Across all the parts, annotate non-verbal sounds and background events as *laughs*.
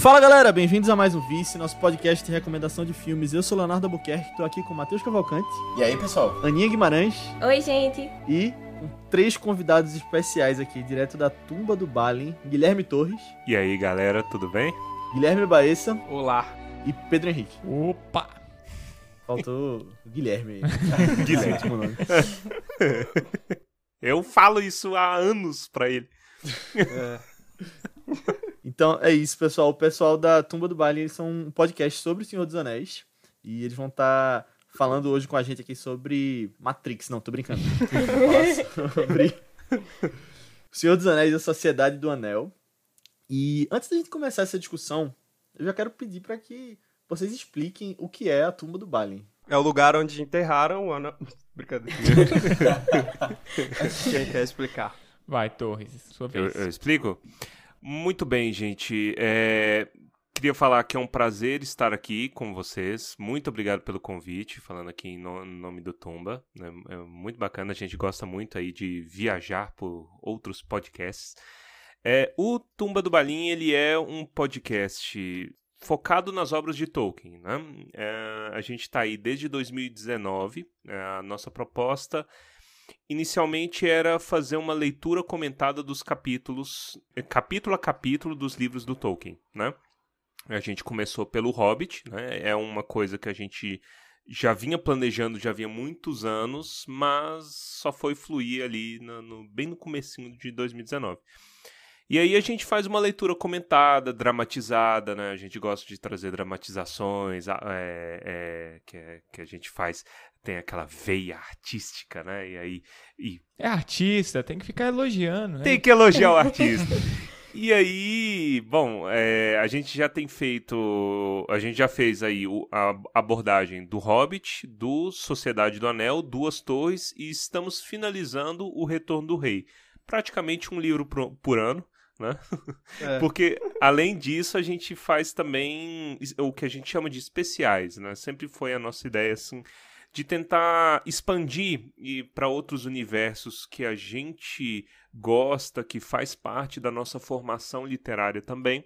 Fala galera, bem-vindos a mais um Vice, nosso podcast de recomendação de filmes. Eu sou Leonardo Albuquerque, tô aqui com Matheus Cavalcante, E aí, pessoal? Aninha Guimarães Oi, gente. e com três convidados especiais aqui, direto da tumba do Balin, Guilherme Torres, E aí, galera, tudo bem? Guilherme Baessa Olá. e Pedro Henrique. Opa! Faltou o *laughs* Guilherme aí. Guilherme. Último nome. Eu falo isso há anos pra ele. Então é isso, pessoal. O pessoal da Tumba do Balin, eles são um podcast sobre o Senhor dos Anéis. E eles vão estar falando hoje com a gente aqui sobre Matrix. Não, tô brincando. *laughs* Sobre o Senhor dos Anéis e a Sociedade do Anel. E antes da gente começar essa discussão, eu já quero pedir para que vocês expliquem o que é a Tumba do Balin. É o lugar onde enterraram o Ana... *laughs* Brincadeira. *laughs* Quem quer explicar? Vai, Torres, sua Eu, vez. eu explico? Muito bem, gente. É, Queria falar que é um prazer estar aqui com vocês. Muito obrigado pelo convite, falando aqui em no- nome do Tumba. É, é muito bacana, a gente gosta muito aí de viajar por outros podcasts. É, o Tumba do Balim, ele é um podcast focado nas obras de Tolkien, né? É, a gente está aí desde 2019. é, a nossa proposta inicialmente era fazer uma leitura comentada dos capítulos, eh, capítulo a capítulo dos livros do Tolkien, né? A gente começou pelo Hobbit, né? É uma coisa que a gente já vinha planejando já havia muitos anos, mas só foi fluir ali no, no- bem no comecinho de 2019. E aí a gente faz uma leitura comentada, dramatizada, né? A gente gosta de trazer dramatizações, é, é, que, é- que a gente faz, tem aquela veia artística, né? E aí e É artista, tem que ficar elogiando, né? tem que elogiar o artista. E aí, bom, é, a gente já tem feito. A gente já fez aí o- a abordagem do Hobbit, do Sociedade do Anel, Duas Torres, e estamos finalizando o Retorno do Rei. Praticamente um livro por, por ano, né? É. *laughs* Porque, além disso, a gente faz também o que a gente chama de especiais, né? Sempre foi a nossa ideia, assim, de tentar expandir e para outros universos que a gente gosta, que faz parte da nossa formação literária também,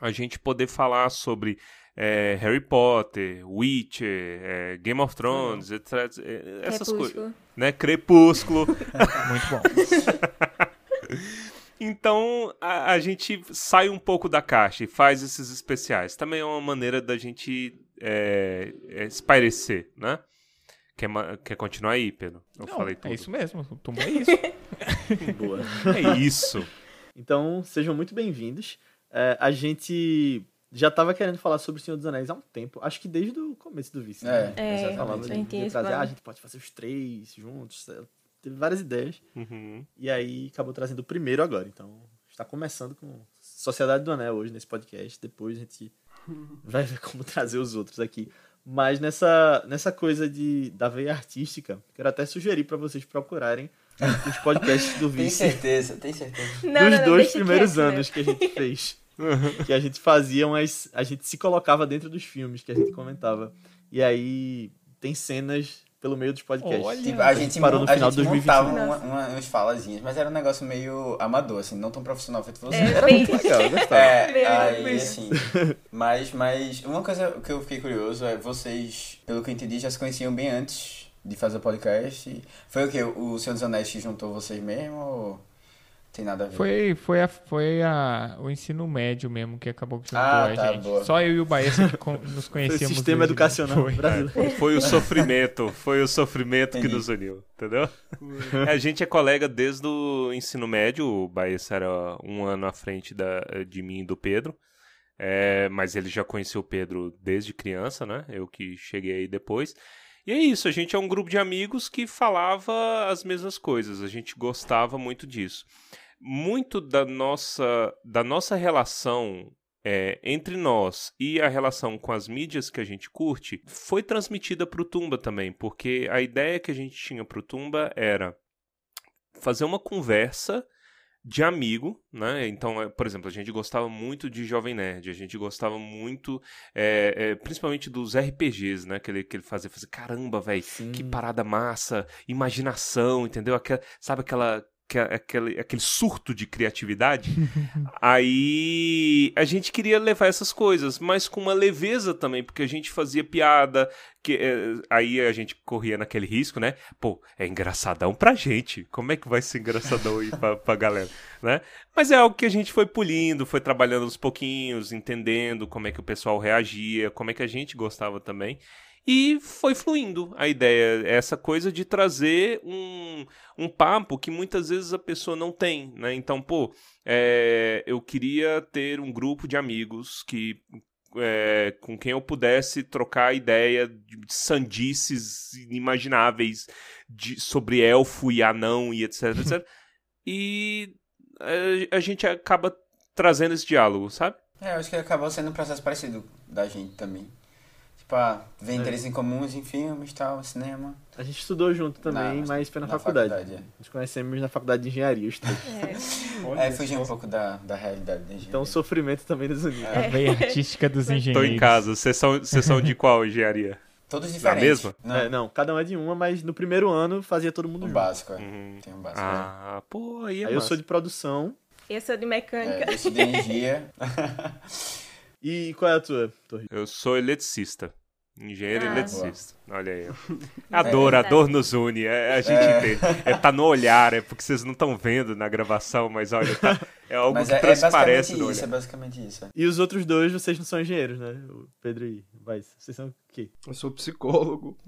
a gente poder falar sobre eh, Harry Potter, Witcher, eh, Game of Thrones, etc. eh, Essas coisas, Crepúsculo. né? Crepúsculo. *laughs* Muito bom. *laughs* Então a, a gente sai um pouco da caixa e faz esses especiais. Também é uma maneira da gente é, é, espairecer, né? Quer, quer continuar aí, Pedro? Eu Não, falei tudo. É isso mesmo, o é isso. Boa. É isso. Então, sejam muito bem-vindos. É, a gente já tava querendo falar sobre o Senhor dos Anéis há um tempo. Acho que desde o começo do Vice. né? É, É, Já falava exatamente. de, a gente de trazer, ah, a gente pode fazer os três juntos. é, Teve várias ideias. Uhum. E aí acabou trazendo o primeiro agora. Então, está começando com Sociedade do Anel hoje nesse podcast. Depois a gente vai ver como trazer os outros aqui. Mas nessa, nessa coisa de, da veia artística, quero até sugerir para vocês procurarem os podcasts do *laughs* Tem Vice certeza, tem certeza. Não, dos não, não, dois primeiros quieto, né? anos que a gente fez. *laughs* que a gente fazia umas. A gente se colocava dentro dos filmes que a gente comentava. E aí tem cenas pelo meio dos podcasts. Olha. A gente, Parou no a final de 2021. montava uma, uma, umas falazinhas, mas era um negócio meio amador, assim, não tão profissional feito você. É, Era bem- muito legal, eu gostava. É, aí assim. Mas, mas uma coisa que eu fiquei curioso é vocês, pelo que eu entendi, já se conheciam bem antes de fazer o podcast. Foi o que? O Senhor dos Anéis que juntou vocês mesmo ou tem nada a ver? Foi, foi, a, foi a, o ensino médio mesmo que acabou que juntou Ah, a tá, gente. boa. Só eu e o Baessa que *laughs* nos Foi conhecíamos. o sistema desde- educacional Foi. brasileiro. Foi o sofrimento, foi o sofrimento que Entendi. nos uniu, entendeu? A gente é colega desde o ensino médio, o Baessa era um ano à frente da, de mim e do Pedro, é, mas ele já conhecia o Pedro desde criança, né? Eu que cheguei aí depois. E é isso, a gente é um grupo de amigos que falava as mesmas coisas, a gente gostava muito disso. Muito da nossa, da nossa relação é, entre nós e a relação com as mídias que a gente curte foi transmitida para o Tumba também, porque a ideia que a gente tinha para o Tumba era fazer uma conversa de amigo, né? Então, é, por exemplo, a gente gostava muito de Jovem Nerd, a gente gostava muito, é, é, principalmente dos RPGs, né? Que ele, que ele fazia, fazia caramba, velho, que parada massa, imaginação, entendeu? Aquela, sabe aquela que- aquele, aquele surto de criatividade, *laughs* aí a gente queria levar essas coisas, mas com uma leveza também, porque a gente fazia piada, que eh, aí a gente corria naquele risco, né? Pô, é engraçadão pra gente. Como é que vai ser engraçadão aí pra, pra galera, né? Mas é algo que a gente foi polindo, foi trabalhando aos pouquinhos, entendendo como é que o pessoal reagia, como é que a gente gostava também. E foi fluindo a ideia, essa coisa de trazer um, um papo que muitas vezes a pessoa não tem, né? Então, pô, é, eu queria ter um grupo de amigos que é, com quem eu pudesse trocar ideia de sandices inimagináveis de, sobre elfo e anão e etc, etc. *laughs* e é, a gente acaba trazendo esse diálogo, sabe? É, eu acho que acabou sendo um processo parecido da gente também. Tipo, ah, vê interesses em comuns em filmes, tal, cinema. A gente estudou junto também, Não, mas foi na, na faculdade. faculdade, é. Nos conhecemos na faculdade de engenharia, *laughs* três. É, fugir um pouco da, da realidade da gente. Então o sofrimento também nos uniu. A veia artística dos Tô engenheiros. em casa. Vocês são, vocês são de qual engenharia? Todos diferentes. mesma? Não, É, não, cada um é de uma, mas no primeiro ano fazia todo mundo o junto. básico, é. Uhum. Tem um básico. Ah, pô, aí é Aí eu massa. sou de produção. Eu sou de é. mecânica. É, eu sou de energia. *laughs* E qual é a tua, Torre? Eu sou eletricista. Engenheiro Ah. eletricista. Olha aí. *laughs* A dor, a verdade. dor nos une. é- a gente entende. É, tá no olhar, é porque vocês não estão vendo na gravação, mas olha, tá- é algo Mas que é, é transparece basicamente no isso, é olhar. basicamente isso. é. E os outros dois, vocês não são engenheiros, né? O Pedro e Vai. Vocês são o quê? Eu sou psicólogo.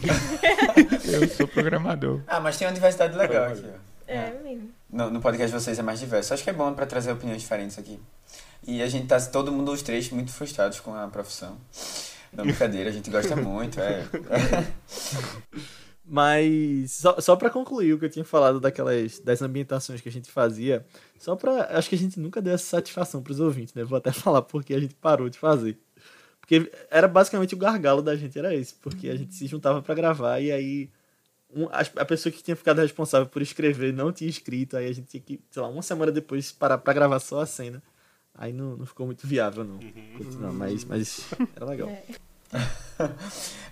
*laughs* Eu sou programador. Ah, mas tem uma diversidade legal aqui, ó. É, mesmo. No, no podcast de vocês é mais diverso. Acho que é bom pra trazer opiniões diferentes aqui. E a gente tá, todo mundo, os três, muito frustrados com a profissão. Não, brincadeira, a gente gosta *laughs* muito, é. *laughs* Mas só, só para concluir o que eu tinha falado daquelas das ambientações que a gente fazia, só pra. acho que a gente nunca deu essa satisfação pros ouvintes, né? Vou até *laughs* falar porque a gente parou de fazer. Porque era basicamente o gargalo da gente era esse, porque a gente se juntava pra gravar e aí um- a, a pessoa que tinha ficado responsável por escrever não tinha escrito, aí a gente tinha que, sei lá, uma semana depois parar pra gravar só a cena. Aí não, não ficou muito viável não. Continuar, mas mas era legal. É. *laughs*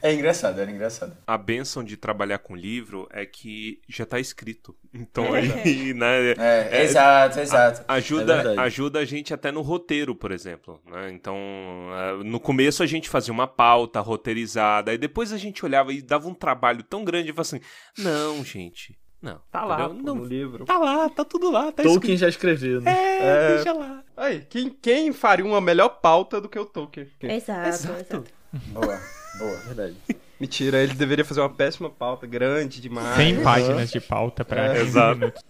É engraçado, era engraçado. A benção de trabalhar com livro é que já tá escrito. Então aí, *laughs* né? É, É, exato, exato. É Ajuda, verdade. ajuda a gente até no roteiro, por exemplo. né? Então, ah, no começo a gente fazia uma pauta roteirizada, e depois a gente olhava e dava um trabalho tão grande e falava assim: não, gente, não. Tá lá, pô, não, no livro. Tá lá, tá tudo lá, tá Tolkien escrito. já escreveu, né? É, deixa lá. Aí, quem, quem faria uma melhor pauta do que o Tolkien? Exato, Exato. exato. Boa, boa. Verdade. Mentira, ele deveria fazer uma péssima pauta, grande demais. 100 páginas de pauta pra É, 15 exato. minutos.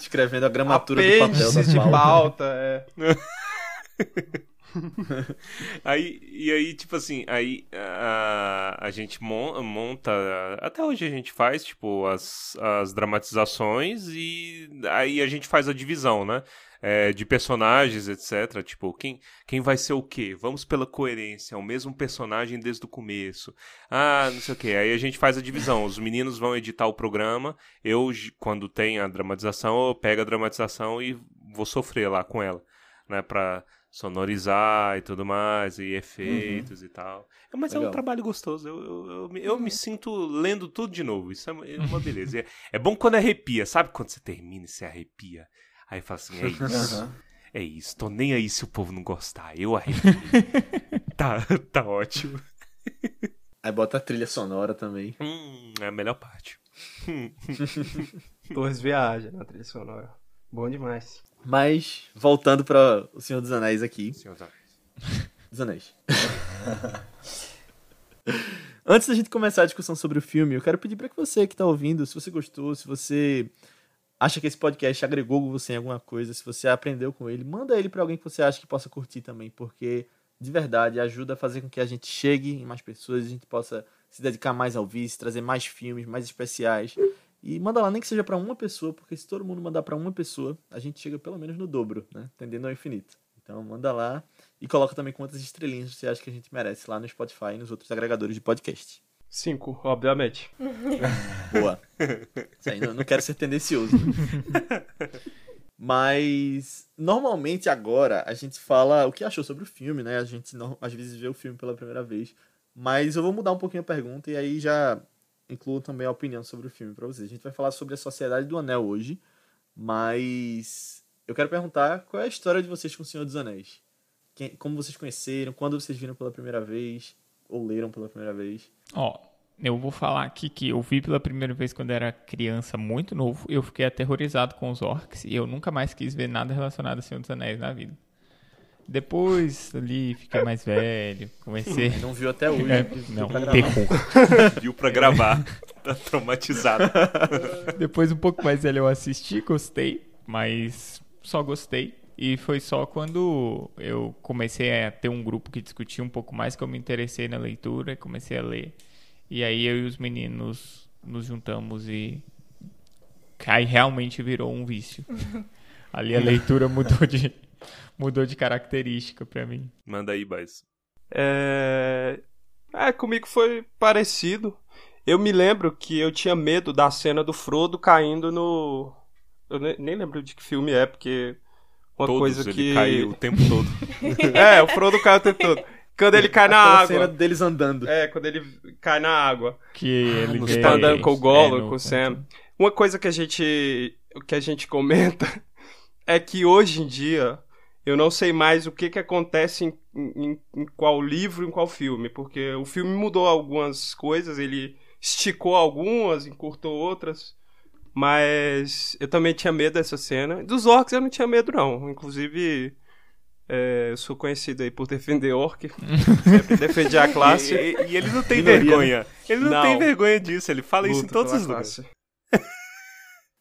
Escrevendo a gramatura do papel da Apêndices de pauta. pauta, é. *laughs* *laughs* Aí, e aí, tipo assim, aí a, a gente mon- monta, até hoje a gente faz, tipo, as, as dramatizações e aí a gente faz a divisão, né? É, de personagens, etc. Tipo, quem, quem vai ser o quê? Vamos pela coerência, é o mesmo personagem desde o começo. Ah, não sei o quê. Aí a gente faz a divisão. Os meninos vão editar o programa. Eu, quando tem a dramatização, eu pego a dramatização e vou sofrer lá com ela, né? Pra sonorizar e tudo mais, e efeitos e tal. Mas é um Legal. trabalho gostoso. Eu, eu, eu, me- eu me sinto lendo tudo de novo. Isso é uma- é beleza. É, é bom quando arrepia. Sabe quando você termina e você arrepia? Aí fala assim, é *laughs* isso. Aham. É isso. Tô nem aí se o povo não gostar. Eu arrepio. *laughs* tá, tá ótimo. Aí bota a trilha sonora também. Hum, é a melhor parte. *laughs* Torres viaja na trilha sonora. Bom demais. Mas, voltando para O Senhor dos Anéis aqui. Senhor dos Anéis. *laughs* Dos Anéis. *laughs* Antes da gente começar a discussão sobre o filme, eu quero pedir para que você que está ouvindo, se você gostou, se você acha que esse podcast agregou você em alguma coisa, se você aprendeu com ele, manda ele para alguém que você acha que possa curtir também, porque de verdade ajuda a fazer com que a gente chegue em mais pessoas, a gente possa se dedicar mais ao vice, trazer mais filmes, mais especiais. E manda lá, nem que seja para uma pessoa, porque se todo mundo mandar para uma pessoa, a gente chega pelo menos no dobro, né? Tendendo ao infinito. Então manda lá e coloca também quantas estrelinhas você acha que a gente merece lá no Spotify e nos outros agregadores de podcast. Cinco, obviamente. *laughs* Boa. Isso aí, não, não quero ser tendencioso. Mas normalmente agora a gente fala o que achou sobre o filme, né? A gente não, às vezes vê o filme pela primeira vez. Mas eu vou mudar um pouquinho a pergunta e aí já incluo também a opinião sobre o filme pra vocês. A gente vai falar sobre a Sociedade do Anel hoje. Mas eu quero perguntar qual é a história de vocês com o Senhor dos Anéis. Quem- como vocês conheceram, quando vocês viram pela primeira vez, ou leram pela primeira vez. Ó, eu vou falar aqui que eu vi pela primeira vez quando era criança, muito novo. Eu fiquei aterrorizado com os orcs e eu nunca mais quis ver nada relacionado a Senhor dos Anéis na vida. Depois, ali, fiquei mais velho, comecei... Não viu até hoje. É, viu não, pra gravar. terror. *laughs* Viu pra gravar. tá traumatizado. *laughs* Depois, um pouco mais velho, eu assisti, gostei, mas só gostei. E foi só quando eu comecei a ter um grupo que discutia um pouco mais que eu me interessei na leitura e comecei a ler. E aí eu e os meninos nos juntamos e aí realmente virou um vício. *laughs* Ali a leitura mudou de mudou de característica pra mim. Manda aí, Baz. É... é, comigo foi parecido. Eu me lembro que eu tinha medo da cena do Frodo caindo no. Eu ne- nem lembro de que filme é, porque. Uma Todos, coisa ele que. caiu o tempo todo. *laughs* É, o Frodo cai o tempo todo. Quando ele cai na Aquela água. cena deles andando. É, quando ele cai na água. Que ele Nos vê- tá andando com o Gollum, é, com o Sam. Uma coisa que a gente que a gente comenta *laughs* é que hoje em dia eu não sei mais o que que acontece em, em, em qual livro, em qual filme, porque o filme mudou algumas coisas, ele esticou algumas, encurtou outras, mas eu também tinha medo dessa cena. Dos orcs eu não tinha medo não, inclusive é, eu sou conhecido aí por defender orc, *laughs* sempre defendi a classe. E, e- e ele não tem Minoria, vergonha. Ele não, Não. tem vergonha disso. Ele fala isso em todos os lugares. *laughs*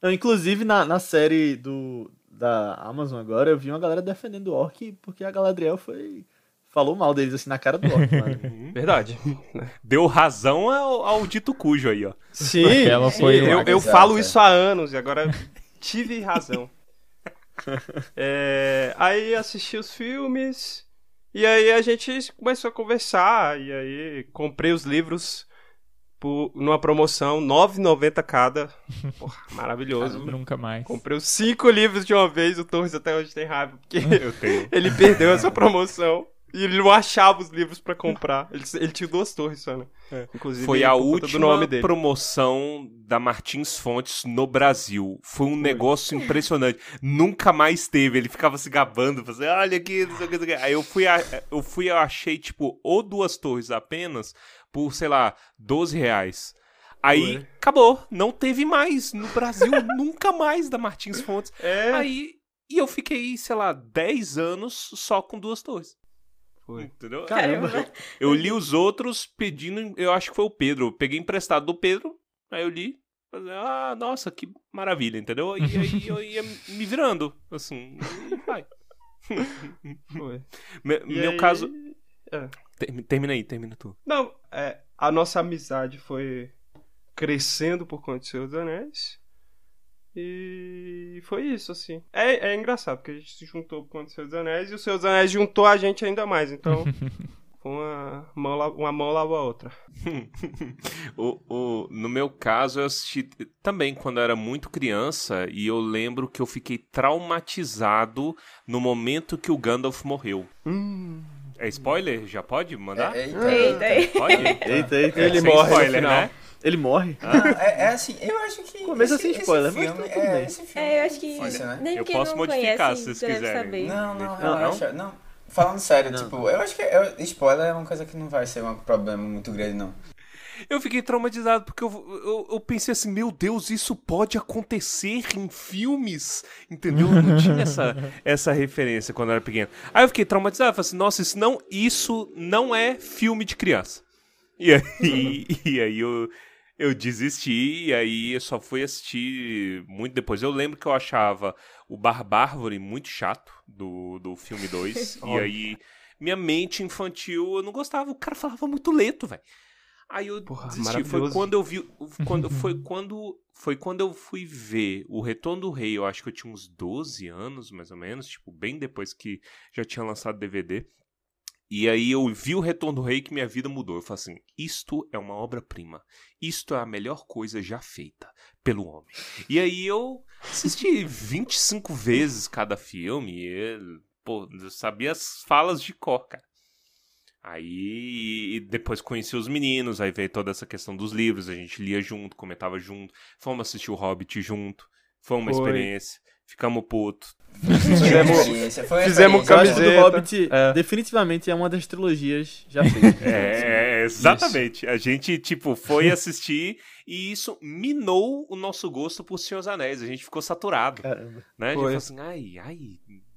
Não, inclusive, na, na série do, da Amazon agora, eu vi uma galera defendendo o Orc porque a Galadriel foi. Falou mal deles assim na cara do Orc, mano. *laughs* Verdade. Deu razão ao, ao dito cujo aí, ó. Sim, sim, foi eu, eu falo é. isso há anos e agora tive razão. *laughs* É, aí assisti os filmes e aí a gente começou a conversar e aí comprei os livros por, numa promoção, R$ 9,90 cada. *laughs* Porra, maravilhoso. Nunca mais. Comprei os cinco livros de uma vez, o Torres até hoje tem raiva, porque *laughs* Eu tenho. *laughs* ele perdeu essa promoção. E ele não achava os livros pra comprar. Ele, ele tinha duas torres só, né? Inclusive, Foi a última nome dele. promoção da Martins Fontes no Brasil. Foi um negócio impressionante. Nunca mais teve. Ele ficava se gabando, fazendo, olha aqui, não sei o que, não sei o que. Aí eu fui, a- eu fui, eu achei, tipo, ou duas torres apenas por, sei lá, 12 reais. Aí Foi. acabou. Não teve mais no Brasil, *laughs* nunca mais da Martins Fontes. É, Aí. E eu fiquei, sei lá, 10 anos só com duas torres. Foi. Entendeu? Caramba. Eu li os outros pedindo, eu acho que foi o Pedro. Eu peguei emprestado do Pedro, aí eu li. Ah, nossa, que maravilha, entendeu? E aí *laughs* eu ia me virando, assim, e vai. foi. *laughs* Me- E meu aí- caso. é. Termi- Termina aí, termina tu. Não, é, a nossa amizade foi crescendo por conta de Senhor dos Anéis. E foi isso, assim. É, é engraçado, porque a gente se juntou por conta do Senhor dos Anéis e o Senhor dos Anéis juntou a gente ainda mais. Então, *laughs* foi uma mão, uma mão lava a outra. *laughs* o, o- no meu caso, eu assisti também quando eu era muito criança e eu lembro que eu fiquei traumatizado no momento que o Gandalf morreu. Hum, É spoiler? Já pode mandar? É, eita, Eita, eita. Pode? Eita, eita. Ele Sem morre no spoiler, final. né? Ele morre? Não, é, é assim, eu acho que. Começa esse- sem spoiler, mas filme, tudo é, esse filme É, eu acho que isso, né? nem Eu posso não modificar, conhece se vocês quiserem. saber. Não, não, Não, relaxa. Não, falando sério, Não. tipo, eu acho que eu- spoiler é uma coisa que não vai ser um problema muito grande, não. Eu fiquei traumatizado porque eu, eu, eu pensei assim, meu Deus, isso pode acontecer em filmes, entendeu? Eu não tinha essa, *laughs* essa referência quando eu era pequeno. Aí eu fiquei traumatizado, falei assim, nossa, isso não, isso não é filme de criança. E aí, *laughs* e aí eu, eu desisti, e aí eu só fui assistir muito depois. Eu lembro que eu achava o Barbárvore muito chato do, do filme 2, *laughs* e aí minha mente infantil, eu não gostava, o cara falava muito lento, velho. Aí eu Porra, desisti. Foi quando eu vi. *laughs* Quando, foi, quando, foi quando eu fui ver o Retorno do Rei. Eu acho que eu tinha uns 12 anos, mais ou menos. Tipo, bem depois que já tinha lançado DVD. E aí eu vi o Retorno do Rei que minha vida mudou. Eu falei assim: isto é uma obra-prima. Isto é a melhor coisa já feita pelo homem. E aí eu assisti 25 vezes cada filme. E, pô, eu sabia as falas de cor, cara. Aí e depois conheci os meninos, aí veio toda essa questão dos livros, a gente lia junto, comentava junto, fomos assistir o Hobbit junto, foi uma Foi. experiência. ficamos putos. Fizemos- Experiência, foi uma fizemos o do Camiseta, Hobbit é. definitivamente é uma das trilogias já *laughs* feitas. É, exatamente. A gente, tipo, foi assistir e isso minou o nosso gosto por Senhor dos Anéis. A gente ficou saturado, Caramba. né? A gente Foi. falou assim, ai, ai,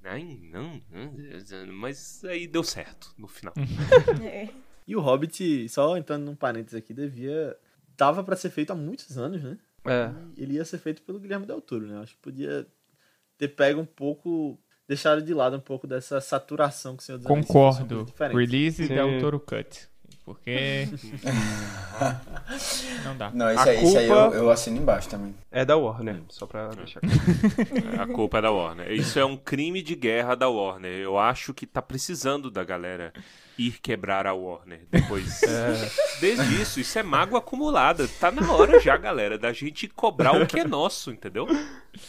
ai, não, não. Mas aí deu certo no final. *laughs* É. E o Hobbit, só entrando num parênteses aqui, devia. Tava pra ser feito há muitos anos, né? É. E ele ia ser feito pelo Guilherme Del Toro, né? Acho que podia ter pego um pouco. Deixado de lado um pouco dessa saturação que o Senhor dos Concordo. Release Sim. Del Toro Cut. Porque. *laughs* não dá. Não, isso A aí, isso aí eu, culpa- eu assino embaixo também. É da Warner, só pra deixar A culpa é da Warner. Isso é um crime de guerra da Warner. Eu acho que tá precisando da galera ir quebrar a Warner depois. *laughs* Desde isso, isso é mágoa acumulada. Tá na hora já, galera, da gente cobrar o que é nosso, entendeu?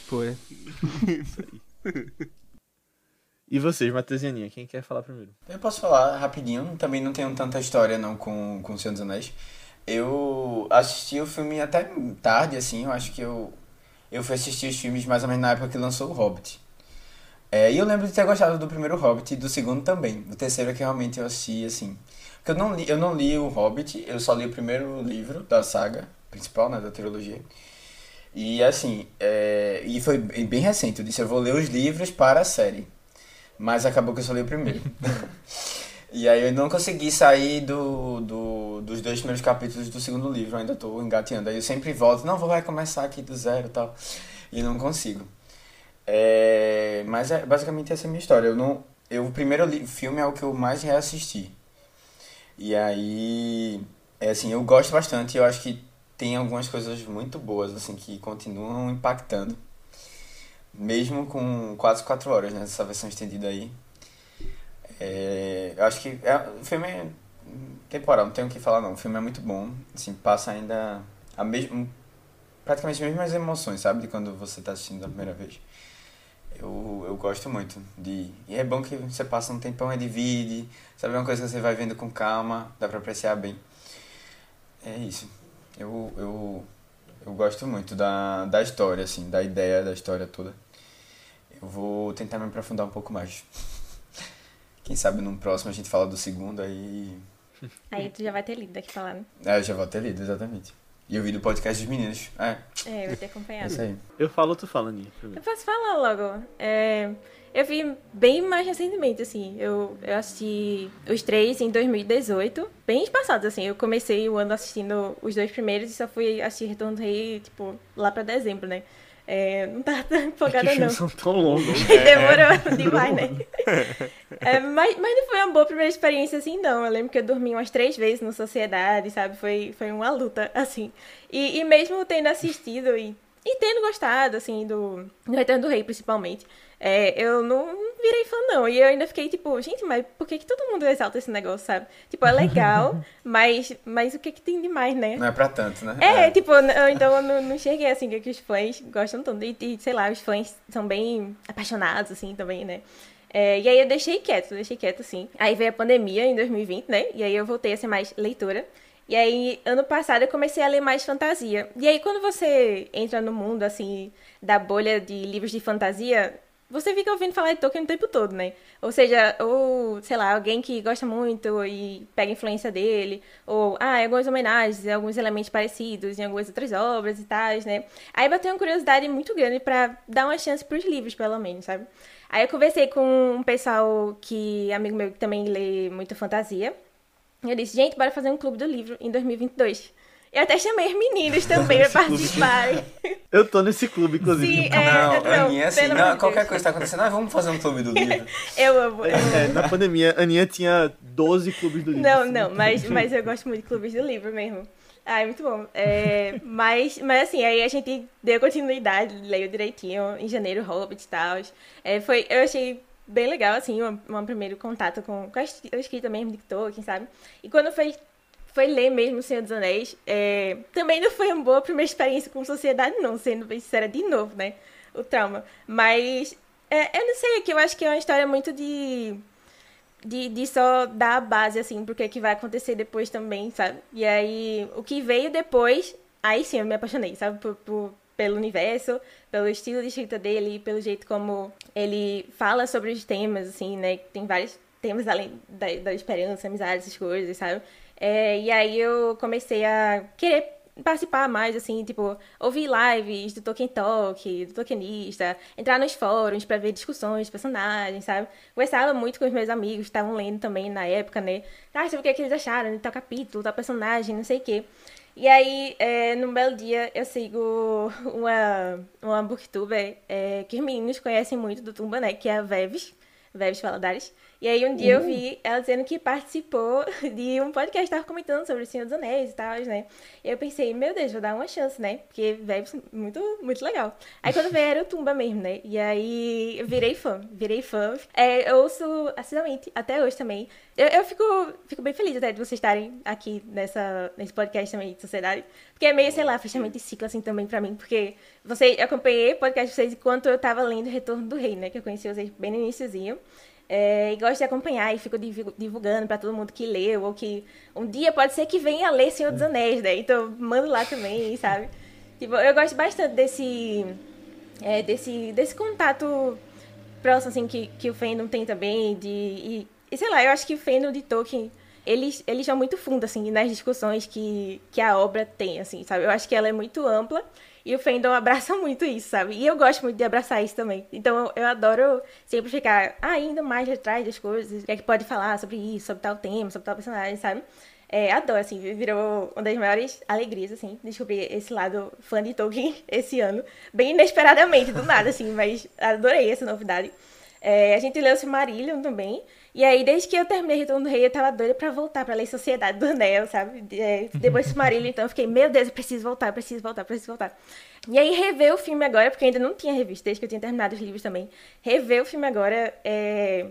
Foi. E vocês, Matheus e Aninha, quem quer falar primeiro? Eu posso falar rapidinho, também não tenho tanta história não com, com o Senhor dos Anéis. Eu assisti o filme até tarde, assim, eu acho que eu, eu fui assistir os filmes mais ou menos na época que lançou o Hobbit. É, e eu lembro de ter gostado do primeiro Hobbit e do segundo também. O terceiro é que realmente eu assisti, assim. Porque eu não li, eu não li o Hobbit, eu só li o primeiro livro da saga principal, né, da trilogia. E assim, é, e foi bem recente, eu disse, eu vou ler os livros para a série. Mas acabou que eu só li o primeiro. *laughs* e aí eu não consegui sair do, do, dos dois primeiros capítulos do segundo livro, ainda tô engateando. Aí eu sempre volto, não, vou recomeçar aqui do zero e tal. E não consigo. É, mas é, basicamente essa é a minha história. Eu não, eu, o primeiro li- filme é o que eu mais reassisti. E aí, é assim, eu gosto bastante. Eu acho que tem algumas coisas muito boas, assim, que continuam impactando. Mesmo com quase quatro horas, né? Essa versão estendida aí. É, eu acho que é, o filme é temporal, não tenho o que falar não. O filme é muito bom. Assim, passa ainda a mesma, praticamente as mesmas emoções, sabe? De quando você está assistindo a primeira vez. Eu, eu gosto muito de. E é bom que você passa um tempão e divide, sabe? É uma coisa que você vai vendo com calma, dá pra apreciar bem. É isso. Eu, eu, eu gosto muito da, da história, assim, da ideia da história toda. Eu vou tentar me aprofundar um pouco mais. *laughs* Quem sabe num próximo a gente fala do segundo aí. Aí tu já vai ter lido daqui pra lá, né? É, eu já vou ter lido, exatamente. E eu vi do podcast dos meninos. É, É, eu vou ter é acompanhado. isso aí. Eu falo, tu fala, Aninha, Eu posso falar logo. É, eu vi bem mais recentemente, assim. Eu, eu assisti os três em 2018. Bem espaçados, assim. Eu comecei o ano assistindo os dois primeiros e só fui assistir Retorno do Rei, tipo, lá pra dezembro, né? É, não tava tão Que empolgada, não. filmes são tão longos. *laughs* Demorou demais, né? *laughs* É, mas, mas não foi uma boa primeira experiência assim, não. Eu lembro que eu dormi umas três vezes no Sociedade, sabe? Foi, foi uma luta, assim. E, e mesmo tendo assistido e, e tendo gostado, assim, do, do Retorno do Rei, principalmente, é, eu não virei fã, não. E eu ainda fiquei tipo, gente, mas por que, que todo mundo exalta esse negócio, sabe? Tipo, é legal, *laughs* mas, mas o que, que tem demais, né? Não é pra tanto, né? É, tipo, eu, então eu não, não cheguei assim, que os fãs gostam tanto. E, e, sei lá, os fãs são bem apaixonados, assim, também, né? É, e aí eu deixei quieto, deixei quieto, assim. Aí veio a pandemia em 2020, né? E aí eu voltei a ser mais leitora. E aí, ano passado, eu comecei a ler mais fantasia. E aí, quando você entra no mundo, assim, da bolha de livros de fantasia, você fica ouvindo falar de Tolkien o tempo todo, né? Ou seja, ou, sei lá, alguém que gosta muito e pega influência dele, ou, ah, algumas homenagens, alguns elementos parecidos em algumas outras obras e tal, né? Aí bateu uma curiosidade muito grande pra dar uma chance pros livros, pelo menos, sabe? Aí eu conversei com um pessoal que, amigo meu, que também lê muito fantasia. E eu disse, gente, bora fazer um clube do livro em 2022. Eu até chamei os meninos também pra participarem. Eu tô nesse clube, inclusive. Sim, é, Não, não, Aninha, assim, não, amor de qualquer Deus. coisa que tá acontecendo, ah, vamos fazer um clube do livro. *laughs* Eu amo. eu amo. É, na pandemia, a Aninha tinha 12 clubes do livro. Não, assim. não, mas, mas eu gosto muito de clubes do livro mesmo. Ah, é muito bom. É, mas, mas assim, aí a gente deu continuidade, leu direitinho, em janeiro, Hobbit e tal. É, foi, eu achei bem legal, assim, um, um primeiro contato com, com a escrita mesmo de Tolkien, sabe? E quando foi, foi ler mesmo O Senhor dos Anéis, é, também não foi uma boa primeira experiência com sociedade, não, sendo bem sincera, de novo, né? O trauma. Mas, é, eu não sei, é que eu acho que é uma história muito de de, de só dar a base, assim, porque que vai acontecer depois também, sabe? E aí, o que veio depois, aí sim eu me apaixonei, sabe? Por, por, pelo universo, pelo estilo de escrita dele, pelo jeito como ele fala sobre os temas, assim, né? Tem vários temas além da, da esperança, amizade, essas coisas, sabe? É, e aí eu comecei a querer participar mais, assim, tipo, ouvir lives do Tolkien Talk, do Tolkienista, entrar nos fóruns para ver discussões de personagens, sabe? Conversava muito com os meus amigos estavam lendo também na época, né? Ah, sabe o que, é que eles acharam de tal capítulo, tal personagem, não sei o quê. E aí, é, num belo dia, eu sigo *laughs* uma, uma booktuber é, que os meninos conhecem muito do Tumba, né? Que é a Veves, Veves Valadares. E aí um dia uhum. eu vi ela dizendo que participou *laughs* de um podcast, estava comentando sobre o Senhor dos Anéis e tal, né? E eu pensei, meu Deus, vou dar uma chance, né? Porque veio muito, muito legal. Aí quando veio era o Tumba mesmo, né? E aí eu virei fã, virei fã. É, eu ouço assiduamente, até hoje também. Eu, eu fico, fico bem feliz até de vocês estarem aqui nessa, nesse podcast também de sociedade. Porque é meio, sei lá, fechamento de ciclo assim também pra mim. Porque você, eu acompanhei o podcast de vocês enquanto eu tava lendo Retorno do Rei, né? Que eu conheci vocês bem no iníciozinho. É, e gosto de acompanhar e fico divulgando para todo mundo que leu, ou que um dia pode ser que venha ler Senhor dos Anéis, né? Então mando lá também, sabe? Tipo, eu gosto bastante desse, é, desse, desse contato próximo, assim, que, que o fandom tem também, de... E, e, sei lá, eu acho que o fandom de Tolkien, eles, eles são muito fundo, assim, nas discussões que, que a obra tem, assim, sabe? Eu acho que ela é muito ampla e o fandom abraça *laughs* muito isso, sabe? E eu gosto muito de abraçar isso também. Então eu adoro sempre ficar ainda mais atrás das coisas. O que é que pode falar sobre isso, sobre tal tema, sobre tal personagem, sabe? É, adoro, assim, virou uma das maiores alegrias, assim, descobrir esse lado fã de Tolkien *laughs* esse ano. Bem inesperadamente, do nada, assim, mas adorei essa novidade. É, a gente leu Silmarillion também. E aí, desde que eu terminei Retorno do Rei, eu tava doida pra voltar pra ler Sociedade do Anel, sabe? É, depois do Silmarillion, então eu fiquei, meu Deus, eu preciso voltar, eu preciso voltar, eu preciso voltar. E aí, rever o filme agora, porque eu ainda não tinha revisto, desde que eu tinha terminado os livros também. Rever o filme agora, é...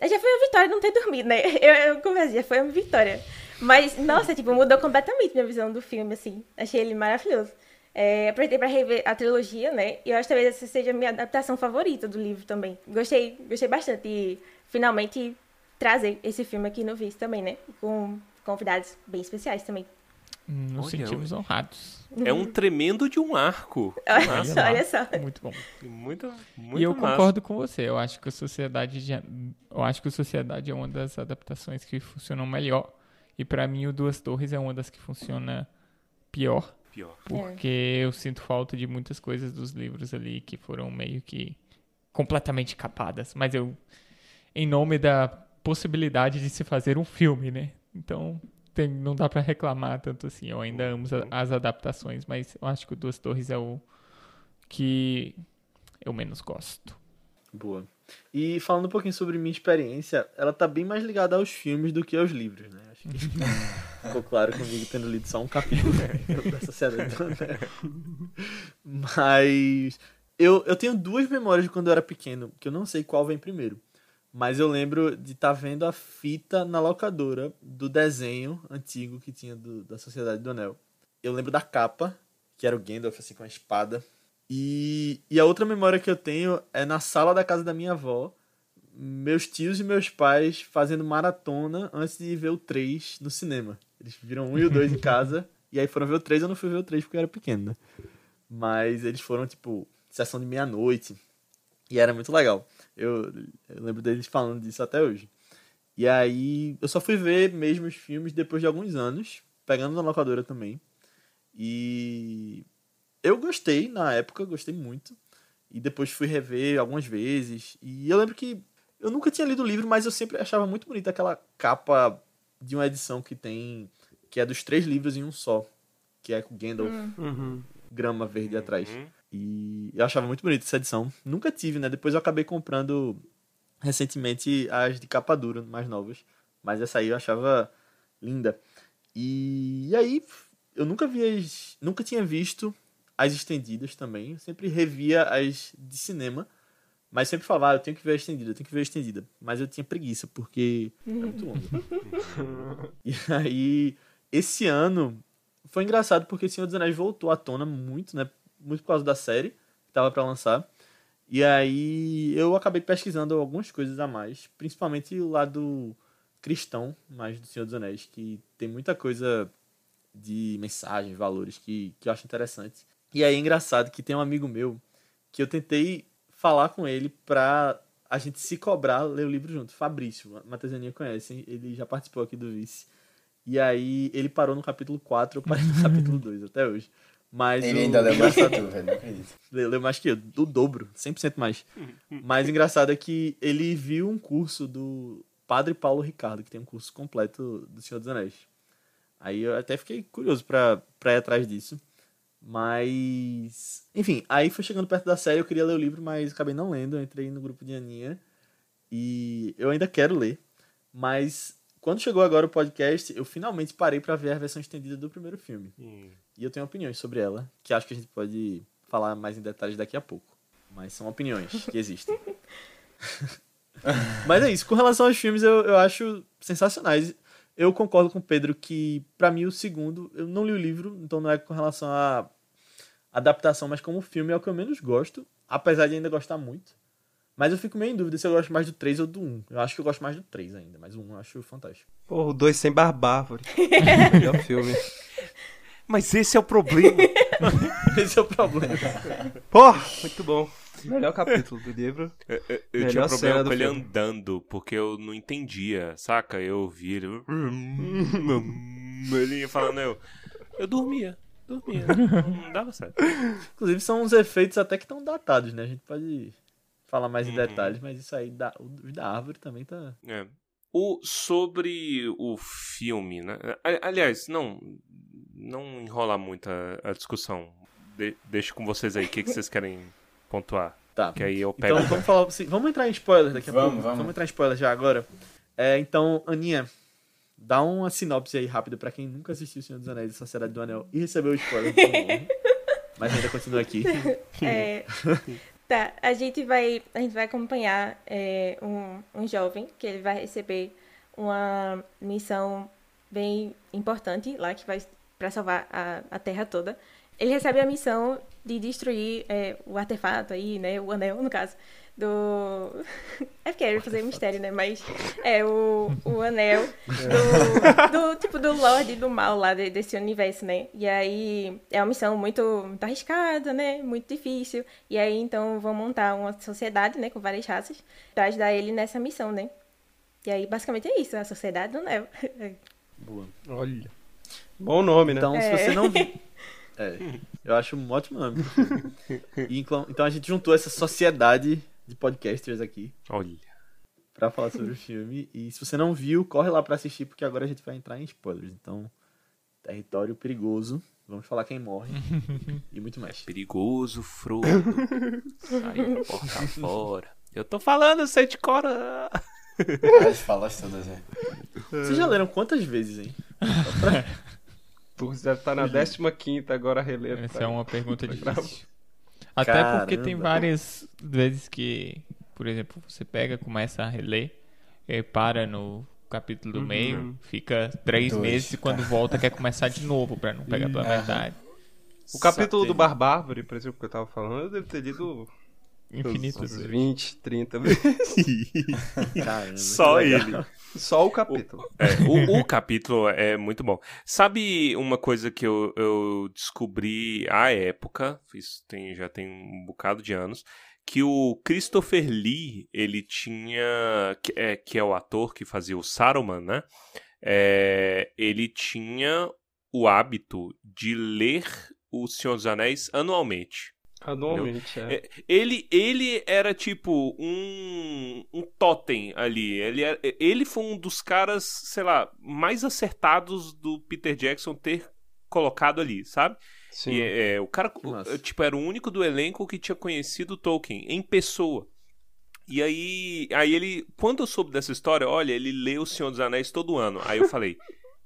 Já foi uma vitória não ter dormido, né? *laughs* Eu, eu converso, já foi uma vitória. Mas, nossa, tipo, mudou completamente minha visão do filme, assim. Achei ele maravilhoso. É, aproveitei para rever a trilogia, né? E eu acho que talvez essa seja a minha adaptação favorita do livro também. Gostei, gostei bastante de finalmente trazer esse filme aqui no Vice também, né? Com convidados bem especiais também. Nos olha, sentimos honrados. É um tremendo de um arco. Olha, só, olha só. Muito bom. Muito, muito E eu massa. concordo com você. Eu acho que a sociedade já, eu acho que a sociedade é uma das adaptações que funcionam melhor. E para mim o Duas Torres é uma das que funciona pior. Pior. Porque é. eu sinto falta de muitas coisas dos livros ali que foram meio que completamente capadas. Mas eu, em nome da possibilidade de se fazer um filme, né? Então tem, não dá para reclamar tanto assim. Eu ainda amo as adaptações, mas eu acho que o Duas Torres é o que eu menos gosto. Boa. E falando um pouquinho sobre minha experiência, ela tá bem mais ligada aos filmes do que aos livros, né? Acho que *laughs* ficou claro comigo tendo lido só um capítulo da Sociedade do Anel. Mas eu, eu tenho duas memórias de quando eu era pequeno, que eu não sei qual vem primeiro. Mas eu lembro de estar tá vendo a fita na locadora do desenho antigo que tinha do, da Sociedade do Anel. Eu lembro da capa, que era o Gandalf assim com a espada. E, e a outra memória que eu tenho é na sala da casa da minha avó, meus tios e meus pais fazendo maratona antes de ver o 3 no cinema. Eles viram um e o 2 em *laughs* casa, e aí foram ver o 3, eu não fui ver o 3 porque eu era pequeno, né? Mas eles foram, tipo, sessão de meia-noite. E era muito legal. Eu, eu lembro deles falando disso até hoje. E aí eu só fui ver mesmo os filmes depois de alguns anos, pegando na locadora também. E eu gostei na época, gostei muito. E depois fui rever algumas vezes. E eu lembro que eu nunca tinha lido o livro, mas eu sempre achava muito bonita aquela capa de uma edição que tem. que é dos três livros em um só. Que é com Gandalf, uhum. grama verde atrás. E eu achava muito bonita essa edição. Nunca tive, né? Depois eu acabei comprando recentemente as de capa dura, mais novas. Mas essa aí eu achava linda. E, e aí eu nunca vi as. Nunca tinha visto as estendidas também. Eu sempre revia as de cinema. Mas sempre falava, ah, eu tenho que ver a estendida, eu tenho que ver a estendida. Mas eu tinha preguiça, porque *laughs* é muito longo. e aí, esse ano foi engraçado porque Senhor dos Anéis voltou à tona muito, né? Muito por causa da série que tava para lançar. E aí eu acabei pesquisando algumas coisas a mais, principalmente o lado cristão, mais do Senhor dos Anéis, que tem muita coisa de mensagens, valores que, que eu acho interessante. E aí é engraçado que tem um amigo meu que eu tentei falar com ele pra a gente se cobrar ler o livro junto. Fabrício, a Matheus e a Aninha conhecem, ele já participou aqui do Vice. E aí ele parou no capítulo 4, eu parei no *laughs* capítulo 2 até hoje. Mas Ele o ainda leu mais que *laughs* tu, velho. Não acredito. Leu, mais que eu, do dobro, 100% mais. Mas engraçado é que ele viu um curso do Padre Paulo Ricardo, que tem um curso completo do Senhor dos Anéis. Aí eu até fiquei curioso pra, pra ir atrás disso. Mas. Enfim, aí foi chegando perto da série, eu queria ler o livro, mas acabei não lendo. Eu entrei no grupo de Aninha. E eu ainda quero ler. Mas quando chegou agora o podcast, eu finalmente parei pra ver a versão estendida do primeiro filme. Hum. E eu tenho opiniões sobre ela, que acho que a gente pode falar mais em detalhes daqui a pouco. Mas são opiniões que existem. *laughs* Mas é isso, com relação aos filmes, eu, eu acho sensacionais. Eu concordo com o Pedro que, pra mim, o segundo, eu não li o livro, então não é com relação à adaptação, mas como filme é o que eu menos gosto, apesar de ainda gostar muito. Mas eu fico meio em dúvida se eu gosto mais do 3 ou do 1. Eu acho que eu gosto mais do 3 ainda, mas o 1 eu acho fantástico. Porra, o 2 sem barbárvore. *laughs* Melhor filme. Mas esse é o problema. *laughs* Esse é o problema. Porra, muito bom. Melhor capítulo do livro. Eu, eu- eu Melhor tinha um cena problema com ele filme. andando, porque eu não entendia, saca? Eu ouvia ele. *laughs* Ele ia falando, eu. Eu dormia, dormia. Não dava certo. Inclusive, são uns efeitos até que estão datados, né? A gente pode falar mais em detalhes, mas isso aí, da, da árvore também tá. É. O, sobre o filme, né? Aliás, não, não enrolar muito a, a discussão. De, deixo com vocês aí, o que, que vocês querem pontuar? Tá. Que aí eu pego. Então vamos falar. assim, Vamos entrar em spoiler daqui a Vamos, pouco. vamos. Vamos entrar em spoiler já agora. É, então, Aninha, dá uma sinopse aí rápida pra quem nunca assistiu O Senhor dos Anéis e Sociedade do Anel e recebeu o spoiler. *laughs* Mas ainda continua aqui. É, tá, a gente vai, a gente vai acompanhar é, um, um jovem que ele vai receber uma missão bem importante lá que vai para salvar a, a Terra toda. Ele recebe a missão de destruir é, o artefato aí, né, o anel no caso do é porque ia fazer mistério, né, mas é o, o anel do, do tipo do Lorde do mal lá de- desse universo, né? E aí é uma missão muito, muito arriscada, né? Muito difícil. E aí então vão montar uma sociedade, né, com várias raças pra ajudar ele nessa missão, né? E aí basicamente é isso, a sociedade do anel. *laughs* Boa. Olha. Bom nome, né? Então, se É. você não viu. É, eu acho um ótimo nome. E, então, a gente juntou essa sociedade de podcasters aqui Olha. pra falar sobre o filme. E se você não viu, corre lá pra assistir, porque agora a gente vai entrar em spoilers. Então, território perigoso. Vamos falar quem morre e muito mais. Perigoso, Frodo. Sai porta fora. Eu tô falando, sei de cora. As falas todas, é. Vocês já leram quantas vezes, hein? Tu deve estar na 15 agora reler. Essa é uma pergunta bravo. difícil. Até porque tem várias vezes que, por exemplo, você pega, começa a reler, e para no capítulo do meio, fica três Dois, meses e quando volta quer começar de novo pra não pegar pela metade. O capítulo do Barbárvore, por exemplo, que eu tava falando, eu devo ter lido Infinitas uns vezes. 20, 30 vezes. *laughs* Caramba, Só ele. Só o capítulo. É, o, *laughs* o capítulo é muito bom. Sabe uma coisa que eu, eu descobri à época, isso tem, já tem um bocado de anos, que o Christopher Lee, ele tinha, que é, que é o ator que fazia o Saruman, né? É, ele tinha o hábito de ler O Senhor dos Anéis anualmente. Anualmente, é. É, Ele, ele era tipo um, um totem ali. Ele, era- ele foi um dos caras, sei lá, mais acertados do Peter Jackson ter colocado ali, sabe? Sim. E, é, o cara, massa. o- tipo, era o único do elenco que tinha conhecido Tolkien em pessoa. E aí, aí ele, quando eu soube dessa história, olha, ele lê O Senhor dos Anéis todo ano. Aí eu falei,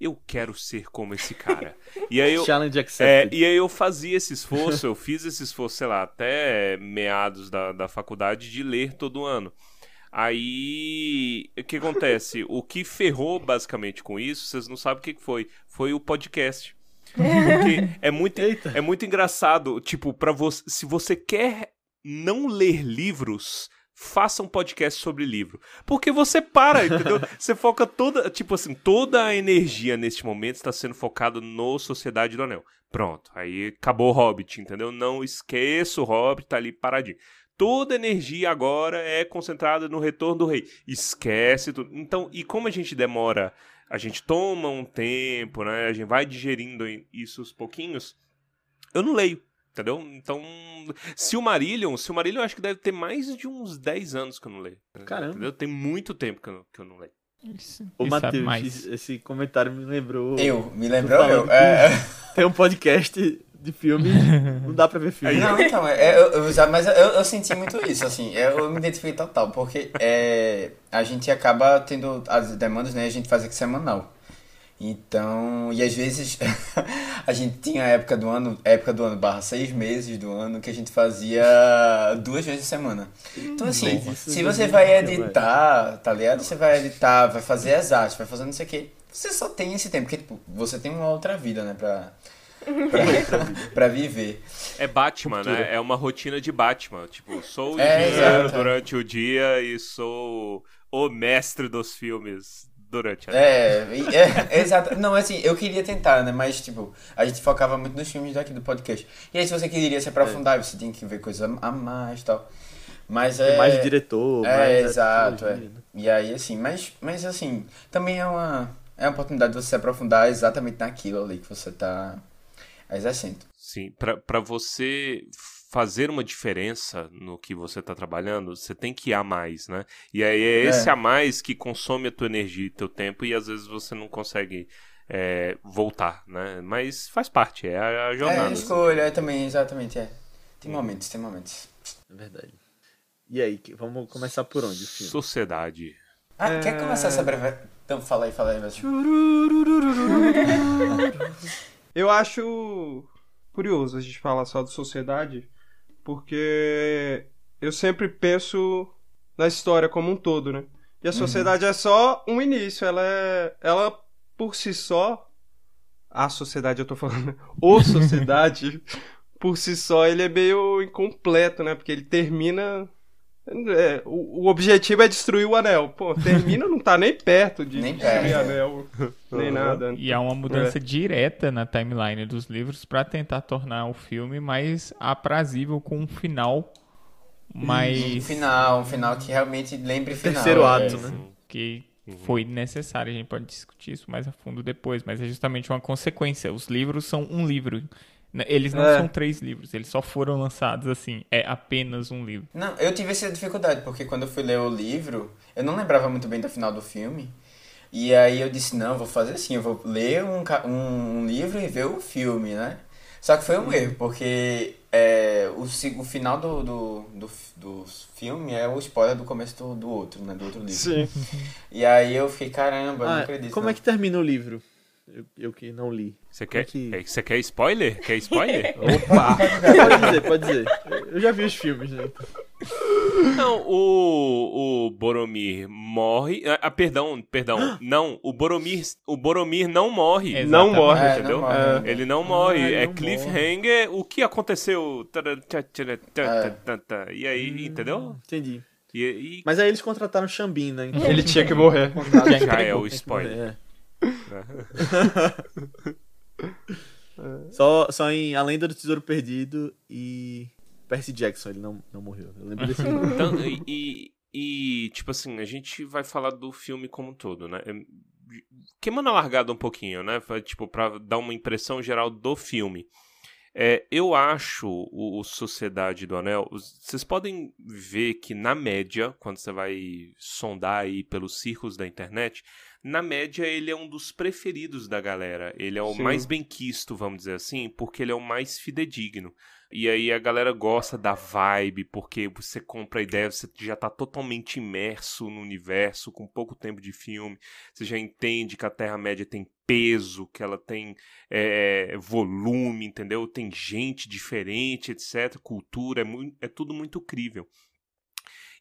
eu quero ser como esse cara. E aí eu, *laughs* Challenge é, accepted. e aí eu fazia esse esforço, eu fiz esse esforço, sei lá, até meados da, da faculdade de ler todo ano. Aí, o que acontece? O que ferrou basicamente com isso, vocês não sabem o que que foi. Foi o podcast. Porque é muito, Eita. é muito engraçado, tipo, para você, se você quer não ler livros, faça um podcast sobre livro. Porque você para, entendeu? *laughs* você foca toda, tipo assim, toda a energia neste momento está sendo focada no Sociedade do Anel. Pronto, aí acabou o Hobbit, entendeu? Não esqueça o Hobbit, tá ali paradinho. Toda energia agora é concentrada no retorno do rei. Esquece tudo. Então, e como a gente demora, a gente toma um tempo, né? A gente vai digerindo isso aos pouquinhos. Eu não leio. Entendeu? Então, se o Marillion, se o Marillion acho que deve ter mais de uns 10 anos que eu não leio. Caramba. Entendeu? Tem muito tempo que eu, que eu não leio. Isso, Ô, sabe Matheus, mais. esse, comentário me lembrou. Eu, me lembrou eu. É, Tem um podcast de filme, *laughs* não dá pra ver filme. Não, então, é, eu, eu, já- mas eu, eu senti muito isso, assim, eu, eu me identifiquei total, porque é, a gente acaba tendo as demandas, né, a gente faz aqui semanal. Então, e às vezes *laughs* a gente tinha a época do ano, época do ano barra seis meses do ano que a gente fazia duas vezes a semana. Então assim, Mas isso se você vai editar, tá ligado? Você vai editar, vai fazer as artes, vai fazer não sei o quê. Você só tem esse tempo, porque tipo, você tem uma outra vida, né, pra, *laughs* pra, pra viver. É Batman, Cultura. né? É uma rotina de Batman. Tipo, sou o É, engenheiro durante o dia e sou o mestre dos filmes durante a É, e- é, exato. Não, assim, eu queria tentar, né? Mas, tipo, a gente focava muito nos filmes daqui do podcast. E aí, se você queria se aprofundar, você tinha que ver coisas a mais e tal. Mas é. Tem mais diretor, É, mais exato, é. né? E aí, assim, mas, mas assim, também é uma, é uma oportunidade de você se aprofundar exatamente naquilo ali que você tá exercendo. Sim, para você fazer uma diferença no que você está trabalhando, você tem que ir a mais, né? E aí é esse É. a mais que consome a tua energia e teu tempo e às vezes você não consegue é, voltar, né? Mas faz parte, é a, a É, jornada. escolha, é também, exatamente, é. Tem momentos, tem momentos. É verdade. E aí, vamos começar por onde o filme? Sociedade. Ah, quer começar essa breve... Então, fala aí, fala aí, mas... *laughs* Eu acho curioso a gente falar só de sociedade, porque eu sempre penso na história como um todo, né? E a sociedade é só um início, ela é. Ela por si só. A sociedade, eu tô falando. né? *laughs* O sociedade, *laughs* por si só, ele é meio incompleto, né? Porque ele termina. É, o, o objetivo é destruir o anel. Pô, termina, não tá nem perto de Nem destruir o anel, nem nada. E há uma mudança direta na timeline dos livros pra tentar tornar o filme mais aprazível com um final Um mais final, um final que realmente lembre final. Terceiro é. ato, né? que foi necessário. A gente pode discutir isso mais a fundo depois, mas é justamente uma consequência. Os livros são um livro. Né, Eles não É. são três livros, eles só foram lançados assim. É apenas um livro. Não, eu tive essa dificuldade, porque quando eu fui ler o livro, eu não lembrava muito bem do final do filme. E aí eu disse, não, vou fazer assim, eu vou ler um, um, um livro e ver o filme, né? Só que foi um erro, porque é, o, o final do, do, do, do filme é o spoiler do começo do, do outro, né? Do outro livro. Sim. *laughs* E aí eu fiquei, caramba, eu não Ah, acredito. como não. é que termina o livro? Eu, eu que não li. Você Como é quer, que- é, você quer spoiler? Quer spoiler? *laughs* Opa! pode dizer, pode dizer. Eu já vi os filmes, né? Não, o, o Boromir morre. Ah, ah, perdão, perdão. *gasps* Não, o Boromir, o Boromir não morre. Exatamente. Não morre. É, não entendeu? morre. Ele não morre. Ah, é não cliffhanger. O que aconteceu? Tã. E aí, entendeu? Entendi. E, e Mas aí eles contrataram o Xambin, né? *laughs* Então, Ele tinha que morrer. *laughs* Já é o spoiler. É. Só, só em A Lenda do Tesouro Perdido e Percy Jackson, ele não, não morreu. Eu lembro desse. *laughs* Então, e, e- tipo assim, a gente vai falar do filme como um todo, né? É, Queimando a largada um pouquinho, né? Tipo, pra dar uma impressão geral do filme. É, eu acho o, o Sociedade do Anel. Vocês podem ver que, na média, quando você vai sondar aí pelos círculos da internet, na média ele é um dos preferidos da galera. Ele é o Sim. mais bem quisto, vamos dizer assim, porque ele é o mais fidedigno. E aí a galera gosta da vibe, porque você compra a ideia, você já tá totalmente imerso no universo, com pouco tempo de filme. Você já entende que a Terra-média tem peso, que ela tem é, volume, entendeu? Tem gente diferente, etc. Cultura, é, mui- é tudo muito crível.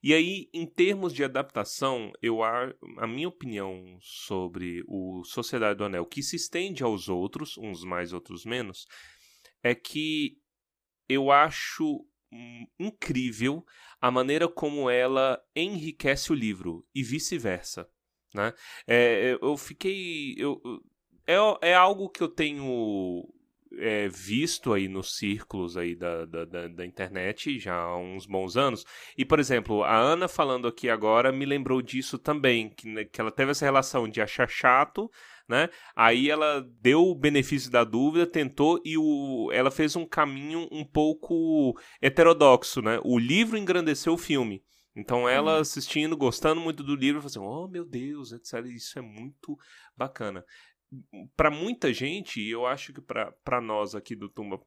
E aí, em termos de adaptação, eu a, a minha opinião sobre o Sociedade do Anel, que se estende aos outros, uns mais, outros menos, é que eu acho hum, incrível a maneira como ela enriquece o livro e vice-versa. Né? É, eu fiquei. Eu, é, é algo que eu tenho é, visto aí nos círculos aí da, da, da, da, internet já há uns bons anos. E, por exemplo, a Ana falando aqui agora me lembrou disso também, que, né, que ela teve essa relação de achar chato, né? Aí ela deu o benefício da dúvida, tentou e o, ela fez um caminho um pouco heterodoxo, né? O livro engrandeceu o filme. Então ela uhum. assistindo, gostando muito do livro, falou assim, oh meu Deus, etc. Isso é muito bacana para muita gente, e eu acho que para nós aqui do Tumba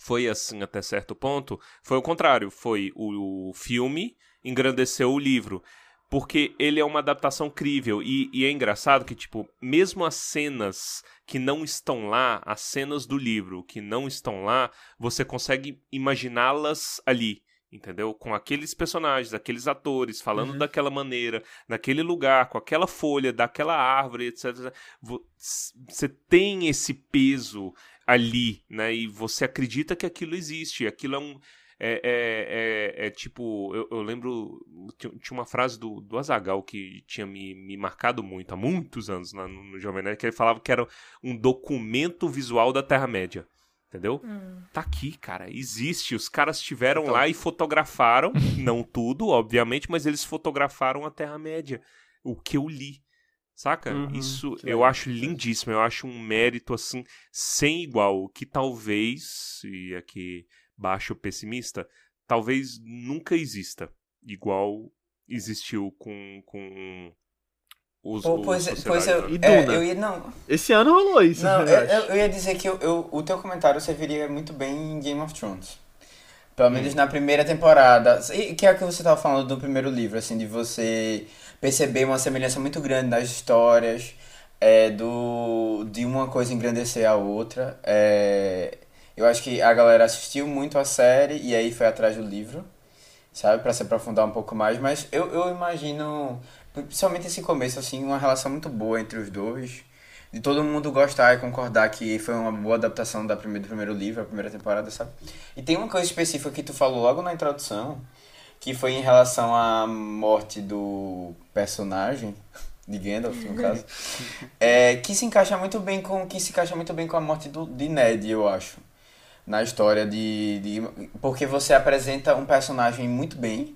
foi assim até certo ponto, foi o contrário, foi o, o filme engrandeceu o livro porque ele é uma adaptação crível. E, e, é engraçado que, tipo, mesmo as cenas que não estão lá, as cenas do livro que não estão lá, você consegue imaginá-las ali entendeu? Com aqueles personagens, aqueles atores, falando uhum. daquela maneira, naquele lugar, com aquela folha, daquela árvore, etc. Você tem esse peso ali, né? E você acredita que aquilo existe, aquilo é um. É, é, é, é tipo, eu, eu, lembro, tinha uma frase do, do Azagal que tinha me, me marcado muito, há muitos anos no, no Jovem Nerd, que ele falava que era um documento visual da Terra-média. Entendeu? Hum. Tá aqui, cara. Existe. Os caras estiveram então... lá e fotografaram. *laughs* não tudo, obviamente, mas eles fotografaram a Terra-média. O que eu li. Saca? Uhum, Isso eu acho lindíssimo. Eu acho um mérito, assim, sem igual. Que talvez, e aqui baixo pessimista, talvez nunca exista igual existiu com, com os, Pô, pois, é, pois eu, e é, Duna? eu ia, não. Esse ano rolou isso. Não, eu, eu, ia dizer que eu, eu, o teu comentário serviria muito bem em Game of Thrones. Pelo menos hum. na primeira temporada. Que é o que você estava falando do primeiro livro, assim, de você perceber uma semelhança muito grande nas histórias, é, do, de uma coisa engrandecer a outra. É, eu acho que a galera assistiu muito a série e aí foi atrás do livro, sabe, para se aprofundar um pouco mais. Mas eu, eu imagino principalmente esse começo, assim, uma relação muito boa entre os dois. De todo mundo gostar e concordar que foi uma boa adaptação da primeira, do primeiro livro, a primeira temporada, sabe? E tem uma coisa específica que tu falou logo na introdução, que foi em relação à morte do personagem, de Gandalf, no caso, *laughs* é, que se encaixa muito bem com que se encaixa muito bem com a morte do, de Ned, eu acho. Na história de, de. Porque você apresenta um personagem muito bem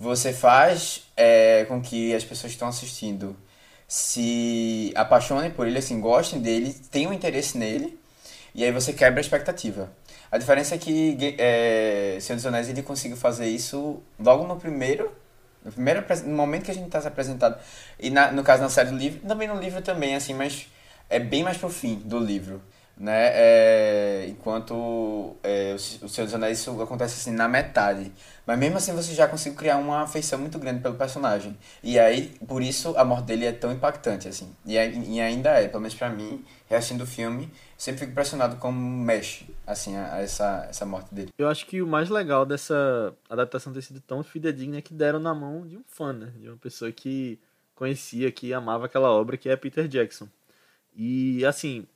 você faz é, com que as pessoas que estão assistindo se apaixonem por ele, assim, gostem dele, tenham interesse nele, e aí você quebra a expectativa. A diferença é que é, Senhor dos Anéis ele conseguiu fazer isso logo no primeiro, no primeiro no momento que a gente está se apresentado. E na, no caso na série do livro, também no livro também, assim, mas é bem mais pro fim do livro né? É, enquanto é, o Senhor dos Anéis isso acontece assim na metade. Mas mesmo assim você já conseguiu criar uma afeição muito grande pelo personagem. E aí, por isso, a morte dele é tão impactante, assim. E, e ainda é, pelo menos pra mim, reassistindo o filme, sempre fico impressionado como mexe, assim, a, a, essa, essa morte dele. Eu acho que o mais legal dessa adaptação ter sido tão fidedigna é que deram na mão de um fã, né? De uma pessoa que conhecia, que amava aquela obra, que é Peter Jackson. E, assim,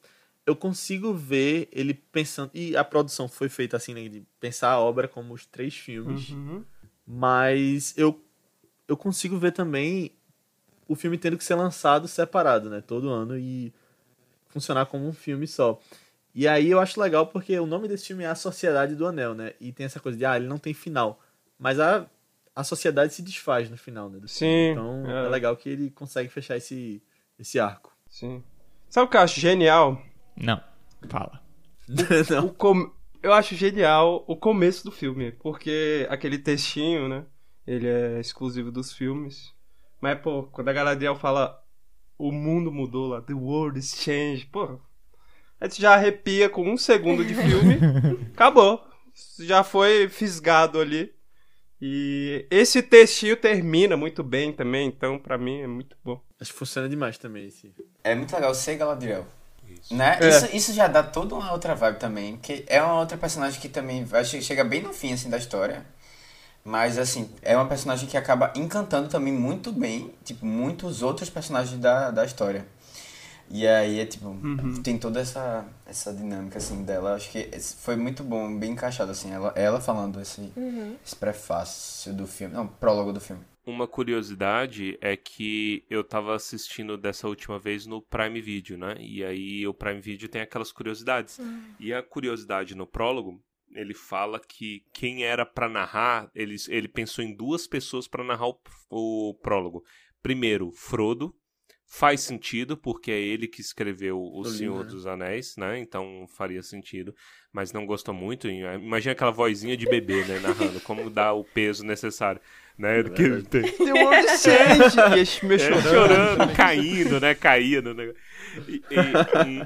eu consigo ver ele pensando. E a produção foi feita assim, né, de pensar a obra como os três filmes. Uhum. Mas eu, eu consigo ver também o filme tendo que ser lançado separado, né? Todo ano e funcionar como um filme só. E aí eu acho legal porque o nome desse filme é A Sociedade do Anel, né? E tem essa coisa de, ah, ele não tem final. Mas a, a sociedade se desfaz no final, né? Sim. Então é. é legal que ele consegue fechar esse, esse arco. Sim. Sabe o que eu acho genial? Não, fala. *laughs* não. Com... Eu acho genial o começo do filme, porque aquele textinho, né? Ele é exclusivo dos filmes. Mas, pô, quando a Galadriel fala o mundo mudou lá, the world is changed, pô, a gente já arrepia com um segundo de filme, *laughs* acabou. Já foi fisgado ali. E esse textinho termina muito bem também, então para mim é muito bom. Acho que funciona demais também esse. É muito legal ser Galadriel. Isso. Né? É. Isso, isso já dá toda uma outra vibe também. Que é uma outra personagem que também vai, chega bem no fim assim, da história. Mas assim, é uma personagem que acaba encantando também muito bem, tipo, muitos outros personagens da, da história. E aí é tipo, Uhum. tem toda essa, essa dinâmica assim dela. Acho que foi muito bom, bem encaixado assim. Ela, ela falando esse, Uhum. esse prefácio do filme. Não, prólogo do filme. Uma curiosidade é que eu tava assistindo dessa última vez no Prime Video, né? E aí o Prime Video tem aquelas curiosidades. E a curiosidade no prólogo, ele fala que quem era pra narrar, ele, ele pensou em duas pessoas pra narrar o, o prólogo. Primeiro, Frodo. Faz sentido, porque é ele que escreveu O O Senhor dos Anéis, né? Então faria sentido. Mas não gostou muito. Imagina aquela vozinha de bebê, né? Narrando, como dá o peso necessário, né? Que ele tem. Deu um obscente. *laughs* E esse meu É, chorando. chorando, caindo, né? Caindo. Né? E, e,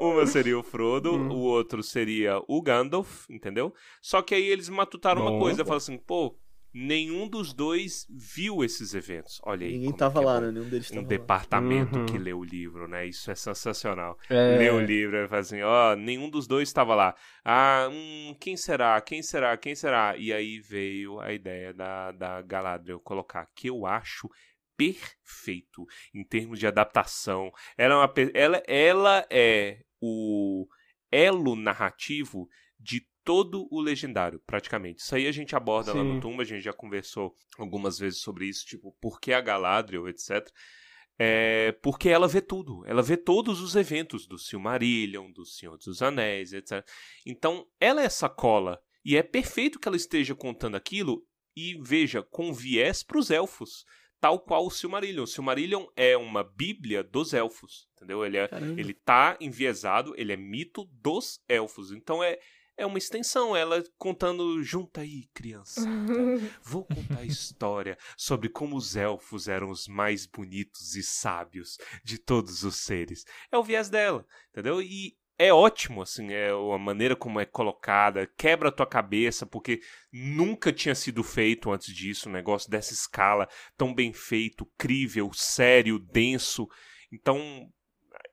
um, uma seria o Frodo, Hum. o outro seria o Gandalf, entendeu? Só que aí eles matutaram uma Bom. coisa, falaram assim, pô, nenhum dos dois viu esses eventos. Olha aí. Ninguém como tava que é lá, né? Nenhum deles Um tava lá. departamento Uhum. que lê o livro, né? Isso é sensacional. É. Lê o livro e fala assim, ó, nenhum dos dois estava lá. Ah, hum, quem será? Quem será? Quem será? E aí veio a ideia da, da Galadriel colocar, que eu acho perfeito em termos de adaptação. Ela é, uma, ela, ela é o elo narrativo de todo o legendário, praticamente. Isso aí a gente aborda lá no Sim. Tumba, a gente já conversou algumas vezes sobre isso, tipo, por que a Galadriel, etc. É porque ela vê tudo. Ela vê todos os eventos do Silmarillion, do Senhor dos Anéis, etc. Então, ela é essa cola. E é perfeito que ela esteja contando aquilo e, veja, com viés para os elfos. Tal qual o Silmarillion. O Silmarillion é uma bíblia dos elfos, entendeu? Ele, é, Caramba. ele tá enviesado, ele é mito dos elfos. Então, é, é uma extensão. Ela contando, junta aí, criança. *laughs* Vou contar a história sobre como os elfos eram os mais bonitos e sábios de todos os seres. É o viés dela, entendeu? E é ótimo, assim, é a maneira como é colocada, quebra a tua cabeça, porque nunca tinha sido feito antes disso, um negócio dessa escala, tão bem feito, crível, sério, denso. Então,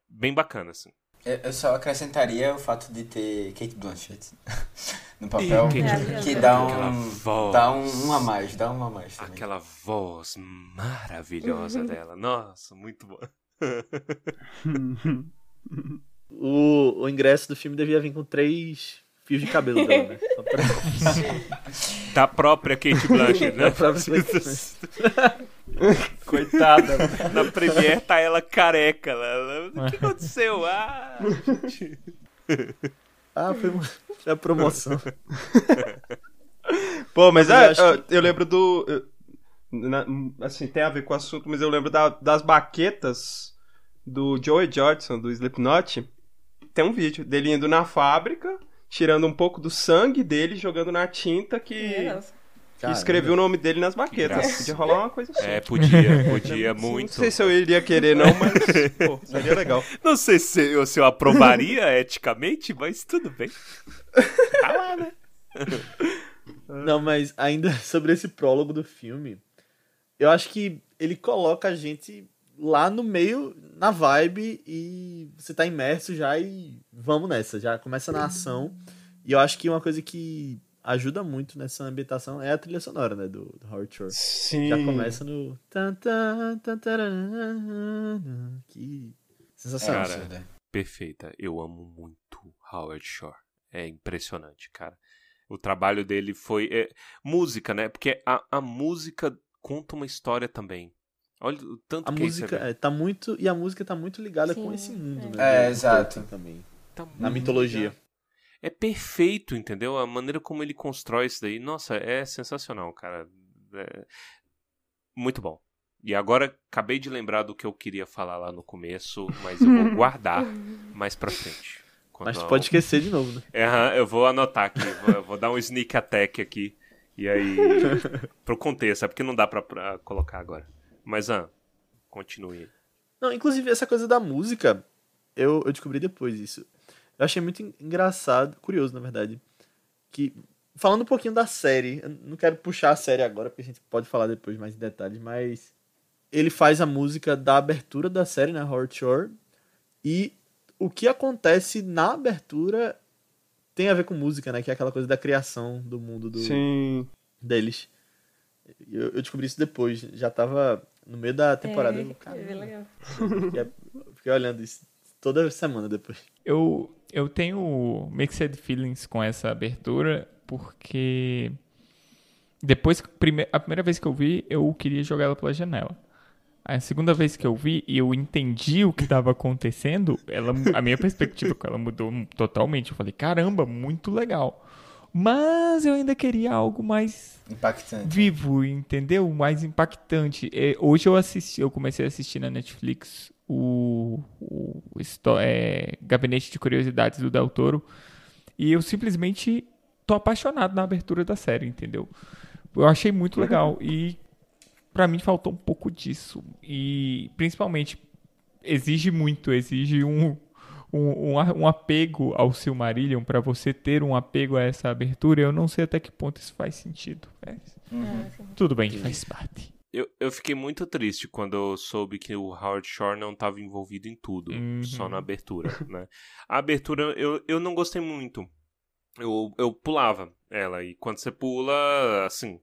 bem bacana, assim. Eu eu só acrescentaria o fato de ter Kate Blanchett *laughs* no papel, Kate Blanchett. que dá um, voz. dá um, um a mais, dá um a mais também. Aquela voz maravilhosa *laughs* dela. Nossa, muito boa. *laughs* O, o ingresso do filme devia vir com três fios de cabelo dela, né? Pra... Da própria Kate Blanchett, né? Da própria Kate *laughs* Coitada. Na Premiere tá ela careca. Ela, o que aconteceu? Ah, gente. *laughs* Ah, foi, uma... foi a promoção. *laughs* Pô, mas, Mas é, eu acho eu, lembro do. na- assim, tem a ver com o assunto, mas eu lembro da- das baquetas do Joey Jordison, do Slipknot. Tem um vídeo dele indo na fábrica, tirando um pouco do sangue dele, jogando na tinta que, Nossa. Que escreveu o nome dele nas baquetas. Podia rolar uma coisa assim. É, podia, podia muito. Não sei se eu iria querer, não, mas *laughs* pô, seria legal. Não sei se eu, se eu aprovaria *laughs* eticamente, mas tudo bem. Tá lá, né? *laughs* Não, mas ainda sobre esse prólogo do filme, eu acho que ele coloca a gente lá no meio, na vibe, e você tá imerso já e vamos nessa, já começa na ação. E eu acho que uma coisa que ajuda muito nessa ambientação é a trilha sonora, né, do, do Howard Shore. Sim. Já começa no... Que sensacional. Cara, Absurdo, é. Perfeita. Eu amo muito Howard Shore. É impressionante, cara. O trabalho dele foi. é, música, né? Porque a, a música conta uma história também. Olha o tanto A que música é, é, tá muito... E a música tá muito ligada Sim, com esse mundo, é. né? É, do exato. Também. tá Na mitologia. É perfeito, entendeu? A maneira como ele constrói isso daí. Nossa, é sensacional, cara. É Muito bom. E agora acabei de lembrar do que eu queria falar lá no começo, mas eu vou *laughs* guardar mais pra frente. Quando Mas tu eu- pode esquecer de novo, né? É, eu vou anotar aqui, vou, eu vou dar um sneak attack aqui. E aí. *laughs* pro contexto, é porque não dá pra, pra colocar agora. Mas, ah, continue. Não, inclusive essa coisa da música, eu, eu descobri depois isso. Eu achei muito en- engraçado, curioso na verdade, que falando um pouquinho da série, eu não quero puxar a série agora, porque a gente pode falar depois mais em detalhes, mas ele faz a música da abertura da série, né, Howard Shore, e o que acontece na abertura tem a ver com música, né, que é aquela coisa da criação do mundo do, Sim. deles. Eu, eu descobri isso depois, já tava no meio da temporada. É, eu, é "Caramba, bem legal. *laughs* que é- fiquei olhando isso toda semana depois. Eu, eu tenho mixed feelings com essa abertura, porque depois, a primeira vez que eu vi, eu queria jogar ela pela janela. A segunda vez que eu vi e eu entendi o que estava acontecendo, ela, a minha perspectiva com ela mudou totalmente. Eu falei, caramba, muito legal. Mas eu ainda queria algo mais impactante. vivo, entendeu? Mais impactante. É, hoje eu assisti, eu comecei a assistir na Netflix o, o, é, Gabinete de Curiosidades do Del Toro e eu simplesmente tô apaixonado na abertura da série, entendeu? Eu achei muito legal e para mim faltou um pouco disso e principalmente exige muito, exige um um, um, um apego ao Silmarillion, para você ter um apego a essa abertura, eu não sei até que ponto isso faz sentido. Uhum. Tudo bem, faz parte. Eu, eu fiquei muito triste quando eu soube que o Howard Shore não estava envolvido em tudo, uhum. só na abertura, né? A abertura eu, eu não gostei muito. Eu, eu pulava ela, e quando você pula, assim,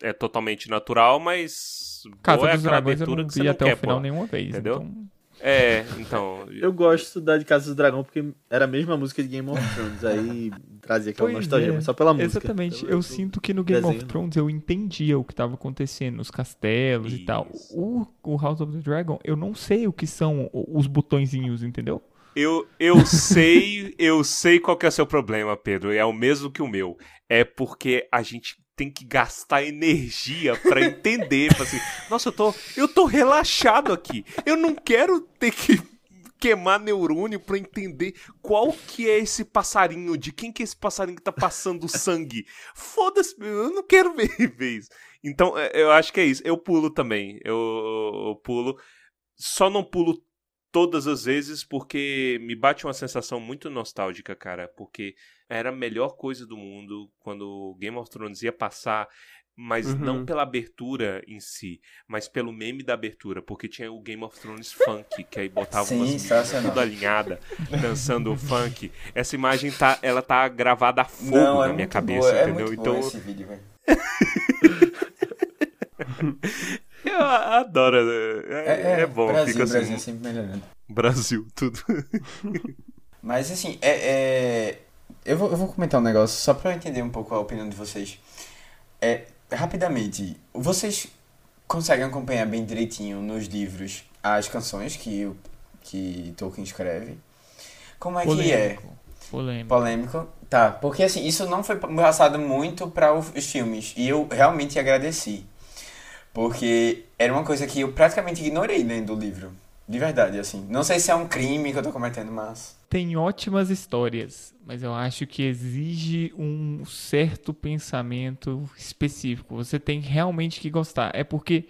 é totalmente natural, mas Casa é dos Dragões eu não vi até o final pular, nenhuma vez, entendeu? Então... É, então. Eu gosto da de Casa do Dragão porque era a mesma música de Game of Thrones. Aí trazia aquela pois nostalgia, é. mas só pela música. Exatamente. Eu sinto que no Game desenho. of Thrones eu entendia o que estava acontecendo, os castelos Isso. e tal. O, o House of the Dragon, eu não sei o que são os botõezinhos, entendeu? Eu, eu sei, eu sei qual que é o seu problema, Pedro. É o mesmo que o meu. É porque a gente tem que gastar energia para entender. assim, Nossa, eu tô, eu tô relaxado aqui. Eu não quero ter que queimar neurônio para entender qual que é esse passarinho, de quem que é esse passarinho que tá passando sangue. Foda-se, eu não quero *laughs* ver, isso. Então, é, eu acho que é isso. Eu pulo também. Eu, eu pulo. Só não pulo todas as vezes porque me bate uma sensação muito nostálgica, cara, porque era a melhor coisa do mundo quando Game of Thrones ia passar, mas uhum. não pela abertura em si, mas pelo meme da abertura, porque tinha o Game of Thrones funk, que aí botava Sim, umas tudo alinhada, dançando funk. Essa imagem tá, ela tá gravada a fogo não, é na minha cabeça, boa, é entendeu? É então esse vídeo, velho. *laughs* Eu adoro. Né? É, é, é bom. Brasil, fica assim, Brasil sempre melhorando. Brasil, tudo. *laughs* Mas assim, é, é, eu, vou, eu vou comentar um negócio só eu entender um pouco a opinião de vocês. É, rapidamente, vocês conseguem acompanhar bem direitinho nos livros as canções que, que Tolkien escreve? Como é Polêmico. que é? Polêmico. Polêmico. Tá, porque assim, isso não foi passado muito para os filmes. E eu realmente agradeci. Porque era uma coisa que eu praticamente ignorei dentro do livro. De verdade, assim. Não sei se é um crime que eu tô cometendo, mas. Tem ótimas histórias, mas eu acho que exige um certo pensamento específico. Você tem realmente que gostar. É porque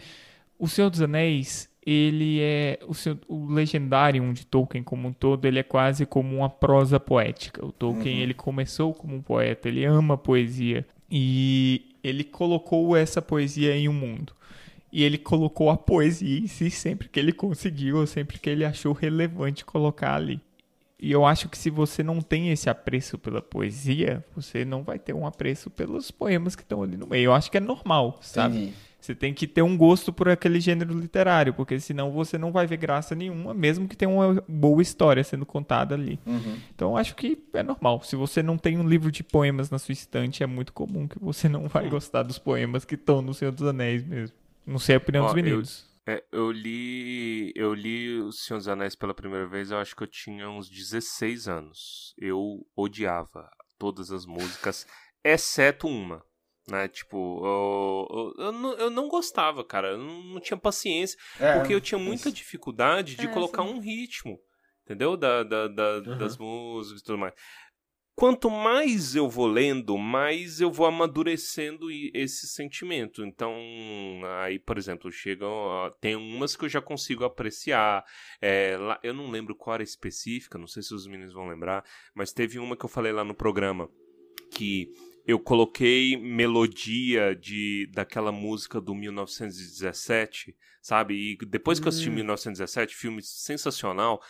O Senhor dos Anéis, ele é. O, seu, o Legendarium de Tolkien como um todo, ele é quase como uma prosa poética. O Tolkien, uhum. ele começou como um poeta, ele ama poesia. E ele colocou essa poesia em um mundo e ele colocou a poesia em si sempre que ele conseguiu, ou sempre que ele achou relevante colocar ali. E eu acho que se você não tem esse apreço pela poesia, você não vai ter um apreço pelos poemas que estão ali no meio. Eu acho que é normal, sabe? Entendi. Você tem que ter um gosto por aquele gênero literário, porque senão você não vai ver graça nenhuma, mesmo que tenha uma boa história sendo contada ali. Uhum. Então eu acho que é normal. Se você não tem um livro de poemas na sua estante, é muito comum que você não vai gostar dos poemas que estão no Senhor dos Anéis mesmo. Não sei a opinião Ó, dos meninos. Eu, é, eu li. Eu li O Senhor dos Anéis pela primeira vez, eu acho que eu tinha uns 16 anos. Eu odiava todas as músicas, exceto uma. Né, tipo, eu, eu, eu, não, eu não gostava, cara. Eu não, não tinha paciência. É, porque eu tinha muita isso. dificuldade de é, colocar sim. um ritmo entendeu? Da, da, da uhum. Das músicas e tudo mais quanto mais eu vou lendo, mais eu vou amadurecendo esse sentimento. Então, aí, por exemplo, chegam. Tem umas que eu já consigo apreciar. É, lá, eu não lembro qual era específica, não sei se os meninos vão lembrar, mas teve uma que eu falei lá no programa que eu coloquei melodia de daquela música do 1917, sabe? E depois que eu assisti hum. 1917, filme sensacional,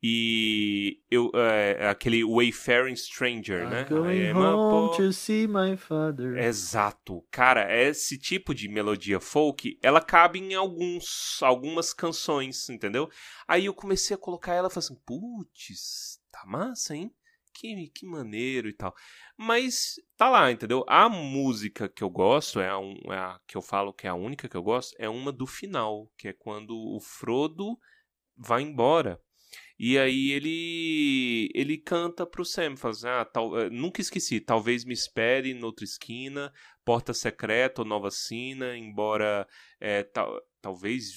E eu, é, aquele Wayfaring Stranger, né? I'm going am a home to see my father. Exato. Cara, esse tipo de melodia folk, ela cabe em alguns, algumas canções, entendeu? Aí eu comecei a colocar ela e falei assim, putz, tá massa, hein? Que, que maneiro e tal. Mas tá lá, entendeu? A música que eu gosto, é a, é a que eu falo que é a única que eu gosto, é uma do final, que é quando o Frodo vai embora. E aí ele ele canta pro Sam, fala assim, ah, tal, eh, nunca esqueci, talvez me espere noutra esquina, porta secreta ou nova sina, embora eh, tal, talvez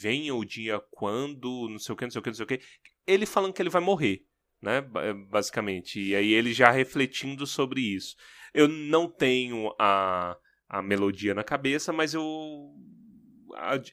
venha o dia quando, não sei o que, não sei o que, não sei o que. Ele falando que ele vai morrer, né, eh, basicamente. E aí ele já refletindo sobre isso. Eu não tenho a, a melodia na cabeça, mas eu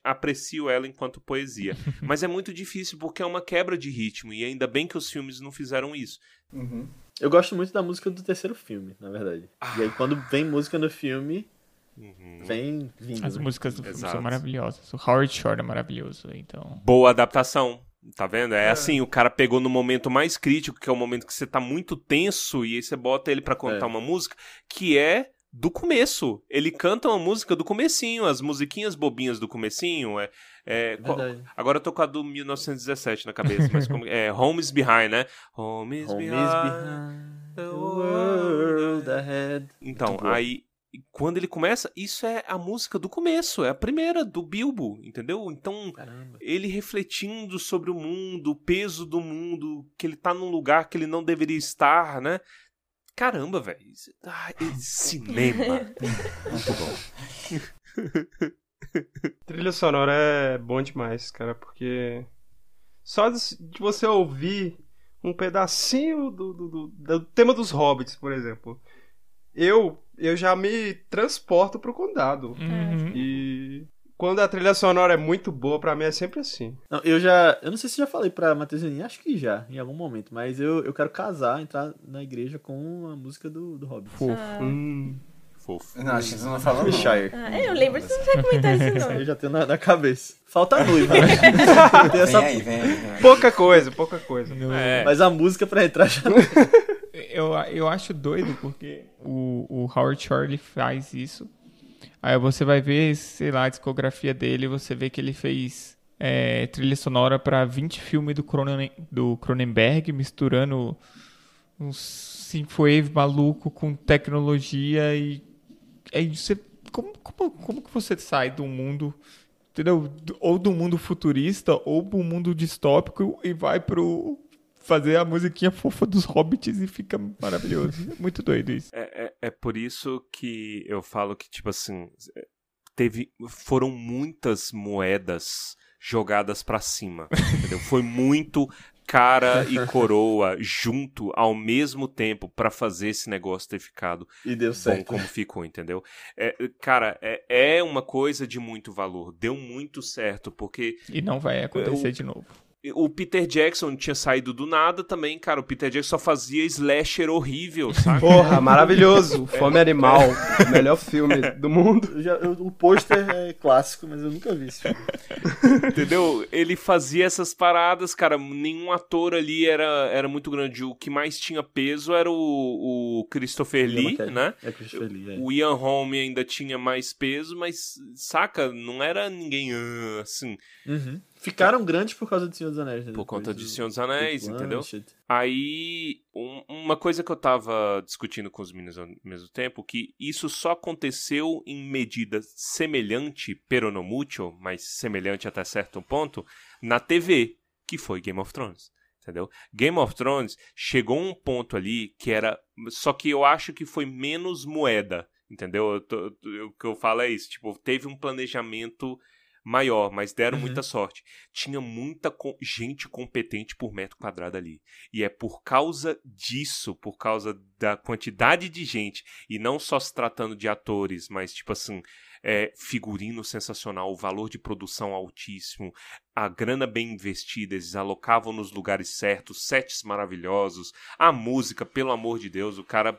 aprecio ela enquanto poesia. *laughs* Mas é muito difícil porque é uma quebra de ritmo e ainda bem que os filmes não fizeram isso. Uhum. Eu gosto muito da música do terceiro filme, na verdade. E aí quando vem música no filme, Uhum. vem vindo. As né? músicas do filme Exato. são maravilhosas. O Howard Shore é maravilhoso, então. Boa adaptação. Tá vendo? É, assim, o cara pegou no momento mais crítico, que é o momento que você tá muito tenso, e aí você bota ele pra contar É. uma música que é do começo. Ele canta uma música do comecinho, as musiquinhas bobinhas do comecinho. É, é, qual- agora eu tô com a do 1917 na cabeça, mas como, é Home is Behind, né? Home is Home is behind. behind the world ahead. Então, aí, quando ele começa, isso é a música do começo, é a primeira, do Bilbo, entendeu? Então, Caramba. ele refletindo sobre o mundo, o peso do mundo, que ele tá num lugar que ele não deveria estar, né? Caramba, velho. ah, cinema. *laughs* Muito bom. *laughs* Trilha sonora é bom demais, cara, porque só de de você ouvir um pedacinho do, do, do- do tema dos hobbits, por exemplo, eu, eu já me transporto pro condado. Uhum. E quando a trilha sonora é muito boa, pra mim é sempre assim. Não, eu já. Eu não sei se já falei pra Matheus Aninha, acho que já, em algum momento, mas eu, eu quero casar, entrar na igreja com a música do, do Hobbit. Fofo. Hum. Fofo. Não, acho que você não falou não. Shire. Ah, eu lembro de você comentar isso Isso aí *laughs* eu não. já tenho na, na cabeça. Falta noiva, né? *laughs* Tem essa- Vem aí, vem aí. Vem aí. Pouca coisa, pouca coisa. É, Mas a música pra entrar já. *laughs* Eu, eu acho doido porque o, o Howard Shore faz isso. Aí você vai ver, sei lá, a discografia dele, você vê que ele fez é, trilha sonora pra 20 filmes do, Cronen, do Cronenberg, misturando um synthwave maluco com tecnologia e aí você como, como, como que você sai do mundo entendeu? Ou do mundo futurista ou do mundo distópico e vai pro fazer a musiquinha fofa dos hobbits e fica maravilhoso. É muito doido isso. É, é, é por isso que eu falo que, tipo assim, teve, foram muitas moedas jogadas pra cima, entendeu? Foi muito cara e coroa junto ao mesmo tempo pra fazer esse negócio ter ficado E deu bom certo. como ficou, entendeu? É, cara, é, é uma coisa de muito valor, deu muito certo, porque E não vai acontecer Eu- de novo. O Peter Jackson tinha saído do nada também, cara. O Peter Jackson só fazia slasher horrível, *laughs* sabe? Porra, maravilhoso. Fome Animal, o *laughs* melhor filme do mundo. Eu já- eu- o pôster é clássico, mas eu nunca vi esse filme. *laughs* Entendeu? Ele fazia essas paradas, cara. Nenhum ator ali era, era muito grande. O que mais tinha peso era o, o Christopher Lee, McKellen. né? É Christopher Lee, é. O Ian Holm ainda tinha mais peso, mas, saca, não era ninguém ah, assim, Uhum. Ficaram grandes por causa do Senhor dos Anéis, né? por conta de o- Senhor dos Anéis, entendeu? Aí, um- uma coisa que eu tava discutindo com os meninos ao mesmo tempo, que isso só aconteceu em medida semelhante, pero no mucho, mas semelhante até certo ponto, na TV, que foi Game of Thrones. Entendeu? Game of Thrones chegou um ponto ali que era. Só que eu acho que foi menos moeda. Entendeu? Eu tô- eu- o que eu falo é isso. Tipo, teve um planejamento maior, mas deram Uhum. muita sorte. Tinha muita co- gente competente por metro quadrado ali. E é por causa disso, por causa da quantidade de gente, e não só se tratando de atores, mas tipo assim, é, figurino sensacional, o valor de produção altíssimo, a grana bem investida, eles alocavam nos lugares certos, sets maravilhosos, a música, pelo amor de Deus, o cara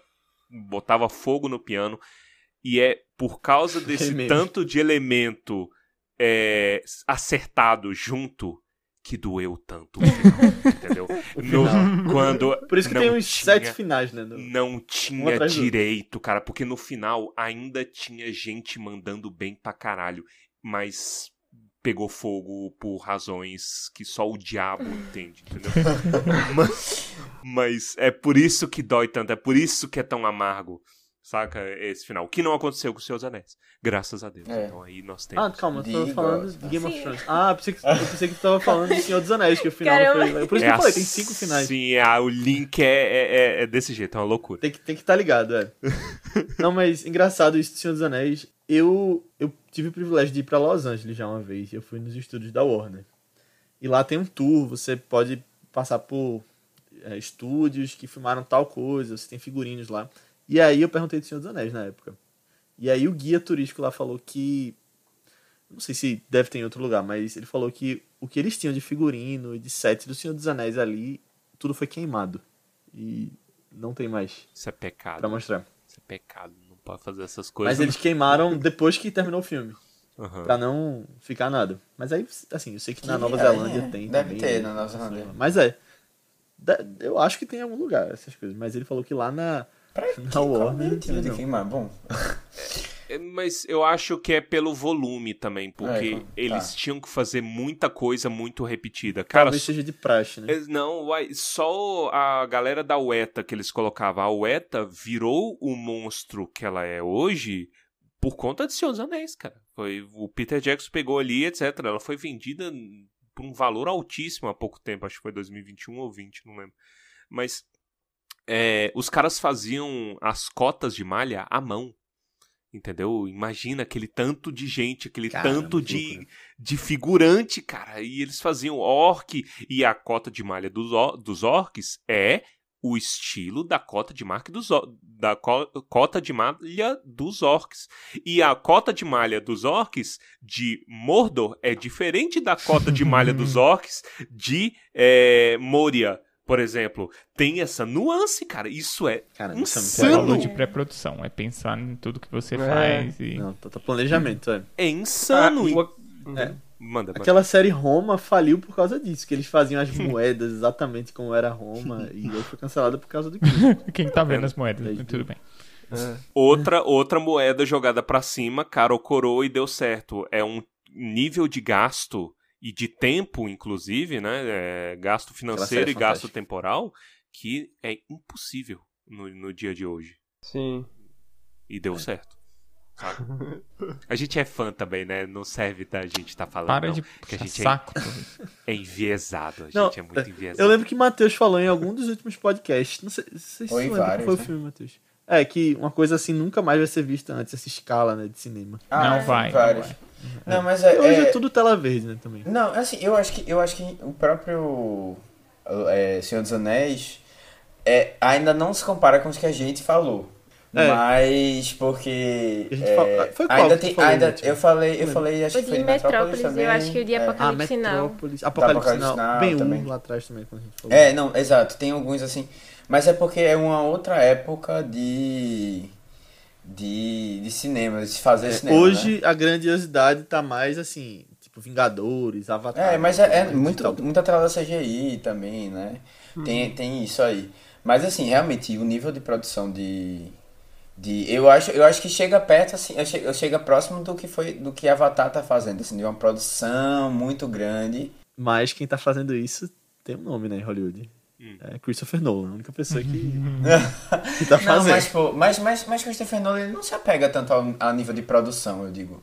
botava fogo no piano. E é por causa *laughs* desse meme. tanto de elemento é, acertado junto que doeu tanto o *laughs* final, entendeu? No- quando Por isso que não tem uns tinha- sete finais, né? no- não tinha direito, cara, porque no final ainda tinha gente mandando bem pra caralho, mas pegou fogo por razões que só o diabo entende, entendeu? *laughs* mas, mas é por isso que dói tanto, é por isso que é tão amargo, saca? Esse final. O que não aconteceu com os seus anéis. Graças a Deus. É. Então aí nós temos. Ah, calma, eu tava falando de Game of. Thrones. Ah, eu pensei que, eu pensei que tu tava falando do Senhor dos Anéis, que o final Caramba. foi. Por isso É que eu falei, tem cinco finais. Sim, é, o link é, é, é- é desse jeito, é uma loucura. Tem que estar tem que tá ligado, é. *laughs* Não, mas engraçado isso do Senhor dos Anéis. Eu, eu tive o privilégio de ir pra Los Angeles já uma vez. Eu fui nos estúdios da Warner. E lá tem um tour, você pode passar por é, estúdios que filmaram tal coisa, você tem figurinos lá. E aí eu perguntei do Senhor dos Anéis na época. E aí o guia turístico lá falou que. Não sei se deve ter em outro lugar, mas ele falou que o que eles tinham de figurino e de set do Senhor dos Anéis ali, tudo foi queimado. E não tem mais Isso é pecado. pra mostrar. Isso é pecado. Não pode fazer essas coisas. Mas eles queimaram depois que terminou o filme. Aham. Pra não ficar nada. Mas aí, assim, eu sei que na Que- Nova é, Zelândia é, tem deve também. ter né? na Nova Zelândia. Mas é. Eu acho que tem em algum lugar essas coisas. Mas ele falou que lá na, Pra Qual o Warner não de queimar? Bom, É, Mas eu acho que é pelo volume também, porque É, então, tá. eles tinham que fazer muita coisa muito repetida. Cara, Talvez seja de praxe, né? É, Não, uai, só a galera da UETA que eles colocavam. A UETA virou o monstro que ela é hoje por conta de Senhor dos Anéis, cara. Foi, o Peter Jackson pegou ali, etc. Ela foi vendida por um valor altíssimo há pouco tempo. Acho que foi 2021 ou 20, não lembro. Mas é, os caras faziam as cotas de malha à mão. Entendeu? Imagina aquele tanto de gente, aquele Caramba, tanto que de, de figurante, cara. E eles faziam orc. E a cota de malha dos, or- dos orcs é o estilo da cota de marca dos da co- cota de malha dos orcs. E a cota de malha dos orcs de Mordor é diferente da cota de malha dos *laughs* orcs de é, Moria, por exemplo. Tem essa nuance, cara. Isso é Cara, um isso é É Insano. de pré-produção, é pensar em tudo que você É. faz e... Não, tá, tá planejamento, é. é insano. Ah, uma- É. Manda, manda. Aquela série Roma faliu por causa disso, que eles faziam as *laughs* moedas exatamente como era Roma, *laughs* e aí foi cancelada por causa do que. *laughs* Quem tá vendo as moedas, Desde- tudo bem. é. Outra, outra moeda jogada pra cima, cara ou coroa e deu certo. É um nível de gasto e de tempo, inclusive, né? É, gasto financeiro e gasto temporal que é impossível no, no dia de hoje. Sim. E deu certo. Sabe? *laughs* A gente é fã também, né? Não serve da gente estar falando. Para não, de porque a gente é, saco. Torres. *laughs* é enviesado. A gente Não, é muito enviesado. Eu lembro que Matheus falou em algum dos últimos podcasts. Não sei, não sei se Foi você lembra qual vários, foi o né? filme, Matheus. É, que uma coisa assim nunca mais vai ser vista antes, essa escala né, de cinema. Ah, Não é, vai, não vários. vai. Não, mas é, hoje é, é- tudo tela verde, né, também. Não, assim, eu acho que eu acho que o próprio é, Senhor dos Anéis é, ainda não se compara com os que a gente falou. É. Mas porque A gente é, fala- foi qual ainda tem, falou, ainda Matheus? eu falei, eu falei, acho O que foi de Metrópolis também. eu acho que o de é. Ah, Apocalipse. Metrópolis. Apocalipse Apocalipse Now. Now Bem também. um lá atrás também, quando a gente falou. É, não, exato, tem alguns assim, mas é porque é uma outra época de de, de cinema, de se fazer É, cinema. né? hoje a grandiosidade tá mais assim, tipo Vingadores, Avatar. É, mas é, é muito, digital. muita tela CGI também, né? Tem, tem isso aí. Mas assim, realmente, o nível de produção de. de eu, acho, eu acho que chega perto, assim, eu chego, eu chega próximo do que foi do que Avatar tá fazendo, assim, de uma produção muito grande. Mas quem tá fazendo isso tem um nome, né, em Hollywood. Hum. É Christopher Nolan, a única pessoa que, *laughs* que tá Não, fazendo. mas, pô, mas, mas, mas Christopher Nolan ele não se apega tanto ao, a nível de produção, eu digo.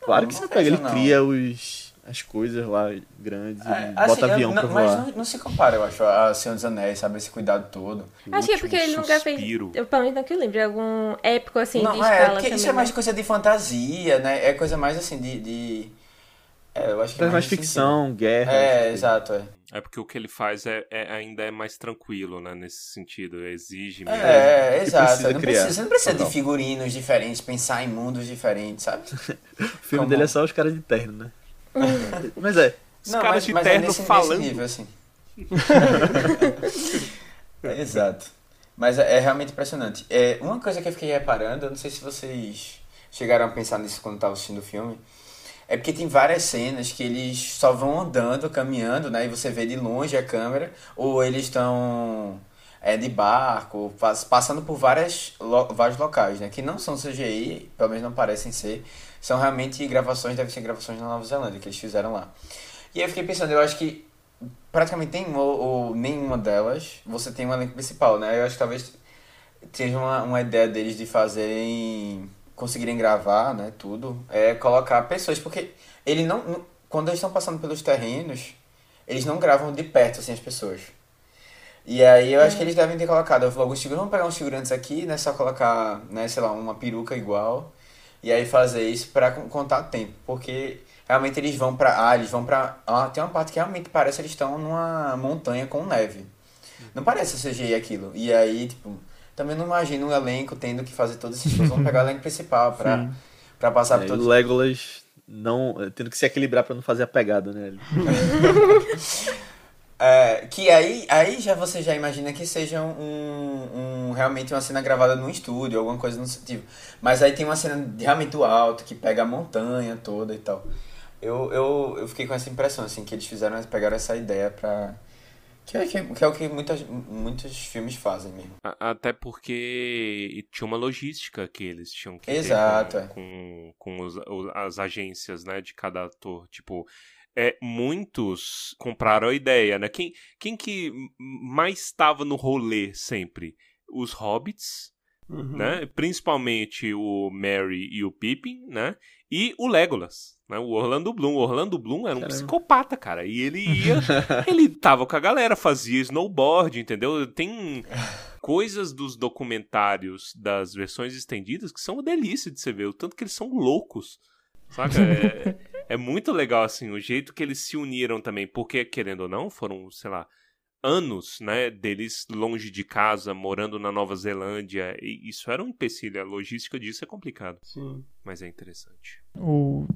Claro que não você pega, ele pensa, não. cria os, as coisas lá grandes, É, ele assim, bota eu- avião não- pra mas voar. não, não se compara, eu acho, a Senhor dos Anéis, sabe? Esse cuidado todo. O Acho que é porque ele nunca fez. Eu, pelo menos não que eu lembro, algum épico assim não, de é, escala também. isso é mais né? coisa de fantasia, né? É coisa mais assim de. de... É, eu acho que Traz mais nesse ficção, guerra. sentido. É, essas exato, é. É porque o que ele faz é, é- ainda é mais tranquilo, né? Nesse sentido. Exige menos. É, que exato. precisa Não precisa, você não precisa de Total. figurinos diferentes, pensar em mundos diferentes, sabe? *laughs* O filme Como- dele é só os caras de terno, né? *laughs* mas é, Os caras de terno nesse, falando. Nesse nível, assim. É, *laughs* exato. Mas é, é realmente impressionante. É, uma coisa que eu fiquei reparando, eu não sei se vocês chegaram a pensar nisso quando estavam assistindo o filme, É porque tem várias cenas que eles só vão andando, caminhando, né? E você vê de longe a câmera, ou eles estão é, de barco, pass- passando por várias, lo- vários locais, né? Que não são CGI, pelo menos não parecem ser. São realmente gravações, devem ser gravações na Nova Zelândia que eles fizeram lá. E aí eu fiquei pensando, eu acho que praticamente nenhuma ou nenhuma delas você tem um elenco principal, né? Eu acho que talvez seja uma, uma ideia deles de fazerem conseguirem gravar, né, tudo, é colocar pessoas, porque ele não, não- quando eles estão passando pelos terrenos, eles não gravam de perto assim as pessoas. E aí eu acho que eles devem ter colocado, eu falei, alguns figurantes, vamos pegar uns figurantes aqui, né, só colocar, né, sei lá, uma peruca igual, e aí fazer isso con- contar tempo, porque realmente eles vão pra, ah, eles vão pra, ah, tem uma parte que realmente parece que eles estão numa montanha com neve. Não parece CGI aquilo. E aí, tipo, também não imagino um elenco tendo que fazer todas essas coisas. Vamos pegar o elenco principal pra, pra passar por É, e todos o Legolas não, eh, tendo que se equilibrar pra não fazer a pegada, né? *laughs* É, que aí, aí já você já imagina que seja um, um- realmente uma cena gravada num estúdio, alguma coisa no sentido. Mas aí tem uma cena de- realmente do alto, que pega a montanha toda e tal. Eu, eu, eu fiquei com essa impressão, assim, que eles fizeram, pegaram essa ideia pra... Que é, que é, que é o que muitas, muitos filmes fazem mesmo. A- Até porque tinha uma logística que eles tinham que ter Exato, é. com, com, com os- as agências né, de cada ator. Tipo, é, muitos compraram a ideia, né? Quem, quem que mais estava no rolê sempre? Os hobbits, Uhum. né? Principalmente o Merry e o Pippin, né? E o Legolas, né? O Orlando Bloom. O Orlando Bloom era um Caramba. psicopata, cara. E ele ia... *laughs* ele tava com a galera, fazia snowboard, entendeu? Tem coisas dos documentários das versões estendidas que são uma delícia de você ver. O tanto que eles são loucos, saca? É, é muito legal, assim, o jeito que eles se uniram também. Porque, querendo ou não, foram, sei lá anos, né, deles longe de casa, morando na Nova Zelândia, e isso era um empecilho, a logística disso é complicado, Sim. mas é interessante. O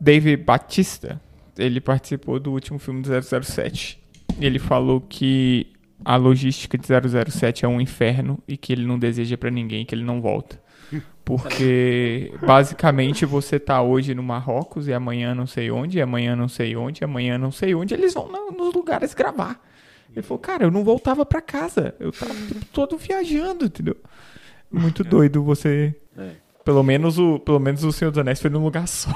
David Batista, ele participou do último filme do 007. Ele falou que a logística de 007 é um inferno e que ele não deseja pra ninguém que ele não volta. *laughs* Porque basicamente você tá hoje no Marrocos e amanhã não sei onde, e amanhã não sei onde, e amanhã não sei onde, eles vão na- nos lugares gravar. Ele falou, cara, eu não voltava pra casa, eu tava o tempo todo viajando, entendeu? Muito doido você. É. Pelo menos o, pelo menos o Senhor dos Anéis foi num lugar só.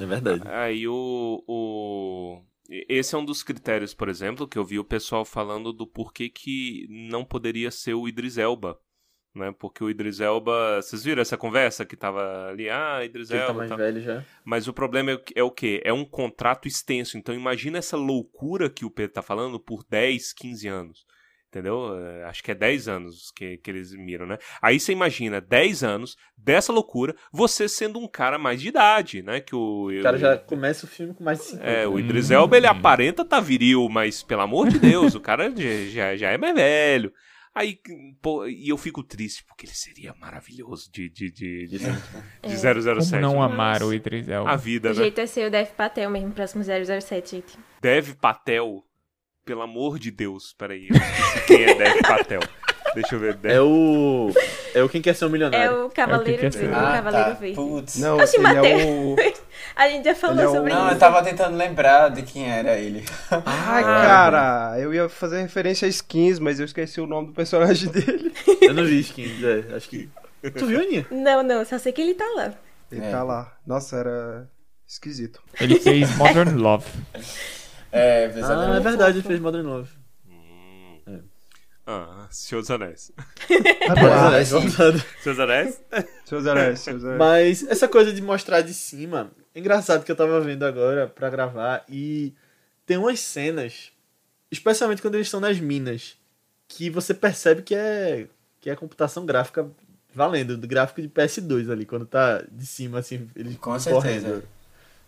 É verdade. Aí o, o. Esse é um dos critérios, por exemplo, que eu vi o pessoal falando do porquê que não poderia ser o Idris Elba. Né? Porque o Idris Elba. Vocês viram essa conversa que tava ali? Ah, Idris Ele tá Elba. mais tal. velho já. Mas o problema é, o que- é o quê? É um contrato extenso. Então imagina essa loucura que o Pedro tá falando por 10, 15 anos. Entendeu? É, Acho que é 10 anos que, que eles miram, né? Aí você imagina 10 anos dessa loucura, você sendo um cara mais de idade, né? Que o, O cara já começa o filme com mais de 50. é, o né? Idris Elba, ele aparenta tá viril, mas pelo amor de Deus, o cara já, já, já é mais velho. Aí, pô, e eu fico triste, porque ele seria maravilhoso de, de, de, de, de 007. Como não mas amar o Idris Elba? A vida, O né? jeito é ser o Dev Patel mesmo, próximo 007, gente. Dev Patel, pelo amor de Deus. Peraí, eu esqueci quem é Dev Patel. Deixa eu ver. Dev... É o. É o Quem Quer Ser um É Milionário. Cavaleiro É o que é Verde. o Ah, Cavaleiro tá. Verde. Putz. Não, Oxi, ele é Mateus. o... *laughs* A gente já falou Ele é o- sobre Não, isso. eu tava tentando lembrar de quem era ele. Ai, *laughs* cara, eu ia fazer referência a skins, mas eu esqueci o nome do personagem *laughs* dele. Eu não vi skins, é, acho que. Tu viu, Aninha? Não, não, só sei que ele tá lá. Ele É. tá lá. Nossa, era esquisito. Ele fez Modern Love. É, Ah, é verdade, ele fez Modern Love. Hum. Ah, Senhor dos Anéis. *laughs* Ah, É, sim. voltando. Senhor dos Anéis? Seus anéis, seus anéis. Mas essa coisa de mostrar de cima, é engraçado que eu tava vendo agora pra gravar e tem umas cenas, especialmente quando eles estão nas minas, que você percebe que é que é computação gráfica valendo, do gráfico de PS2 ali, quando tá de cima assim, eles Com certeza.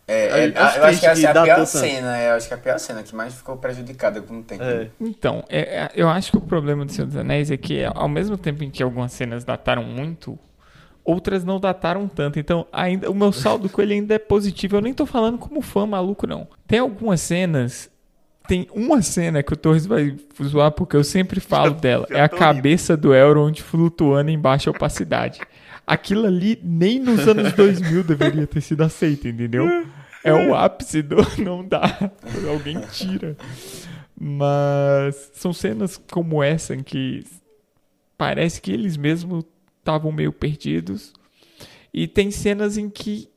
Correndo. É, é, Acho eu acho que essa é a pior cena, é, eu acho que é a pior cena que mais ficou prejudicada com o tempo. É. Então, é- é- eu acho que o problema do Senhor dos Anéis é que, ao mesmo tempo em que algumas cenas dataram muito, outras não dataram tanto. Então, ainda o meu saldo com ele ainda é positivo. Eu nem tô falando como fã maluco, não. Tem algumas cenas. Tem uma cena que o Torres vai zoar porque eu sempre falo *laughs* dela. já É a cabeça do Elrond flutuando em baixa opacidade. Aquilo ali nem nos anos *laughs* 2000 deveria ter sido aceito, entendeu? É o *laughs* ápice do *laughs* não dá. Alguém tira. Mas são cenas como essa em que parece que eles mesmos estavam meio perdidos. E tem cenas em que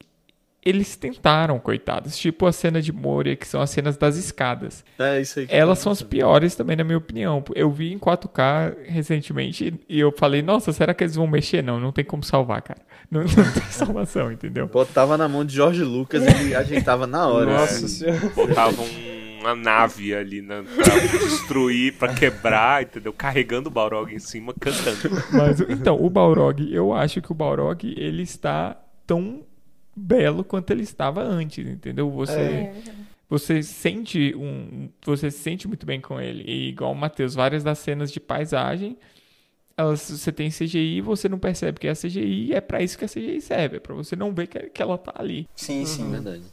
eles tentaram, coitados. Tipo a cena de Moria, que são as cenas das escadas. É isso aí. Elas são as piores também, na minha opinião. Eu vi em 4K recentemente e eu falei, nossa, será que eles vão mexer? Não, não tem como salvar, cara. Não, não tem *laughs* salvação, entendeu? Botava na mão de Jorge Lucas e ele ajeitava na hora. Nossa assim. senhora. Botavam uma nave ali na, pra destruir, pra quebrar, entendeu? Carregando o Balrog em cima, cantando. Mas, então, o Balrog, eu acho que o Balrog, ele está tão belo quanto ele estava antes, entendeu? Você, É. você sente um, você se sente muito bem com ele. E igual o Matheus, várias das cenas de paisagem, elas, você tem CGI e você não percebe que é CGI e é pra isso que a CGI serve, é pra você não ver que, que ela tá ali. Sim, sim. Verdade.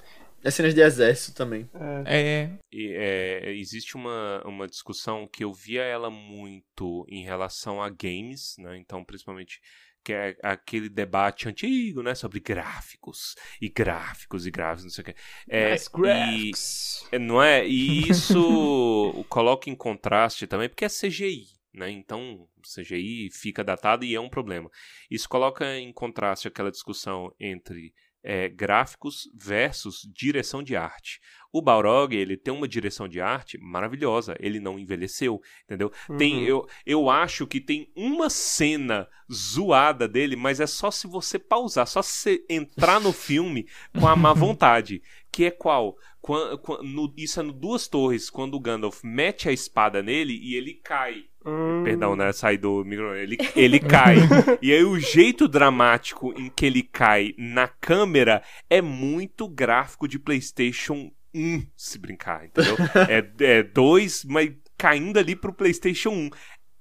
E as cenas de exército também. É, E, é, existe uma, uma discussão que eu via ela muito em relação a games, né? Então, principalmente que é aquele debate antigo, né, sobre gráficos e gráficos e gráficos, não sei o que. É, Nice e- graphics. É, Não é? E isso *laughs* coloca em contraste também, porque é CGI, né? Então, CGI fica datado e é um problema. Isso coloca em contraste aquela discussão entre é, gráficos versus direção de arte. O Balrog, ele tem uma direção de arte maravilhosa, ele não envelheceu, entendeu? Tem, Uhum. eu, eu acho que tem uma cena zoada dele, mas é só se você pausar, só se você entrar no filme com a má *laughs* vontade. Que é qual? Quan- quan- no- isso é no Duas Torres, quando o Gandalf mete a espada nele e ele cai. Hum. Perdão, né? Sai do micro. Ele, ele cai. *laughs* e aí o jeito dramático em que ele cai na câmera é muito gráfico de PlayStation 1, se brincar, entendeu? é, é dois, mas caindo ali pro PlayStation 1.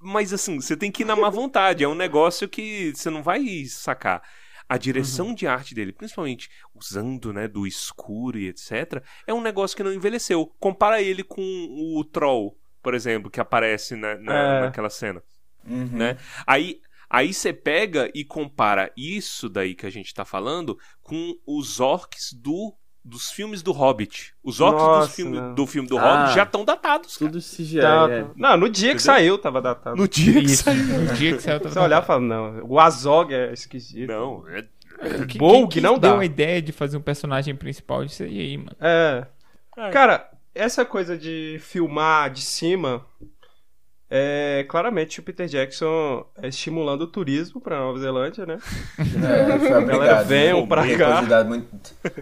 Mas assim, você tem que ir na má vontade. É um negócio que você não vai sacar. A direção de arte dele, principalmente usando né, do escuro e etc., é um negócio que não envelheceu. Compara ele com o Troll, por exemplo, que aparece na, na- É. naquela cena Uhum. né? Aí aí você pega e compara isso daí que a gente tá falando com os orcs do dos filmes do Hobbit. Os orcs Nossa, dos filme- do filme do Ah, Hobbit já estão datados, cara. Tudo CGI. Tá, é. tá. Não, no dia que saiu tava datado. No dia que isso. saiu. No dia que saiu, Você olhar e fala, não, o Azog é esquisito. Não, é- Que, Bolg quem que não deu dá. a ideia de fazer um personagem principal de CGI, mano? É. É. Cara, essa coisa de filmar de cima é claramente o Peter Jackson é estimulando o turismo pra Nova Zelândia, né? *laughs* É, foi obrigado. Galera, venham né? pra Depois cá. muito,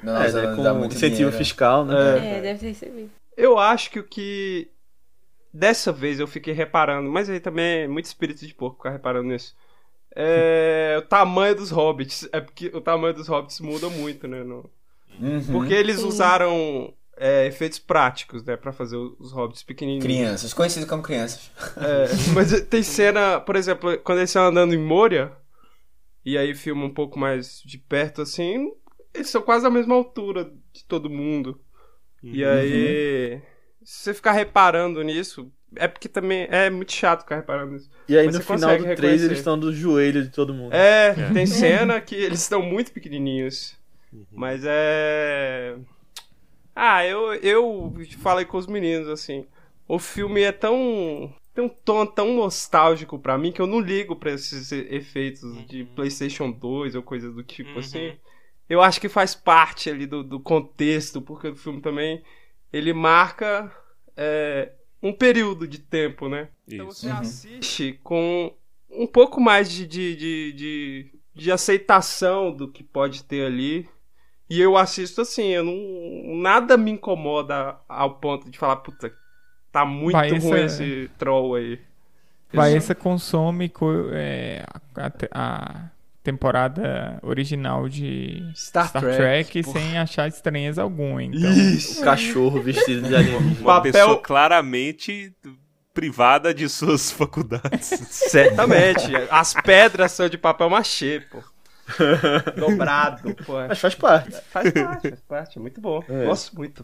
Nova É, né, com muito incentivo dinheiro. fiscal, né? É, deve ter recebido. Eu acho que o que. Dessa vez eu fiquei reparando, mas aí também é muito espírito de porco ficar reparando nisso. É *laughs* o tamanho dos hobbits. É porque o tamanho dos hobbits muda muito, né? no- Uhum. Porque eles Sim. usaram é, efeitos práticos, né? Pra fazer os hobbits pequenininhos. Crianças, conhecidos como crianças. É, *laughs* mas tem cena, por exemplo, quando eles estão andando em Moria, e aí filma um pouco mais de perto assim, eles são quase a mesma altura de todo mundo. E aí, se você ficar reparando nisso, é porque também é muito chato ficar reparando nisso. E aí Mas no final do 3 reconhecer. eles estão do joelho de todo mundo. É, tem cena que eles estão muito pequenininhos. Uhum. Mas é. Ah, eu, eu falei com os meninos assim. O filme é tão. Tem um tom tão nostálgico pra mim que eu não ligo pra esses efeitos de PlayStation 2 ou coisa do tipo Uhum. assim. Eu acho que faz parte ali do, do contexto, porque o filme também ele marca é, um período de tempo, né? Então Isso. você assiste com um pouco mais de, de, de, de, de aceitação do que pode ter ali. E eu assisto assim, eu não. Nada me incomoda ao ponto de falar, puta, tá muito Baessa- ruim esse troll aí. Baessa consome co- é, a, a te- a temporada original de Star Star, Trek, Trek, sem achar estranheza alguma. Então, Isso! O cachorro vestido de alienígena. *laughs* Uma Papel- pessoa claramente privada de suas faculdades. *laughs* Certamente. As pedras são de papel machê, pô. *laughs* Dobrado, pô. Mas faz parte. Faz parte, faz parte. É muito bom. É. Gosto muito.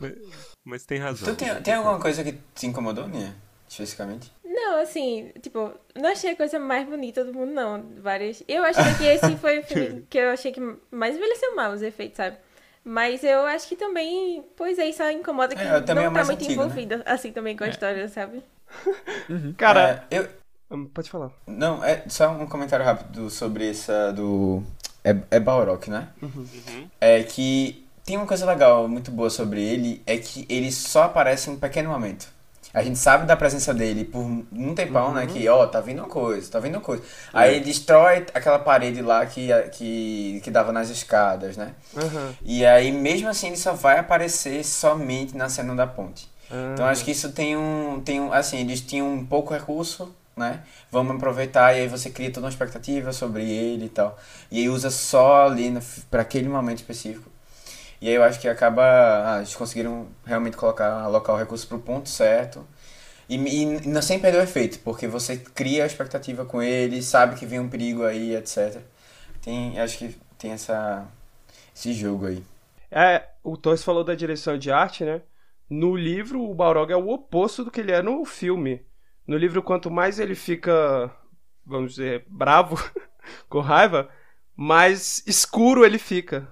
Mas tem razão. Tu tem, tem alguma coisa que te incomodou, Nia? Especificamente? Não, assim, tipo, não achei a coisa mais bonita do mundo, não. Várias. Eu achei que esse foi o filme *laughs* que eu achei que mais envelheceu mal os efeitos, sabe? Mas eu acho que também, pois é, isso incomoda que É, também é não tá mais muito antigo, né? envolvida, assim, também com a história, sabe? Cara, É, eu, hum, pode falar. não, é só um comentário rápido sobre essa do. É, é Balrog, né? É que tem uma coisa legal, muito boa sobre ele, é que ele só aparece em um pequeno momento. A gente sabe da presença dele por um tempão, né? Que, ó, tá vindo uma coisa, tá vindo uma coisa. Aí ele destrói aquela parede lá que, que, que dava nas escadas, né? Aham. E aí, mesmo assim, ele só vai aparecer somente na cena da ponte. Ah. Então, acho que isso tem um, tem um... Assim, eles tinham um pouco recurso, né? Vamos aproveitar e aí você cria toda uma expectativa sobre ele e tal. E aí usa só ali pra aquele momento específico. E aí eu acho que acaba... Ah, eles conseguiram realmente colocar, alocar o recurso pro ponto certo. E, e não sem perder o efeito, porque você cria a expectativa com ele, sabe que vem um perigo aí, etc. Tem, acho que tem essa, esse jogo aí. É, o Torres falou da direção de arte, né? No livro, o Balrog é o oposto do que ele é no filme. No livro, quanto mais ele fica, vamos dizer, bravo, *laughs* com raiva, mais escuro ele fica.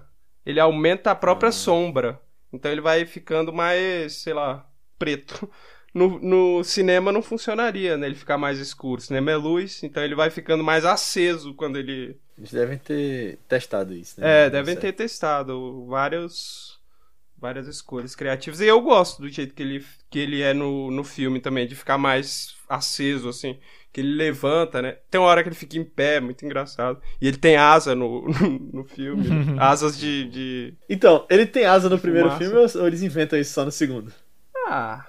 Ele aumenta a própria sombra. Então ele vai ficando mais, sei lá, preto. *laughs* No, no cinema não funcionaria, né? Ele ficar mais escuro. O cinema é luz, então ele vai ficando mais aceso quando ele, Eles devem ter testado isso, né? é, devem ter testado vários, várias escolhas criativas. E eu gosto do jeito que ele, que ele é no, no filme também, de ficar mais aceso, assim. Que ele levanta, né? Tem uma hora que ele fica em pé, muito engraçado. E ele tem asa no, *laughs* no, no filme. *laughs* Asas de, de. Então, ele tem asa no primeiro filme ou eles inventam isso só no segundo? Ah.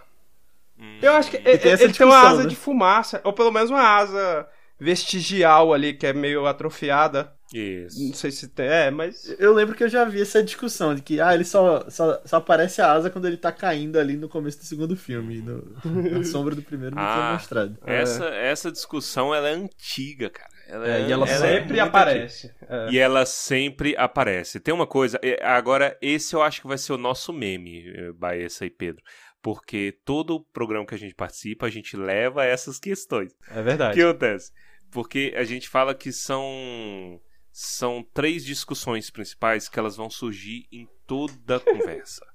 Hum. Eu acho que tem ele, essa ele tem uma asa né? de fumaça, ou pelo menos uma asa vestigial ali, que é meio atrofiada. Isso. Não sei se tem. É, mas. Eu lembro que eu já vi essa discussão de que ah, ele só, só, só aparece a asa quando ele tá caindo ali no começo do segundo filme. No, na *laughs* sombra do primeiro não Ah, mostrado. Essa, essa discussão ela é antiga, cara. Ela, É, e ela, é sempre muito aparece. É. E ela sempre aparece. Tem uma coisa, é, agora esse eu acho que vai ser o nosso meme, Baessa e Pedro. Porque todo programa que a gente participa, a gente leva essas questões. É O verdade. que acontece? Porque a gente fala que são são três discussões principais que elas vão surgir em toda *laughs* conversa.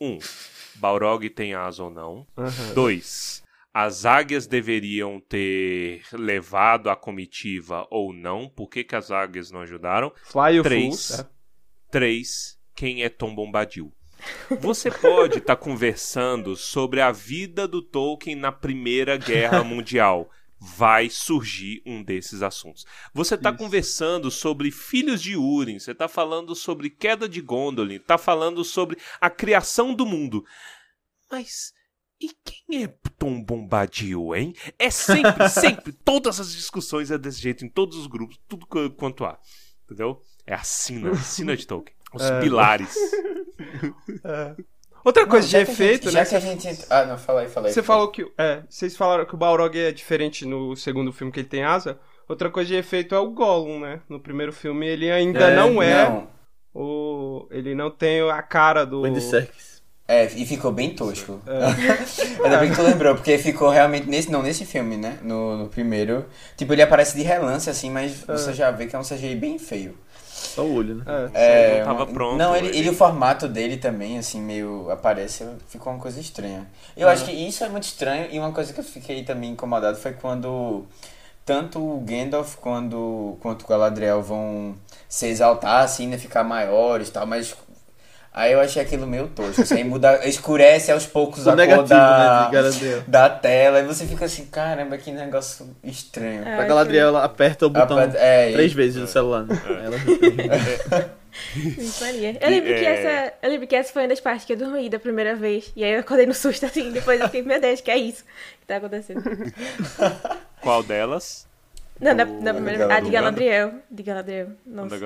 Um, Balrog tem asa ou não. Aham. Dois, as águias deveriam ter levado a comitiva ou não? Por que, que as águias não ajudaram? Fly Três. Fools, é. Três, quem é Tom Bombadil? Você pode estar *laughs* conversando sobre a vida do Tolkien na Primeira Guerra Mundial. Vai surgir um desses assuntos. Você está conversando sobre Filhos de Úrin, você está falando sobre Queda de Gondolin, está falando sobre a criação do mundo. Mas e quem é Tom Bombadil, hein? É sempre, *laughs* sempre, todas as discussões é desse jeito, em todos os grupos, tudo qu- quanto há. Entendeu? É a sina, a sina de Tolkien. Os É. pilares. *laughs* Outra Não, coisa de já que a efeito, gente, né? Já que a gente... Ah, não, fala aí, fala aí. Você falou que. É, vocês falaram que o Balrog é diferente no segundo filme que ele tem asa. Outra coisa de efeito é o Gollum, né? No primeiro filme ele ainda É, não é Não, o. Ele não tem a cara do. O Andy Serkis. É, e ficou bem tosco. *laughs* Ainda bem que tu lembrou, porque ficou realmente nesse, não nesse filme, né? No, no primeiro. Tipo, ele aparece de relance assim, mas você já vê que é um CGI bem feio. Só o olho, né? É. É, não tava uma- pronto, Não, ele, ele- ele- o formato dele também, assim, meio aparece, ficou uma coisa estranha. Eu acho que isso é muito estranho e uma coisa que eu fiquei também incomodado foi quando tanto o Gandalf quando, quanto o Galadriel vão se exaltar, assim, né, ficar maiores e tal, mas aí eu achei aquilo meio tosco, assim, muda, escurece aos poucos O a cor negativo, da, né, da tela e você fica assim, caramba, que negócio estranho. É. A Galadriel ela aperta o botão é, três e- vezes no celular, né? Ela *laughs* Isso Maria. Eu lembro, que É. essa, eu lembro que essa foi uma das partes que eu dormi da primeira vez. E aí eu acordei no susto assim. Depois eu fiquei, meu Deus, que é isso que tá acontecendo? Qual delas? Não, na primeira vez. Ah, de Galadriel. De Galadriel. Da Nossa.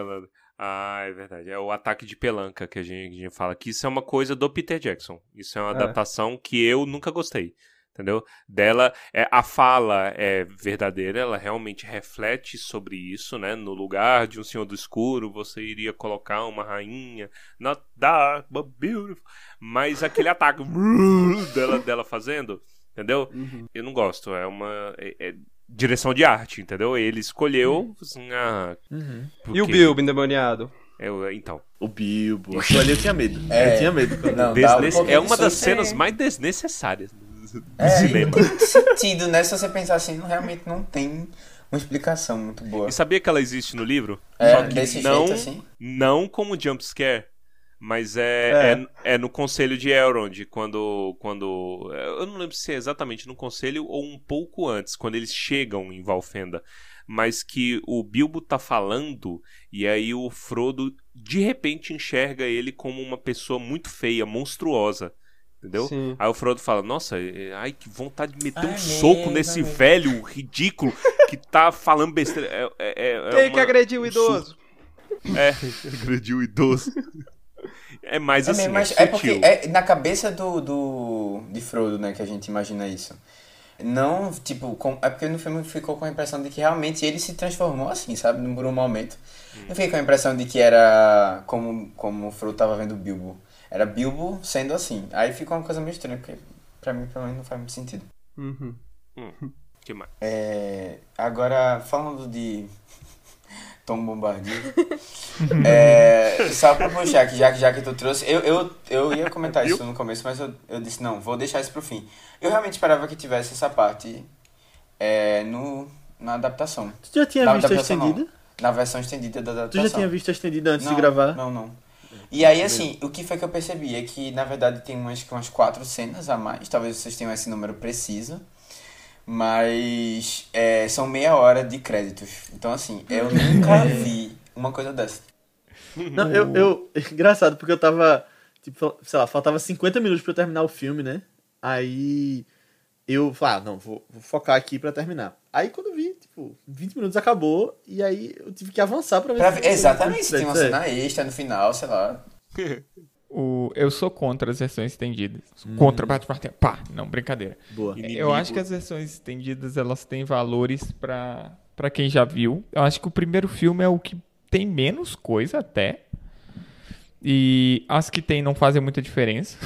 Ah, é verdade. É o ataque de pelanca que a gente, que a gente fala. Que isso é uma coisa do Peter Jackson. Isso é uma É. adaptação que eu nunca gostei. Entendeu? Dela, é, a fala é verdadeira, ela realmente reflete sobre isso, né? No lugar de um Senhor do Escuro, você iria colocar uma rainha, not dark, but beautiful. Mas aquele ataque *laughs* dela, dela fazendo, entendeu? Eu não gosto, é uma é- é direção de arte, entendeu? Ele escolheu, assim, ah, Uhum. por E o? Bilbo endemoniado? Eu, então, O Bilbo. Aquilo ali eu tinha medo. É. Eu tinha medo. Não, um é uma das cenas mais desnecessárias do É, cinema. não tem *laughs* sentido, né? Se você pensar assim, não- realmente não tem uma explicação muito boa. E sabia que ela existe no livro? É, Só que desse não, jeito assim? não como jump scare, mas é, é. é no conselho de Elrond, quando, quando. Eu não lembro se é exatamente no conselho ou um pouco antes, quando eles chegam em Valfenda. Mas que o Bilbo tá falando e aí o Frodo de repente enxerga ele como uma pessoa muito feia, monstruosa. Entendeu? Sim. Aí o Frodo fala: Nossa, é- ai, que vontade de meter Ai, um soco mesmo, nesse velho ridículo que tá falando besteira. É, é, é- é *laughs* Tem uma- que agredir o um idoso. é, agrediu o idoso. É mais É, assim, mesmo, mas é é porque é na cabeça do, do de Frodo, né, que a gente imagina isso. Não, tipo, com- é porque no filme ficou com a impressão de que realmente ele se transformou assim, sabe, por um momento. Hum. Eu fiquei com a impressão de que era como, como o Frodo tava vendo o Bilbo. Era Bilbo sendo assim. Aí ficou uma coisa meio estranha, porque pra mim, pelo menos, não faz muito sentido. Uhum. *laughs* Que mais? É, agora, falando de Tom Bombadil, *laughs* é, só pra puxar, que já, que- já que tu trouxe, eu, eu, eu ia comentar isso no começo, mas eu, eu disse, não, vou deixar isso pro fim. Eu realmente esperava que tivesse essa parte é, no, na adaptação. Tu já tinha Na visto a adaptação, não. estendida? Na versão estendida da Tu adaptação. já tinha visto a estendida antes não, de gravar? Não, não. E aí, assim, o que foi que eu percebi é que, na verdade, tem umas, umas quatro cenas a mais. Talvez vocês tenham esse número preciso. Mas é, são meia hora de créditos. Então, assim, eu nunca *laughs* vi uma coisa dessa. Não, eu, eu. *laughs* Engraçado, porque eu tava. Tipo, sei lá, faltava 50 minutos pra eu terminar o filme, né? Aí. Eu falei, ah, não, vou, vou focar aqui pra terminar. Aí quando eu vi, tipo, 20 minutos acabou, e aí eu tive que avançar pra ver Pra se- ver- exatamente, se tem uma É. cena extra no final, sei lá. *laughs* O, eu sou contra as versões estendidas. Sou Contra, bate, bate, pá. Não, brincadeira. Boa. Inimigo. Eu acho que as versões estendidas elas têm valores pra para quem já viu. Eu acho que o primeiro filme é o que tem menos coisa até. E as que tem não fazem muita diferença.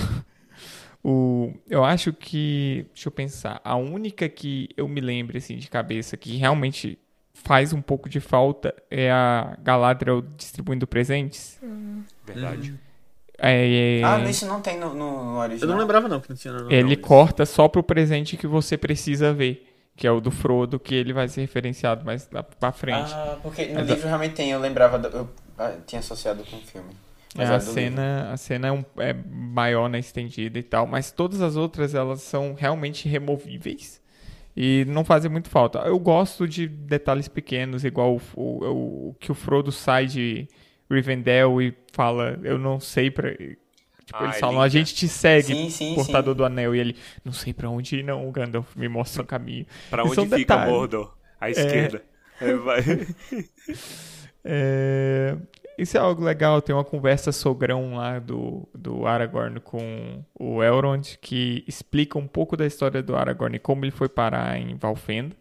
*laughs* o, eu acho que, deixa eu pensar, a única que eu me lembro assim de cabeça que realmente faz um pouco de falta é a Galadriel distribuindo presentes. Verdade. É, Ah, mas isso não tem no, no, no Eu original. não lembrava não que não tinha no ele corta só pro presente que você precisa ver, que é o do Frodo, que ele vai ser referenciado mais lá pra frente. Ah, porque no Mas livro realmente tem, eu lembrava, do- eu ah, tinha associado com o filme. É, Mas a do livro. cena, a cena é, um- é maior na estendida e tal, mas todas as outras elas são realmente removíveis e não fazem muito falta. Eu gosto de detalhes pequenos, igual o, o- o que o Frodo sai de Rivendell e fala, eu não sei pra. Tipo, Ah, eles é falam, a gente te segue, Sim, sim, portador sim. do anel, e ele, não sei pra onde ir não, Gandalf, me mostra o caminho. Pra Isso onde é um fica detalhe. Mordor? À esquerda. É, vai. *laughs* É, Isso é algo legal, tem uma conversa sogrão lá do, do Aragorn com o Elrond, que explica um pouco da história do Aragorn e como ele foi parar em Valfenda.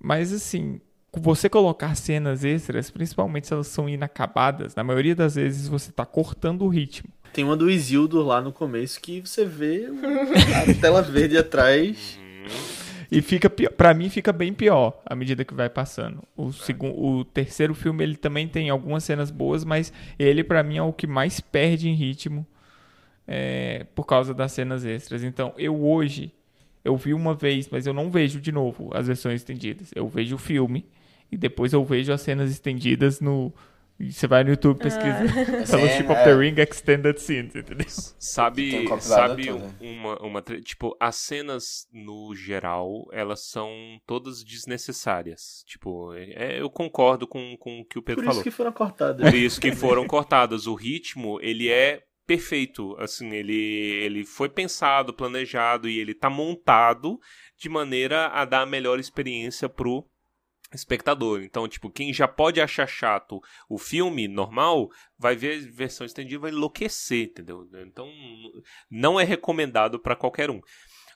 Mas assim, você colocar cenas extras, principalmente se elas são inacabadas, na maioria das vezes você tá cortando o ritmo. Tem uma do Isildur lá no começo que você vê a *laughs* tela verde atrás. E fica pior, pra mim fica bem pior à medida que vai passando. O segundo, o terceiro filme ele também tem algumas cenas boas, mas ele pra mim é o que mais perde em ritmo é, por causa das cenas extras. Então, eu hoje eu vi uma vez, mas eu não vejo de novo as versões estendidas. Eu vejo o filme e depois eu vejo as cenas estendidas no e você vai no YouTube pesquisa *laughs* Fellowship of the é. Ring Extended Scenes, entendeu? *laughs* Sabe, um sabe todo. uma, uma. Tipo, as cenas no geral, elas são todas desnecessárias. Tipo, é- eu concordo com, com o que o Pedro Por isso falou. que foram cortadas. Por isso que foram cortadas. O ritmo, ele é perfeito. Assim, ele, ele foi pensado, planejado e ele tá montado de maneira a dar a melhor experiência pro espectador. Então, tipo, quem já pode achar chato o filme normal, vai ver a versão estendida vai enlouquecer, entendeu? Então, não é recomendado para qualquer um.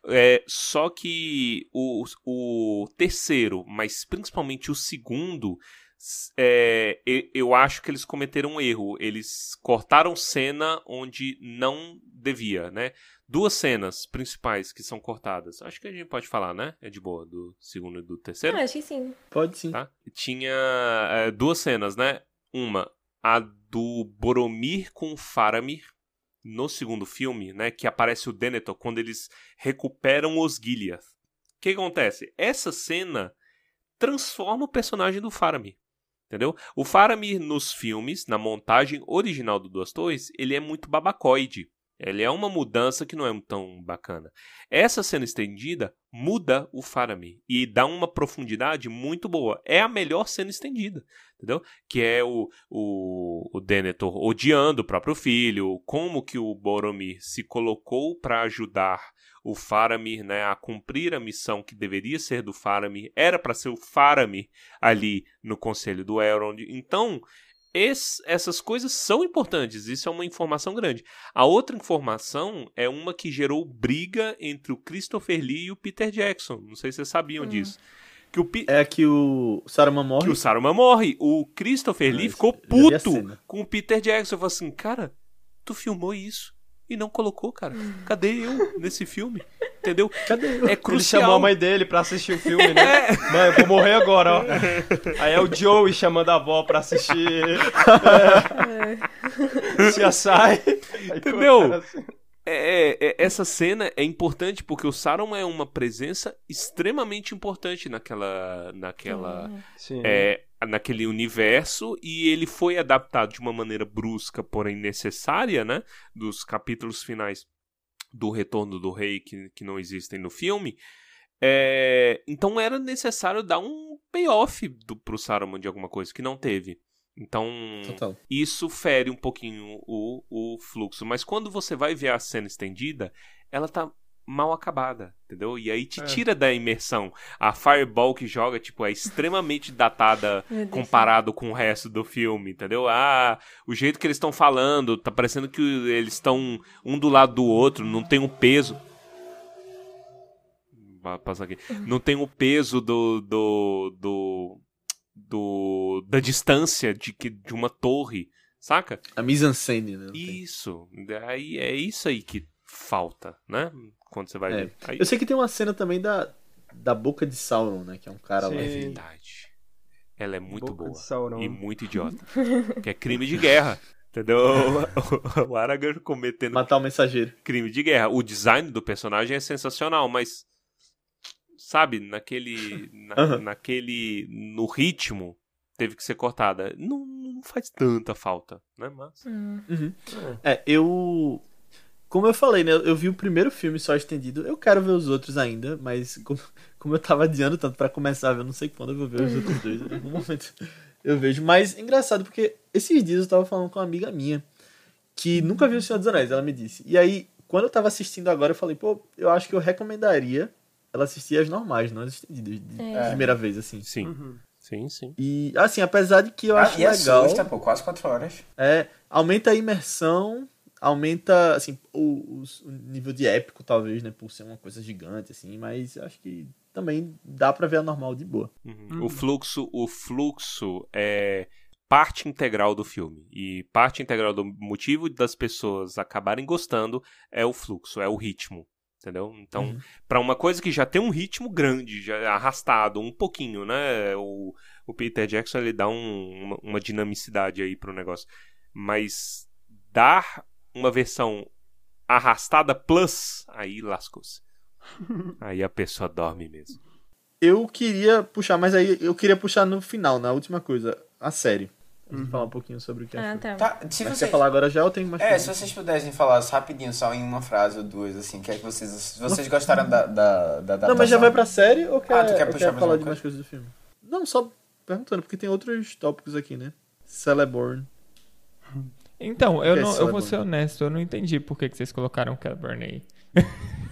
É, só que o, o terceiro, mas principalmente o segundo, é, eu acho que eles cometeram um erro. Eles cortaram cena onde não devia, né? Duas cenas principais que são cortadas. Acho que a gente pode falar, né? É de boa, do segundo e do terceiro. Ah, acho que sim. Pode sim. tá? Tinha é, duas cenas, né? Uma, a do Boromir com o Faramir no segundo filme, né? Que aparece o Denethor quando eles recuperam os Gileath. O que acontece? Essa cena transforma o personagem do Faramir. Entendeu? O Faramir nos filmes, na montagem original do Duas Torres, ele é muito babacoide. Ele é uma mudança que não é tão bacana. Essa cena estendida muda o Faramir e dá uma profundidade muito boa. É a melhor cena estendida, entendeu? Que é o, o, o Denethor odiando o próprio filho, como que o Boromir se colocou para ajudar o Faramir né, a cumprir a missão que deveria ser do Faramir, era para ser o Faramir ali no Conselho do Elrond. Então, esse- essas coisas são importantes, isso é uma informação grande. A outra informação é uma que gerou briga entre o Christopher Lee e o Peter Jackson. Não sei se vocês sabiam disso. Que o, Pi- É que o Saruman que morre. o Saruman morre. O Christopher Lee ficou puto com o Peter Jackson. Eu falei assim, cara, tu filmou isso e não colocou, cara. Cadê eu nesse filme? Entendeu? Cadê eu? É Ele crucial. chamou a mãe dele pra assistir o filme, né? Mãe, eu vou morrer agora, ó. Aí é o Joey chamando a avó pra assistir. É. Se assai. Entendeu? É, é, é, essa cena é importante porque o Saruman é uma presença extremamente importante naquela, naquela, Sim. é, naquele universo e ele foi adaptado de uma maneira brusca, porém necessária, né? Dos capítulos finais do Retorno do Rei que, que não existem no filme. É, então era necessário dar um payoff do, pro Saruman de alguma coisa que não teve. Então Total. isso fere um pouquinho o, o fluxo. Mas quando você vai ver a cena estendida, ela tá mal acabada, entendeu? E aí te É. tira da imersão. A Fireball que joga, tipo, é extremamente *laughs* datada comparado com o resto do filme, entendeu? Ah, o jeito que eles estão falando, tá parecendo que eles estão um do lado do outro, não tem um peso. Vai passar aqui. *laughs* Não tem o peso do. do. do. do- da distância de, que, de uma torre, saca? A mise-en-scène, né? Não tem. Isso. Aí é isso aí que falta, né? Quando você vai É. ver. Aí, Eu sei que tem uma cena também da, da boca de Sauron, né? Que é um cara lá. Sim. é que- verdade. Ela é muito Boca boa. E muito idiota. *laughs* que é crime de guerra. Entendeu? *laughs* O Aragorn cometendo Matar o mensageiro. crime de guerra. O design do personagem é sensacional, mas. Sabe, naquele. na- Aham. naquele. no ritmo, teve que ser cortada. Não, não faz tanta falta, né? Mas. Hum. É, eu. Como eu falei, né? Eu vi o primeiro filme só estendido. Eu quero ver os outros ainda, mas como, como eu tava adiando tanto pra começar eu não sei quando eu vou ver os outros dois. Em algum *laughs* momento eu vejo. Mas engraçado, porque esses dias eu tava falando com uma amiga minha que nunca viu O Senhor dos Anéis, ela me disse. E aí, quando eu tava assistindo agora, eu falei, pô, eu acho que eu recomendaria ela assistir as normais, não as estendidas, de É. primeira vez, assim. Sim. Uhum. Sim, sim. E, assim, apesar de que eu Ah, acho e legal. assusta, pô, quase quatro horas. É, aumenta a imersão, aumenta, assim, o, o nível de épico, talvez, né? Por ser uma coisa gigante, assim, mas acho que também dá pra ver a normal de boa. Uhum. O fluxo, o fluxo é parte integral do filme e parte integral do motivo das pessoas acabarem gostando é o fluxo, é o ritmo, entendeu? Então, Uhum. pra uma coisa que já tem um ritmo grande, já arrastado um pouquinho, né? O, o Peter Jackson ele dá um- uma, uma dinamicidade aí pro negócio, mas dar uma versão arrastada plus, aí lascou-se. *laughs* aí a pessoa dorme mesmo. Eu queria puxar, mas aí eu queria puxar no final, na última coisa, a série. A gente falar um pouquinho sobre o que Ah, tá. Tá, se Mas vocês... quer falar agora já ou tem mais É, coisa? se vocês pudessem falar rapidinho, só em uma frase ou duas, assim, o que é que vocês... Se vocês gostaram da, da, da Não, mas já vai pra série ou quer, Ah, tu quer puxar mais falar de mais coisas do filme? Não, só perguntando, porque tem outros tópicos aqui, né? Celeborn. Então, eu, é não, eu vou ser honesto, eu não entendi por que, que vocês colocaram Celeborn aí. *laughs*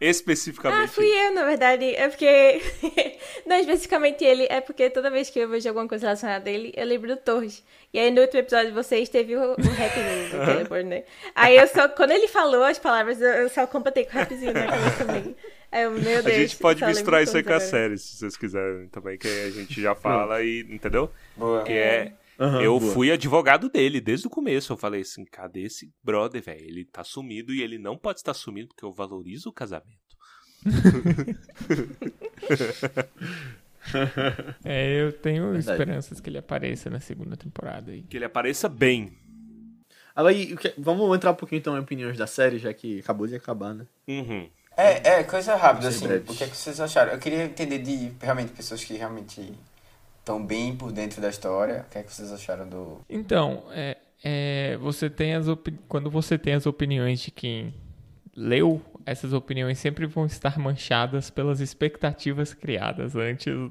Especificamente. Ah, fui eu, na verdade. É porque. *laughs* não, especificamente ele. É porque toda vez que eu vejo alguma coisa relacionada a ele, eu lembro do Torres. E aí no último episódio de vocês teve o, o rap do, do Teleport, né? Aí eu só. Quando ele falou as palavras, eu, eu só completei com o rapzinho na cabeça também. Eu, meu Deus. A gente pode misturar isso aí com a série, se vocês quiserem também, que a gente já fala e. Entendeu? Boa. Que é. Aham, eu boa. fui advogado dele desde o começo. Eu falei assim: cadê esse brother, velho? Ele tá sumido e ele não pode estar sumido porque eu valorizo o casamento. *laughs* É, eu tenho Verdade. esperanças que ele apareça na segunda temporada aí. Que ele apareça bem. Agora, vamos entrar um pouquinho então em opiniões da série, já que acabou de acabar, né? Uhum. É, é, coisa rápida, assim. O que é que vocês acharam? Eu queria entender de realmente pessoas que realmente estão bem por dentro da história. O que é que vocês acharam do. Então, é, é, você tem as quando você tem as opiniões de quem leu, essas opiniões sempre vão estar manchadas pelas expectativas criadas antes do.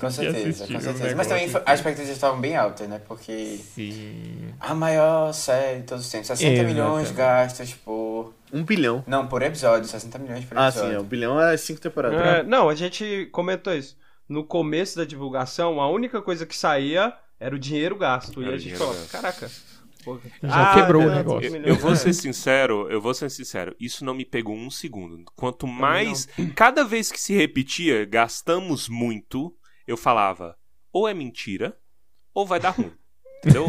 Com *laughs* certeza, com certeza. Mas também as expectativas estavam bem altas, né? Porque Sim. a maior série de todos os tempos. 60 milhões Exatamente. gastos por. Um bilhão. Não, por episódio, 60 milhões por Ah, sim, episódio. é, o bilhão é cinco temporadas. É, não, a gente comentou isso. No começo da divulgação, a única coisa que saía era o dinheiro gasto. Era e a gente falou, gasto. caraca. porra. Já quebrou o negócio. Eu, eu vou ser sincero, eu vou ser sincero, isso não me pegou um segundo. Quanto mais. Cada vez que se repetia, gastamos muito, eu falava, ou é mentira, ou vai dar ruim. *laughs* Entendeu?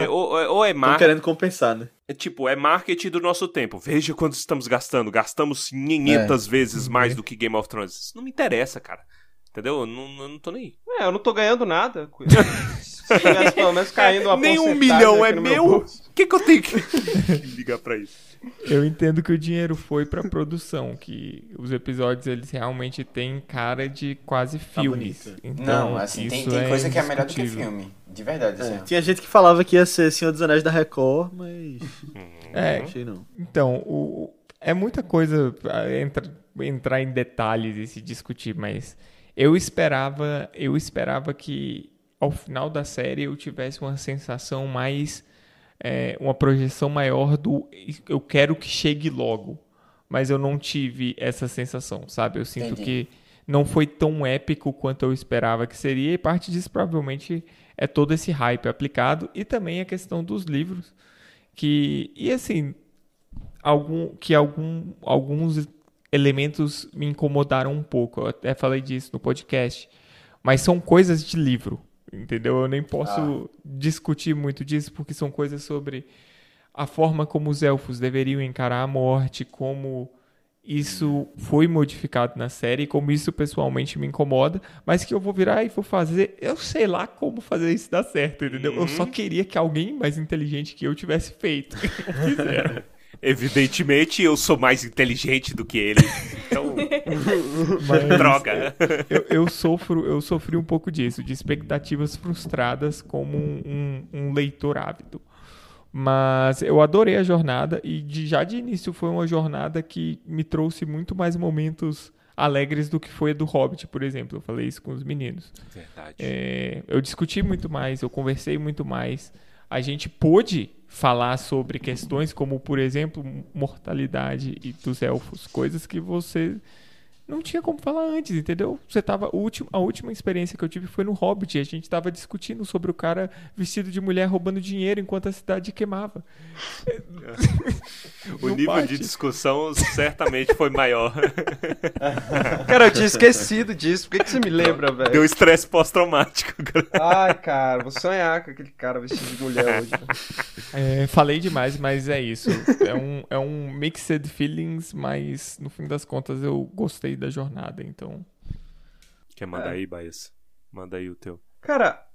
É, é, ou, é- ou é marketing. querendo compensar, né? É tipo, é marketing do nosso tempo. Veja quanto estamos gastando. Gastamos 500 vezes mais do que Game of Thrones. Isso não me interessa, cara. Entendeu? Eu não, eu não tô nem aí. É, eu não tô ganhando nada. Se tivesse pelo menos caindo uma Nem um milhão é meu? O que, que eu tenho que *laughs* ligar pra isso? Eu entendo que o dinheiro foi pra produção, que os episódios eles realmente têm cara de quase filmes. bonito. Então, Não, assim, tem, isso tem é coisa que é melhor do que filme. De verdade, assim. É, tinha gente que falava que ia ser Senhor dos Anéis da Record, mas. *laughs* É, Não achei não. Então, o, é muita coisa entra- entrar em detalhes e se discutir, mas eu esperava, eu esperava que ao final da série eu tivesse uma sensação mais, é, uma projeção maior do eu quero que chegue logo, mas eu não tive essa sensação, sabe? Eu sinto Entendi. que não foi tão épico quanto eu esperava que seria e parte disso provavelmente é todo esse hype aplicado e também a questão dos livros que e assim algum que algum, alguns elementos me incomodaram um pouco eu até falei disso no podcast mas são coisas de livro entendeu eu nem posso discutir muito disso porque são coisas sobre a forma como os elfos deveriam encarar a morte como isso foi modificado na série, como isso pessoalmente me incomoda, mas que eu vou virar e vou fazer, eu sei lá como fazer isso dar certo, entendeu? Eu só queria que alguém mais inteligente que eu tivesse feito. *laughs* Fizeram. Evidentemente, eu sou mais inteligente do que ele. Então, *laughs* Mas droga. eu, eu sofro, eu sofri um pouco disso, de expectativas frustradas como um, um- um leitor ávido. Mas eu adorei a jornada e de, já de início foi uma jornada que me trouxe muito mais momentos alegres do que foi a do Hobbit, por exemplo. Eu falei isso com os meninos. Verdade. É, eu discuti muito mais, eu conversei muito mais. A gente pôde falar sobre questões como, por exemplo, mortalidade e dos elfos, coisas que você não tinha como falar antes, entendeu? Você tava o último, a última experiência que eu tive foi no Hobbit, a gente tava discutindo sobre o cara vestido de mulher roubando dinheiro enquanto a cidade queimava. *laughs* O não nível bate. de discussão certamente foi maior. *laughs* Cara, eu tinha esquecido disso. Por que, que você me lembra, velho? Deu estresse pós-traumático. Ai, cara, vou sonhar com aquele cara vestido de mulher hoje. *laughs* É, falei demais, mas é isso. É um, é um mixed feelings, mas no fim das contas eu gostei da jornada, então. Quer mandar aí, Baez? Manda aí o teu. Cara,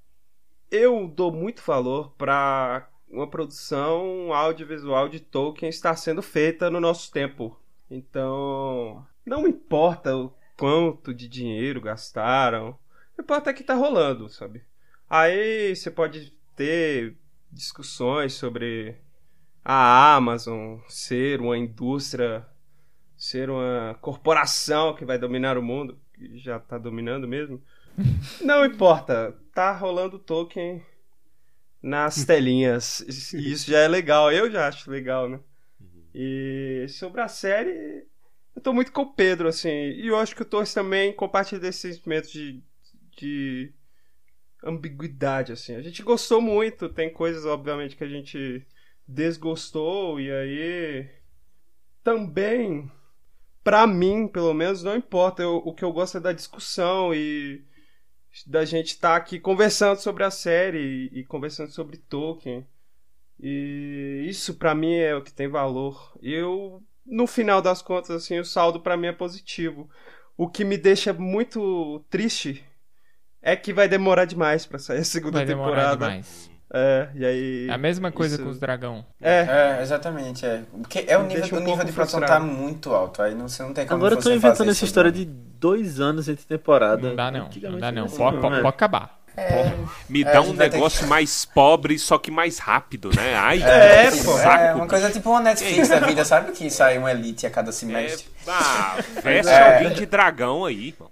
eu dou muito valor pra uma produção audiovisual de Tolkien estar sendo feita no nosso tempo. Então, não importa o quanto de dinheiro gastaram, importa é que tá rolando, sabe? Aí você pode ter discussões sobre a Amazon ser uma indústria, ser uma corporação que vai dominar o mundo, que já tá dominando mesmo. *laughs* Não importa, tá rolando Tolkien nas telinhas. E isso já é legal, eu já acho legal, né? E sobre a série, eu tô muito com o Pedro, assim. E eu acho que o Torres também compartilha desse sentimento de, de ambiguidade, assim. A gente gostou muito, tem coisas, obviamente, que a gente desgostou, e aí. Também, pra mim, pelo menos, não importa. Eu, o que eu gosto é da discussão e da gente estar tá aqui conversando sobre a série e, e conversando sobre Tolkien. E isso para mim é o que tem valor. Eu, no final das contas, assim, o saldo para mim é positivo. O que me deixa muito triste é que vai demorar demais para sair a segunda vai temporada. Demorar demais. É, e aí. A mesma coisa isso... com os dragão. É. é, exatamente. É. Porque é o nível, um o nível de produção tá muito alto. Aí não, você não tem como Agora eu tô inventando essa história de dois anos entre temporada. Não dá não. Não dá não. Assim, pode, pode, pode acabar. É, me dá um negócio que... mais pobre, só que mais rápido, né? Ai, é, pô. Saco, é uma coisa tipo uma Netflix da vida, sabe? Que sai uma Elite a cada semestre. *laughs* É, ah, veste é. alguém de dragão aí, mano.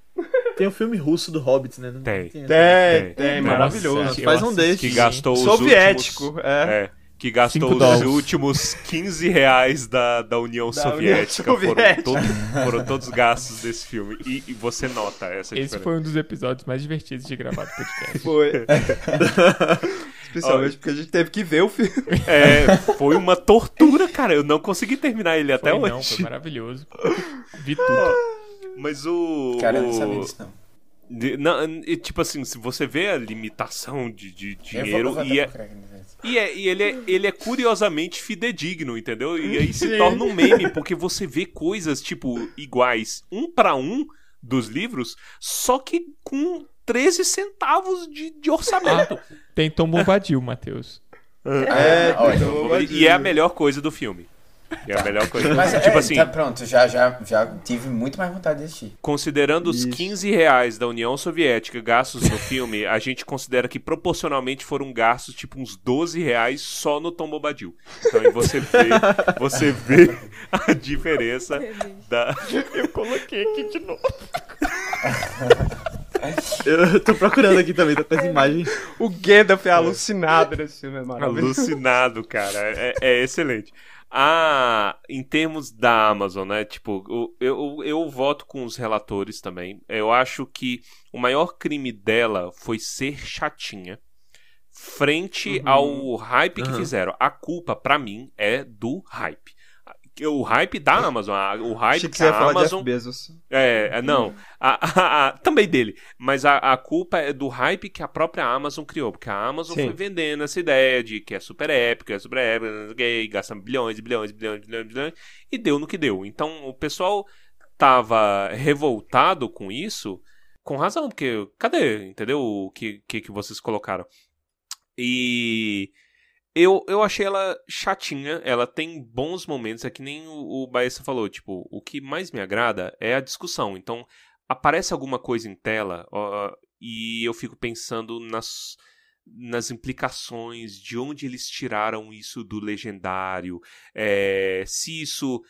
Tem um filme russo do Hobbit, né? Tem. Tem, tem, tem, maravilhoso. Faz um desses. Que gastou Soviético, os últimos... é. é que gastou os dólares. últimos 15 reais da, da União da Soviética. União Soviética. Foram, todo, foram todos gastos desse filme. E, e você nota essa Esse foi um dos episódios mais divertidos de gravar do podcast. Foi. *laughs* Especialmente porque a gente teve que ver o filme. É, foi uma tortura, cara. Eu não consegui terminar ele até foi, hoje. Não, foi maravilhoso. Vi tudo. Mas o. Cara, o... eu não sabia disso, não. De, não, e, tipo assim, se você vê a limitação de, de dinheiro e, é, e, é, e ele, é, ele é curiosamente fidedigno, entendeu? E aí se torna um meme, porque você vê coisas, tipo, iguais um para um dos livros, só que com 13 centavos de, de orçamento. Ah, tem Tom Bombadil, Matheus. É, é, olha, e é a melhor coisa do filme. É a melhor coisa. Mas tipo é, assim, tá pronto, já, já, já tive muito mais vontade de assistir. Considerando os 15 reais da União Soviética gastos no filme, a gente considera que proporcionalmente foram gastos tipo uns 12 reais só no Tom Bobadil. Então aí você vê, você vê a diferença da. Eu coloquei aqui de novo. *laughs* Eu tô procurando aqui também, tá as imagens. O Gandalf é alucinado nesse filme, é maravilhoso. Alucinado, cara. É, é excelente. Ah, em termos da Amazon, né? Tipo, eu, eu, eu voto com os relatores também. Eu acho que o maior crime dela foi ser chatinha frente uhum. ao hype que uhum. fizeram. A culpa, para mim, é do hype o hype da Amazon, o hype Achei que, que a Amazon. Jeff Bezos. É, é, não. A, a, a, também dele. Mas a, culpa é do hype que a própria Amazon criou. Porque a Amazon Sim. foi vendendo essa ideia de que é super épica, é super épica, gay, gasta bilhões, bilhões, bilhões, bilhões, bilhões, e deu no que deu. Então o pessoal tava revoltado com isso, com razão, porque cadê, entendeu? O que, que, que vocês colocaram? E eu, eu achei ela chatinha, ela tem bons momentos, é que nem o, o Baessa falou, tipo, o que mais me agrada é a discussão. Então, aparece alguma coisa em tela ó, e eu fico pensando nas, nas implicações, de onde eles tiraram isso do legendário, é, se isso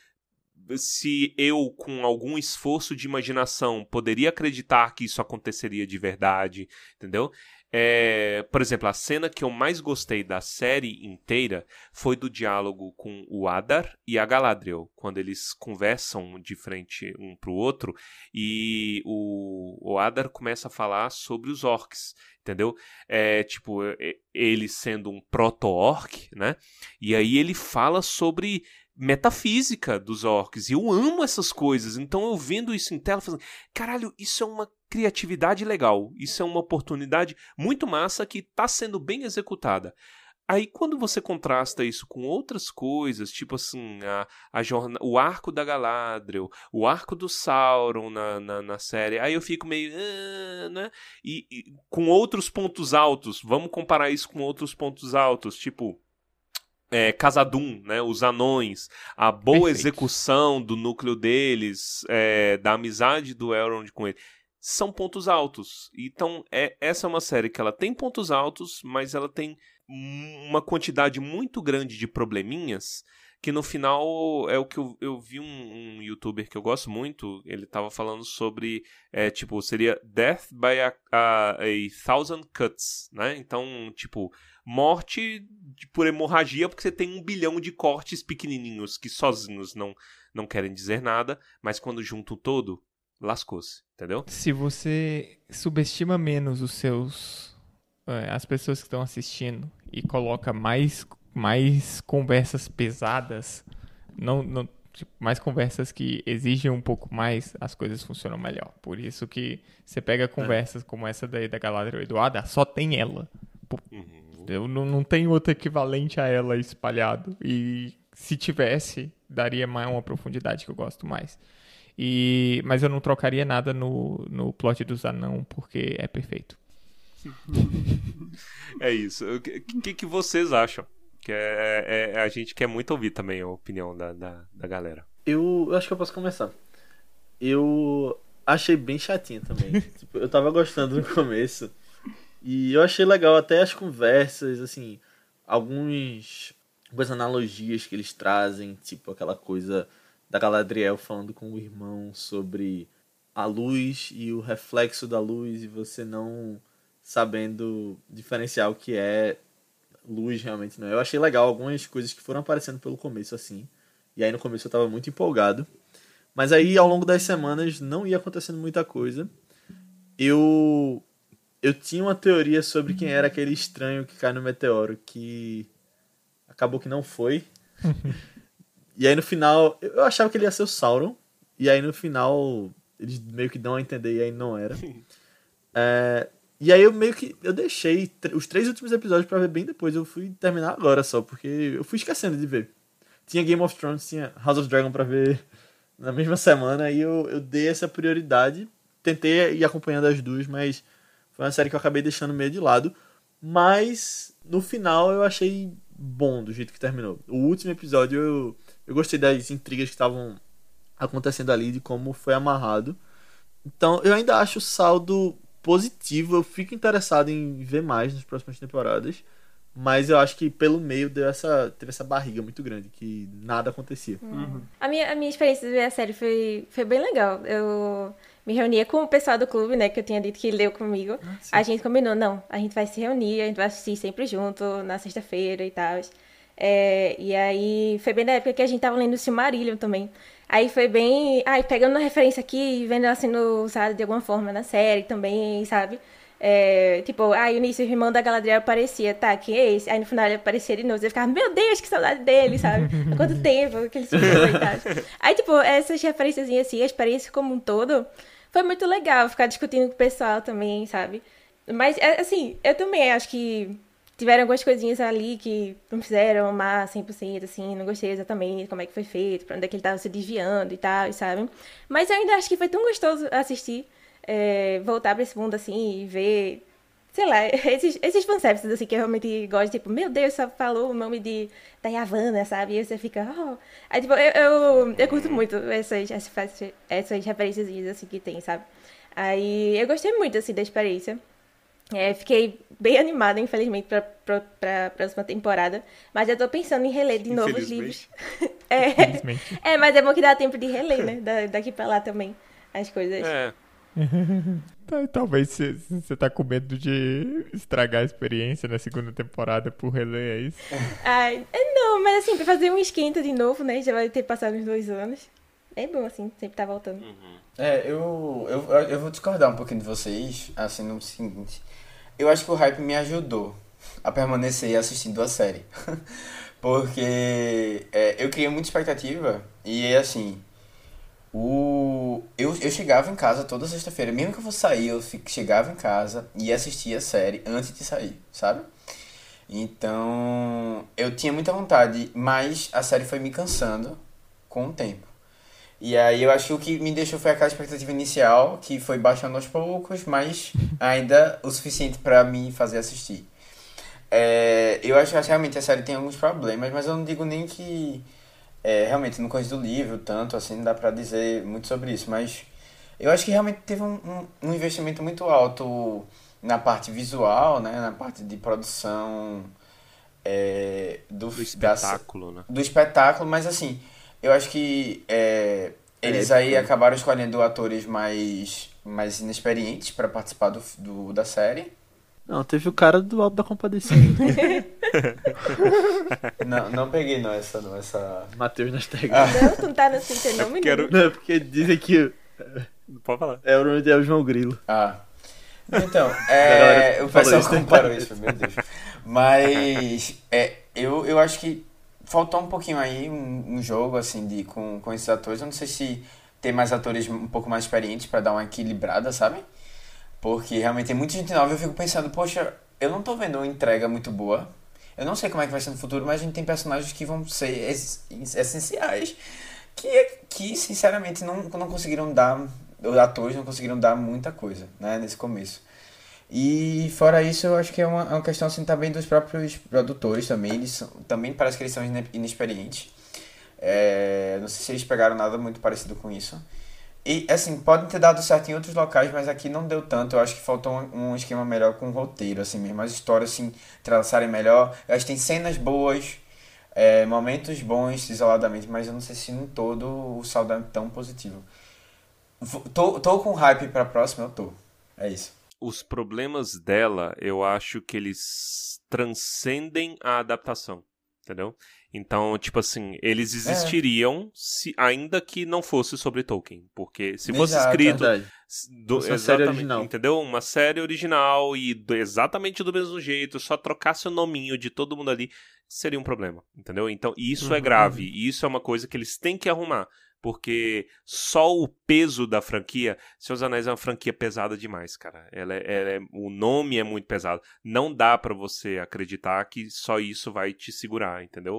se eu, com algum esforço de imaginação, poderia acreditar que isso aconteceria de verdade, entendeu? É, por exemplo, a cena que eu mais gostei da série inteira foi do diálogo com o Adar e a Galadriel, quando eles conversam de frente um para o outro e o, o Adar começa a falar sobre os orcs, entendeu? É, tipo, ele sendo um proto-orc, né? E aí ele fala sobre metafísica dos orcs. E eu amo essas coisas. Então eu vendo isso em tela, falando, caralho, isso é uma criatividade legal. Isso é uma oportunidade muito massa que está sendo bem executada. Aí quando você contrasta isso com outras coisas, tipo assim, a, a jorna, o arco da Galadriel, o arco do Sauron na, na, na série, aí eu fico meio. Ah, né? E, e, com outros pontos altos, vamos comparar isso com outros pontos altos, tipo é, Casadum, né, os anões, a boa Perfeito. execução do núcleo deles, é, da amizade do Elrond com ele, são pontos altos. Então, é, essa é uma série que ela tem pontos altos, mas ela tem uma quantidade muito grande de probleminhas que no final é o que eu, eu vi um, um, youtuber que eu gosto muito, ele tava falando sobre, é, tipo, seria Death by a, a, a Thousand Cuts, né? Então, tipo, morte por hemorragia porque você tem um bilhão de cortes pequenininhos que sozinhos não não querem dizer nada, mas quando junta o todo, lascou-se, entendeu? Se você subestima menos os seus. é, as pessoas que estão assistindo e coloca mais, mais conversas pesadas, não, não, tipo, mais conversas que exigem um pouco mais, as coisas funcionam melhor. Por isso que você pega conversas como essa daí da Galadriel Eduarda, só tem ela. Pô, Eu não, não tem outro equivalente a ela espalhado. E se tivesse, daria mais uma profundidade que eu gosto mais. E, mas eu não trocaria nada no, no plot dos anão, porque é perfeito. *laughs* É isso. O que, que, que vocês acham? Que é, é- a gente quer muito ouvir também a opinião da, da, da galera. Eu, eu acho que eu posso começar. Eu achei bem chatinho também. *laughs* Tipo, eu tava gostando no começo. E eu achei legal até as conversas, assim, alguns, algumas analogias que eles trazem, tipo aquela coisa da Galadriel falando com o irmão sobre a luz e o reflexo da luz e você não sabendo diferenciar o que é luz realmente não é. Eu achei legal algumas coisas que foram aparecendo pelo começo assim. E aí no começo eu tava muito empolgado. Mas aí ao longo das semanas não ia acontecendo muita coisa. Eu eu tinha uma teoria sobre quem era aquele estranho que cai no meteoro que acabou que não foi. *laughs* e aí no final eu achava que ele ia ser o Sauron. E aí no final eles meio que dão a entender e aí não era. É, e aí eu meio que eu deixei os três últimos episódios pra ver bem depois. Eu fui terminar agora só, porque eu fui esquecendo de ver. Tinha Game of Thrones, tinha House of Dragon pra ver *laughs* na mesma semana e eu, eu dei essa prioridade. Tentei ir acompanhando as duas, mas foi uma série que eu acabei deixando meio de lado. Mas no final eu achei bom do jeito que terminou. O último episódio eu, eu gostei das intrigas que estavam acontecendo ali, de como foi amarrado. Então eu ainda acho o saldo positivo. Eu fico interessado em ver mais nas próximas temporadas. Mas eu acho que pelo meio deu essa, teve essa barriga muito grande, que nada acontecia. A minha, a minha experiência de ver a série foi, foi bem legal. Eu me reunia com o pessoal do clube, né, que eu tinha dito que leu comigo. a gente combinou, não, a gente vai se reunir, a gente vai assistir sempre junto, na sexta-feira e tal. É, e aí foi bem na época que a gente tava lendo o Silmarillion também. Aí foi bem, ai, pegando uma referência aqui e vendo ela sendo usada de alguma forma na série também, sabe? É, tipo, aí o início o irmão da Galadriel aparecia, tá, quem é esse? Aí no final ele aparecia de novo, eu ficava, meu Deus, que saudade dele, sabe? Há quanto *laughs* tempo que ele tal. Aí, tipo, essas referências assim, a experiência como um todo, foi muito legal ficar discutindo com o pessoal também, sabe? Mas, é, assim, eu também acho que tiveram algumas coisinhas ali que não fizeram amar 100%, assim, não gostei exatamente como é que foi feito, pra onde é que ele tava se desviando e tal, sabe? Mas eu ainda acho que foi tão gostoso assistir, é, voltar pra esse mundo, assim, e ver, sei lá, *laughs* esses, esses fanservices, assim, que eu realmente gosto, tipo, meu Deus, só falou o nome de, da sabe? E você fica, oh. Aí, tipo, eu, eu, eu curto muito essas, essas, essas referências, assim, que tem, sabe? Aí eu gostei muito, assim, da experiência. É, fiquei bem animada, infelizmente, pra, pra, pra próxima temporada. Mas já tô pensando em reler de novo os livros. *laughs* Infelizmente. É, é, mas é bom que dá tempo de reler, né? Da- daqui pra lá também, as coisas. É, *laughs* Tá, Talvez você tá com medo de estragar a experiência na segunda temporada por reler, é isso? Ai, é, não, mas assim, pra fazer um esquenta de novo, né? Já vai ter passado uns dois anos. É bom, assim, sempre tá voltando. É, eu, eu, eu vou discordar um pouquinho de vocês, assim, no seguinte. Eu acho que o hype me ajudou a permanecer assistindo a série. *laughs* Porque é, eu criei muita expectativa e, assim, o... eu, eu chegava em casa toda sexta-feira, mesmo que eu fosse sair, eu chegava em casa e assistia a série antes de sair, sabe? Então, eu tinha muita vontade, mas a série foi me cansando com o tempo. E aí eu acho que o que me deixou foi aquela expectativa inicial, que foi baixando aos poucos, mas ainda o suficiente pra me fazer assistir. É, eu acho que realmente a série tem alguns problemas, mas eu não digo nem que é, realmente não conheço do livro tanto, assim, não dá pra dizer muito sobre isso, mas eu acho que realmente teve um, um, um investimento muito alto na parte visual, né, na parte de produção é, do, do da- espetáculo, né? do espetáculo, mas assim, eu acho que é, eles É, aí foi. acabaram escolhendo atores mais, mais inexperientes pra participar do, do, da série. Não, teve o cara do Alto da Compadecida. *laughs* Não, não peguei não essa, não, essa... Matheus nas *laughs* tags. Ah. Não, tu não tá no Twitter, não, menino. quero- Não, é porque dizem que Pode falar. é o nome dele é o João Grilo. Ah. Então, *laughs* é, o pessoal isso, comparou isso, meu Deus. Mas é, eu, eu acho que faltou um pouquinho aí um, um jogo assim de com, com esses atores. Eu não sei se tem mais atores um pouco mais experientes pra dar uma equilibrada, sabe? Porque realmente tem muita gente nova eu fico pensando, poxa, eu não tô vendo uma entrega muito boa. Eu não sei como é que vai ser no futuro, mas a gente tem personagens que vão ser essenciais. Que, que sinceramente não, não conseguiram dar. Os atores não conseguiram dar muita coisa, né, nesse começo. E fora isso, eu acho que é uma, é uma questão assim também dos próprios produtores também. Eles são, também parece que eles são ine- inexperientes. É, não sei se eles pegaram nada muito parecido com isso. E assim, podem ter dado certo em outros locais, mas aqui não deu tanto. Eu acho que faltou um, um esquema melhor com o roteiro, assim mesmo. As histórias assim, traçarem melhor. Que tem cenas boas, é, momentos bons isoladamente, mas eu não sei se no todo o saldo é tão positivo. Tô, tô com hype pra próxima, eu tô. É isso. Os problemas dela, eu acho que eles transcendem a adaptação, entendeu? Então, tipo assim, eles É. existiriam se ainda que não fosse sobre Tolkien, porque se fosse Exato, escrito Verdade. do, uma série exatamente, original. entendeu? Uma série original e do- exatamente do mesmo jeito, só trocasse o nominho de todo mundo ali, seria um problema, entendeu? Então, isso é Uhum. grave, e isso é uma coisa que eles têm que arrumar, porque só o peso da franquia, Seus Anéis é uma franquia pesada demais, cara. Ela é, ela é- o nome é muito pesado. Não dá pra você acreditar que só isso vai te segurar, entendeu?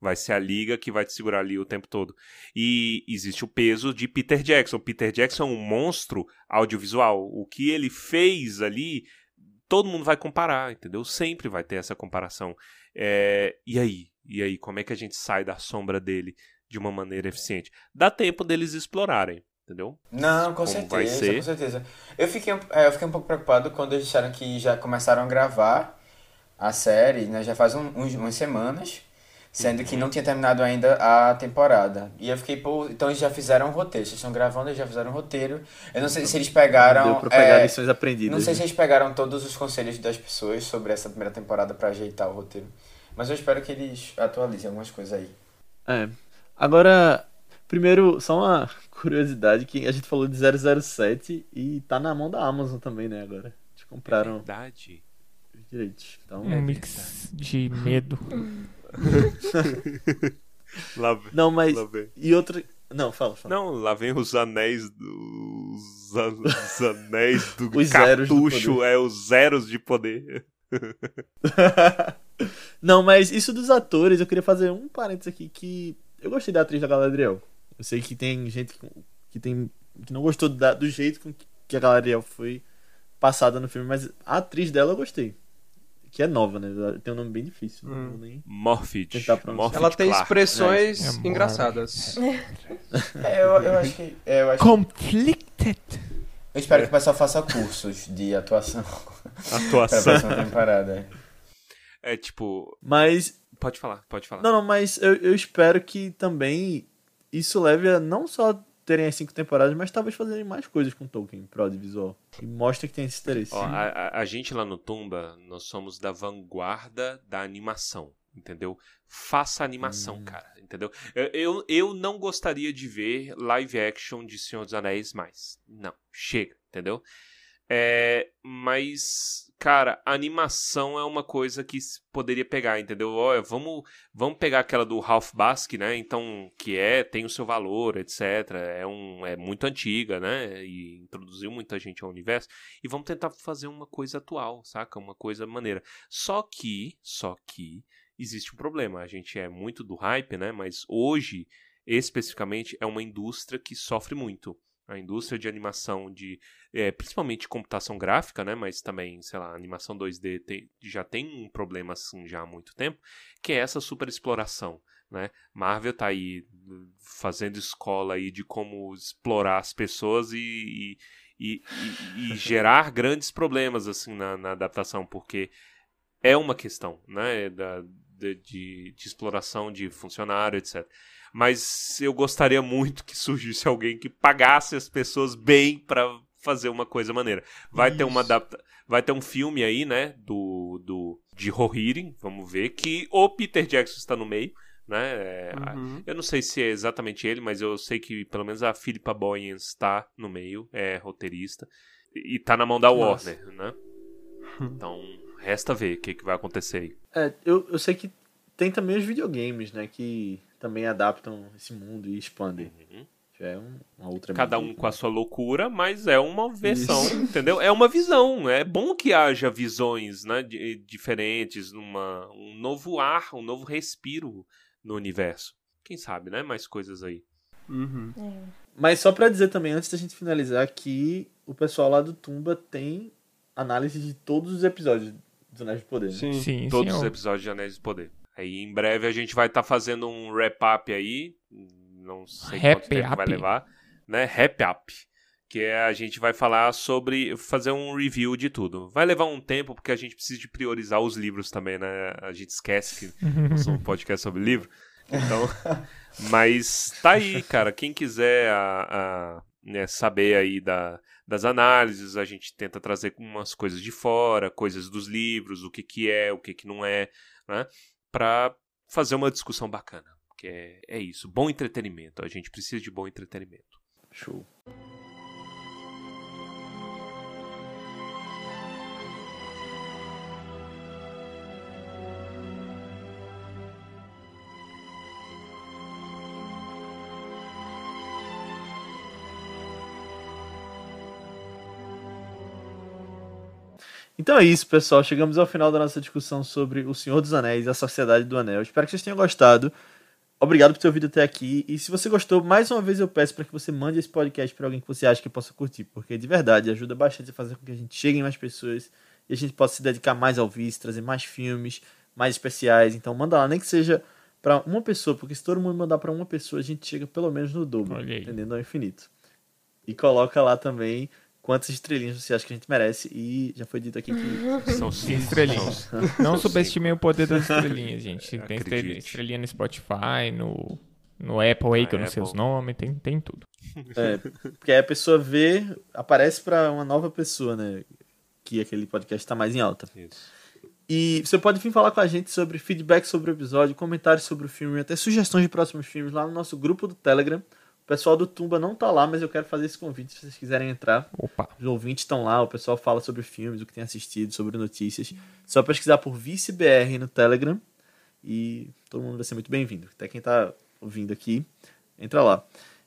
Vai ser a liga que vai te segurar ali o tempo todo. E existe o peso de Peter Jackson. Peter Jackson é um monstro audiovisual. O que ele fez ali, todo mundo vai comparar, entendeu? Sempre vai ter essa comparação. É, e aí? E aí, como é que a gente sai da sombra dele de uma maneira eficiente? Dá tempo deles explorarem, entendeu? Não, com Como certeza, vai ser? com certeza. Eu fiquei, um- é, eu fiquei um pouco preocupado quando eles disseram que já começaram a gravar a série, né? Já faz um- uns- umas semanas, sendo que não tinha terminado ainda a temporada. E eu fiquei, pô, então eles já fizeram o roteiro. Vocês estão gravando, eles já fizeram o roteiro. Eu não sei se eles pegaram. Deu pra pegar é, lições aprendidas. não sei se né? eles pegaram todos os conselhos das pessoas sobre essa primeira temporada pra ajeitar o roteiro. Mas eu espero que eles atualizem algumas coisas aí. É. Agora, primeiro, só uma curiosidade que a gente falou de 007 e tá na mão da Amazon também, né, agora. Eles É compraram verdade. os direitos. Então, Um mix de medo. *laughs* Lá, vem- não, mas lá vem. e outra, não, fala, fala. Não, lá vem os anéis do. Os, an- os anéis do *laughs* Os cartucho, é os zeros de poder. *laughs* não, mas isso dos atores, eu queria fazer um parênteses aqui que eu gostei da atriz da Galadriel. Eu sei que tem gente que, que tem que não gostou da- do jeito com que a Galadriel foi passada no filme, mas a atriz dela eu gostei. Que é nova, né? Ela Tem um nome bem difícil. Nem... Morphid. Ela tem Clark. expressões É, engraçadas. *laughs* É, eu, eu acho que. é, eu, acho, Conflicted. eu espero que o pessoal faça cursos de atuação *laughs* pra Atuação. próxima temporada. É tipo. Mas Pode falar, pode falar. Não, não, mas eu, eu espero que também isso leve a não só terem as cinco temporadas, mas talvez fazerem mais coisas com Tolkien pro audiovisual. E mostra que tem esse interesse. Ó, a, a- gente lá no Tumba, nós somos da vanguarda da animação, entendeu? Faça animação, Hum. cara, entendeu? Eu, eu, eu não gostaria de ver live action de Senhor dos Anéis mais. Não, chega, entendeu? É, mas, cara, animação é uma coisa que poderia pegar, entendeu? Olha, vamos, vamos pegar aquela do Ralph Basque, né? Então, que é, tem o seu valor, etc. É, um, é muito antiga, né? E introduziu muita gente ao universo. E vamos tentar fazer uma coisa atual, saca? Uma coisa maneira. Só que, só que, existe um problema. A gente é muito do hype, né? Mas hoje, especificamente, é uma indústria que sofre muito. A indústria de animação, de é, principalmente computação gráfica, né? Mas também, sei lá, animação 2D tem- já tem um problema assim já há muito tempo, que é essa super exploração, né? Marvel tá aí uh, fazendo escola aí de como explorar as pessoas e, e, e- e gerar *laughs* grandes problemas assim na, na adaptação, porque é uma questão, né? Da, de, de, de exploração de funcionário, etc. Mas eu gostaria muito que surgisse alguém que pagasse as pessoas bem para fazer uma coisa maneira. Vai ter uma adapta... vai ter um filme aí, né, do, do de Rohirrim, vamos ver que o Peter Jackson está no meio, né? É, Uhum. Eu não sei se é exatamente ele, mas eu sei que pelo menos a Philippa Boyens está no meio, é roteirista e tá na mão da Nossa. Warner, né? Então, resta ver o que, que vai acontecer aí. É, eu, eu sei que tem também os videogames, né? Que também adaptam esse mundo e expandem. Uhum. É um- uma outra Cada um mídia. com a sua loucura, mas é uma versão, entendeu? É uma visão. É bom que haja visões né, di- diferentes, numa, um novo ar, um novo respiro no universo. Quem sabe, né? Mais coisas aí. Uhum. Mas só pra dizer também, antes da gente finalizar, que o pessoal lá do Tumba tem análise de todos os episódios do Anéis de Poder. né? Sim. Sim, Todos os senhor. episódios de Anéis do Poder. Aí em breve a gente vai estar fazendo um wrap-up aí. Não sei quanto Wrap tempo vai up. levar. Né? Wrap-up. Que é a gente vai falar sobre. fazer um review de tudo. Vai levar um tempo, porque a gente precisa de priorizar os livros também, né? A gente esquece que nós somos um *laughs* podcast sobre livro. Então. *laughs* mas tá aí, cara. Quem quiser a, a, né, saber aí da, das análises, a gente tenta trazer umas coisas de fora, coisas dos livros, o que que é, o que que não é, né? Pra fazer uma discussão bacana. Porque é, é isso, bom entretenimento. A gente precisa de bom entretenimento. Show. Então é isso, pessoal. Chegamos ao final da nossa discussão sobre O Senhor dos Anéis e a Sociedade do Anel. Espero que vocês tenham gostado. Obrigado por ter ouvido até aqui. E se você gostou, mais uma vez eu peço para que você mande esse podcast para alguém que você acha que possa curtir, porque de verdade ajuda bastante a fazer com que a gente chegue em mais pessoas e a gente possa se dedicar mais ao vice, trazer mais filmes, mais especiais. Então manda lá, nem que seja para uma pessoa, porque se todo mundo mandar para uma pessoa, a gente chega pelo menos no dobro, entendendo ao infinito. E coloca lá também quantas estrelinhas você acha que a gente merece. E já foi dito aqui que *laughs* São cinco estrelinhas. são- Não subestimem o poder das estrelinhas, gente. Tem Acredite. estrelinha no Spotify, no, no Apple aí, que eu não sei os nomes, tem, tem tudo. É, porque aí a pessoa vê, aparece pra uma nova pessoa, né? Que aquele podcast tá mais em alta. Isso. E você pode vir falar com a gente sobre feedback sobre o episódio, comentários sobre o filme, até sugestões de próximos filmes lá no nosso grupo do Telegram. O pessoal do Tumba não tá lá, mas eu quero fazer esse convite se vocês quiserem entrar. Opa. Os ouvintes estão lá, o pessoal fala sobre filmes, o que tem assistido, sobre notícias. Só pesquisar por ViceBR no Telegram e todo mundo vai ser muito bem-vindo. Até quem tá ouvindo aqui, entra lá.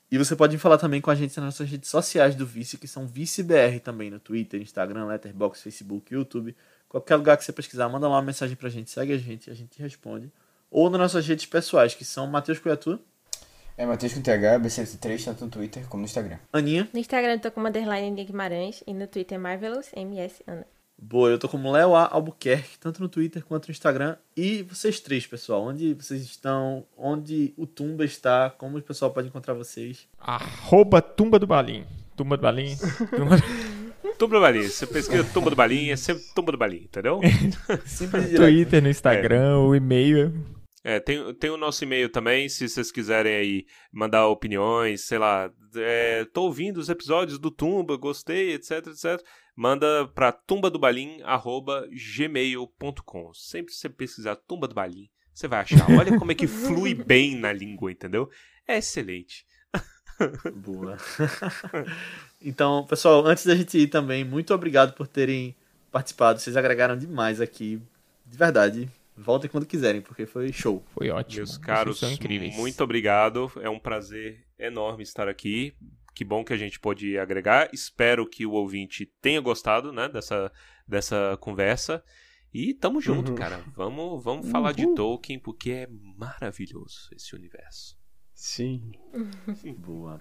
E você pode falar também com a gente nas nossas redes sociais do Vice, que são ViceBR também, no Twitter, Instagram, Letterboxd, Facebook, YouTube. Qualquer lugar que você pesquisar, manda lá uma mensagem pra gente, segue a gente, a gente responde. Ou nas nossas redes pessoais, que são Matheus Coiatu, É Matheus com TH, B73, tanto no Twitter como no Instagram. Aninha. No Instagram eu tô como underline Aninha Guimarães e no Twitter Marvelous MS Ana. Boa, eu tô como Léo A. Albuquerque, tanto no Twitter quanto no Instagram. E vocês três, pessoal, onde vocês estão, onde o Tumba está, como o pessoal pode encontrar vocês. Arroba Tumba do Balim. Tumba do Balim. Tumba... *laughs* Tumba do Balinha. Você pesquisa Tumba do Balinha, é sempre Tumba do Balinha, entendeu? *laughs* Simples e direto. Twitter, no Instagram, o e-mail. É, tem, tem o nosso e-mail também, se vocês quiserem aí mandar opiniões, sei lá, é, tô ouvindo os episódios do Tumba, gostei, etc, etc. Manda pra tumbadobali@gmail.com. Sempre que você pesquisar Tumba do Balim, você vai achar. Olha como é que *laughs* flui bem na língua, entendeu? É excelente. Boa. *laughs* então, pessoal, antes da gente ir também, muito obrigado por terem participado. Vocês agregaram demais aqui. De verdade. Voltem quando quiserem, porque foi show. Foi ótimo. Meus caros, são incríveis. muito obrigado. É um prazer enorme estar aqui. Que bom que a gente pôde agregar. Espero que o ouvinte tenha gostado, né, dessa, dessa conversa. E tamo junto, Uhum. cara. Vamos, vamos falar de Tolkien, porque é maravilhoso esse universo. Sim. *laughs* Boa.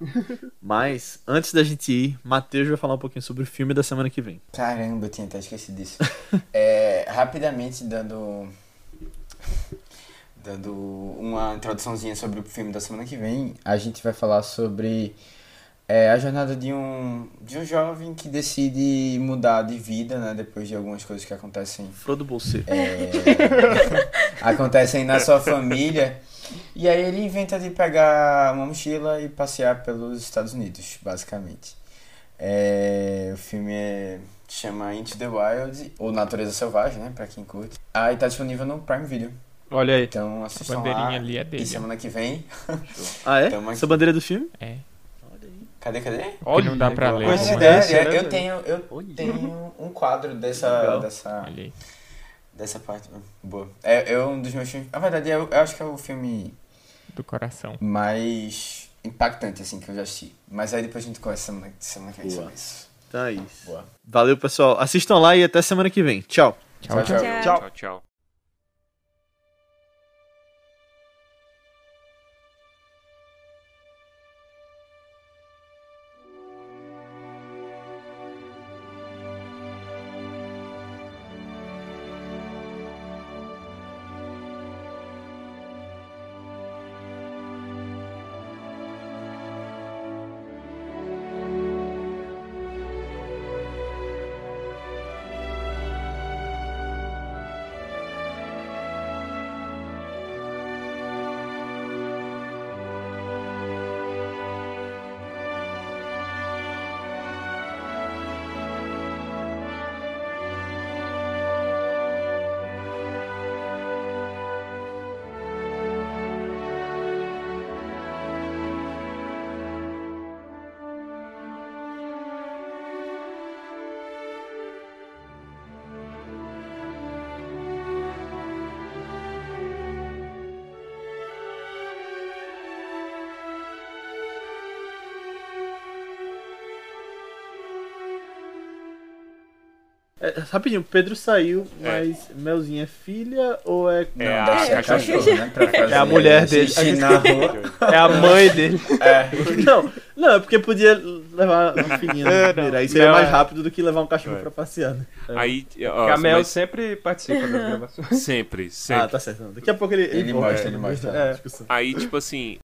Mas, antes da gente ir, Matheus vai falar um pouquinho sobre o filme da semana que vem. Caramba, eu tinha até esquecido disso. *laughs* É, rapidamente, dando. Dando uma introduçãozinha sobre o filme da semana que vem, a gente vai falar sobre é, a jornada de um, de um jovem que decide mudar de vida, né? Depois de algumas coisas que acontecem Frodo Bolseiro. é, *laughs* acontecem na sua família. E aí ele inventa de pegar uma mochila e passear pelos Estados Unidos, basicamente. É, o filme é, chama Into the Wild, ou Natureza Selvagem, né? Pra quem curte. Ah, e tá disponível no Prime Video. Olha aí. Então A assistam bandeirinha lá. ali é E dele. semana que vem. *laughs* Ah, é? Tamo aqui. Essa bandeira do filme? É. Cadê, cadê? Olha, não dá pra ler, Mas coincidência, é, né, eu tenho, eu Olha. tenho um quadro dessa, Legal. dessa, Olha aí. dessa parte. Boa. É, é um dos meus filmes. Na verdade, eu, eu acho que é o filme Do coração. mais impactante, assim, que eu já assisti. Mas aí depois a gente conversa semana, semana que vem sobre isso. Então é isso. Boa. Valeu, pessoal. Assistam lá e até semana que vem. Tchau. Tchau, tchau. Tchau. Tchau, tchau. É, rapidinho, Pedro saiu, mas Melzinha é filha ou é. Não, *laughs* É, a ser a cachorra. né? É a mulher dele. xixi *laughs* na rua. É a mãe dele. É. Não, não, é porque podia levar uma filhinha É, no primeiro. não. Aí seria Não, mais é. rápido do que levar um cachorro É. pra passear, né? Aí, ó, Camel mas sempre participa da gravação. sempre, sempre. Ah, tá certo. Daqui a pouco ele, Ele volta. mostra, ele mostra. É. É. Aí, tipo assim,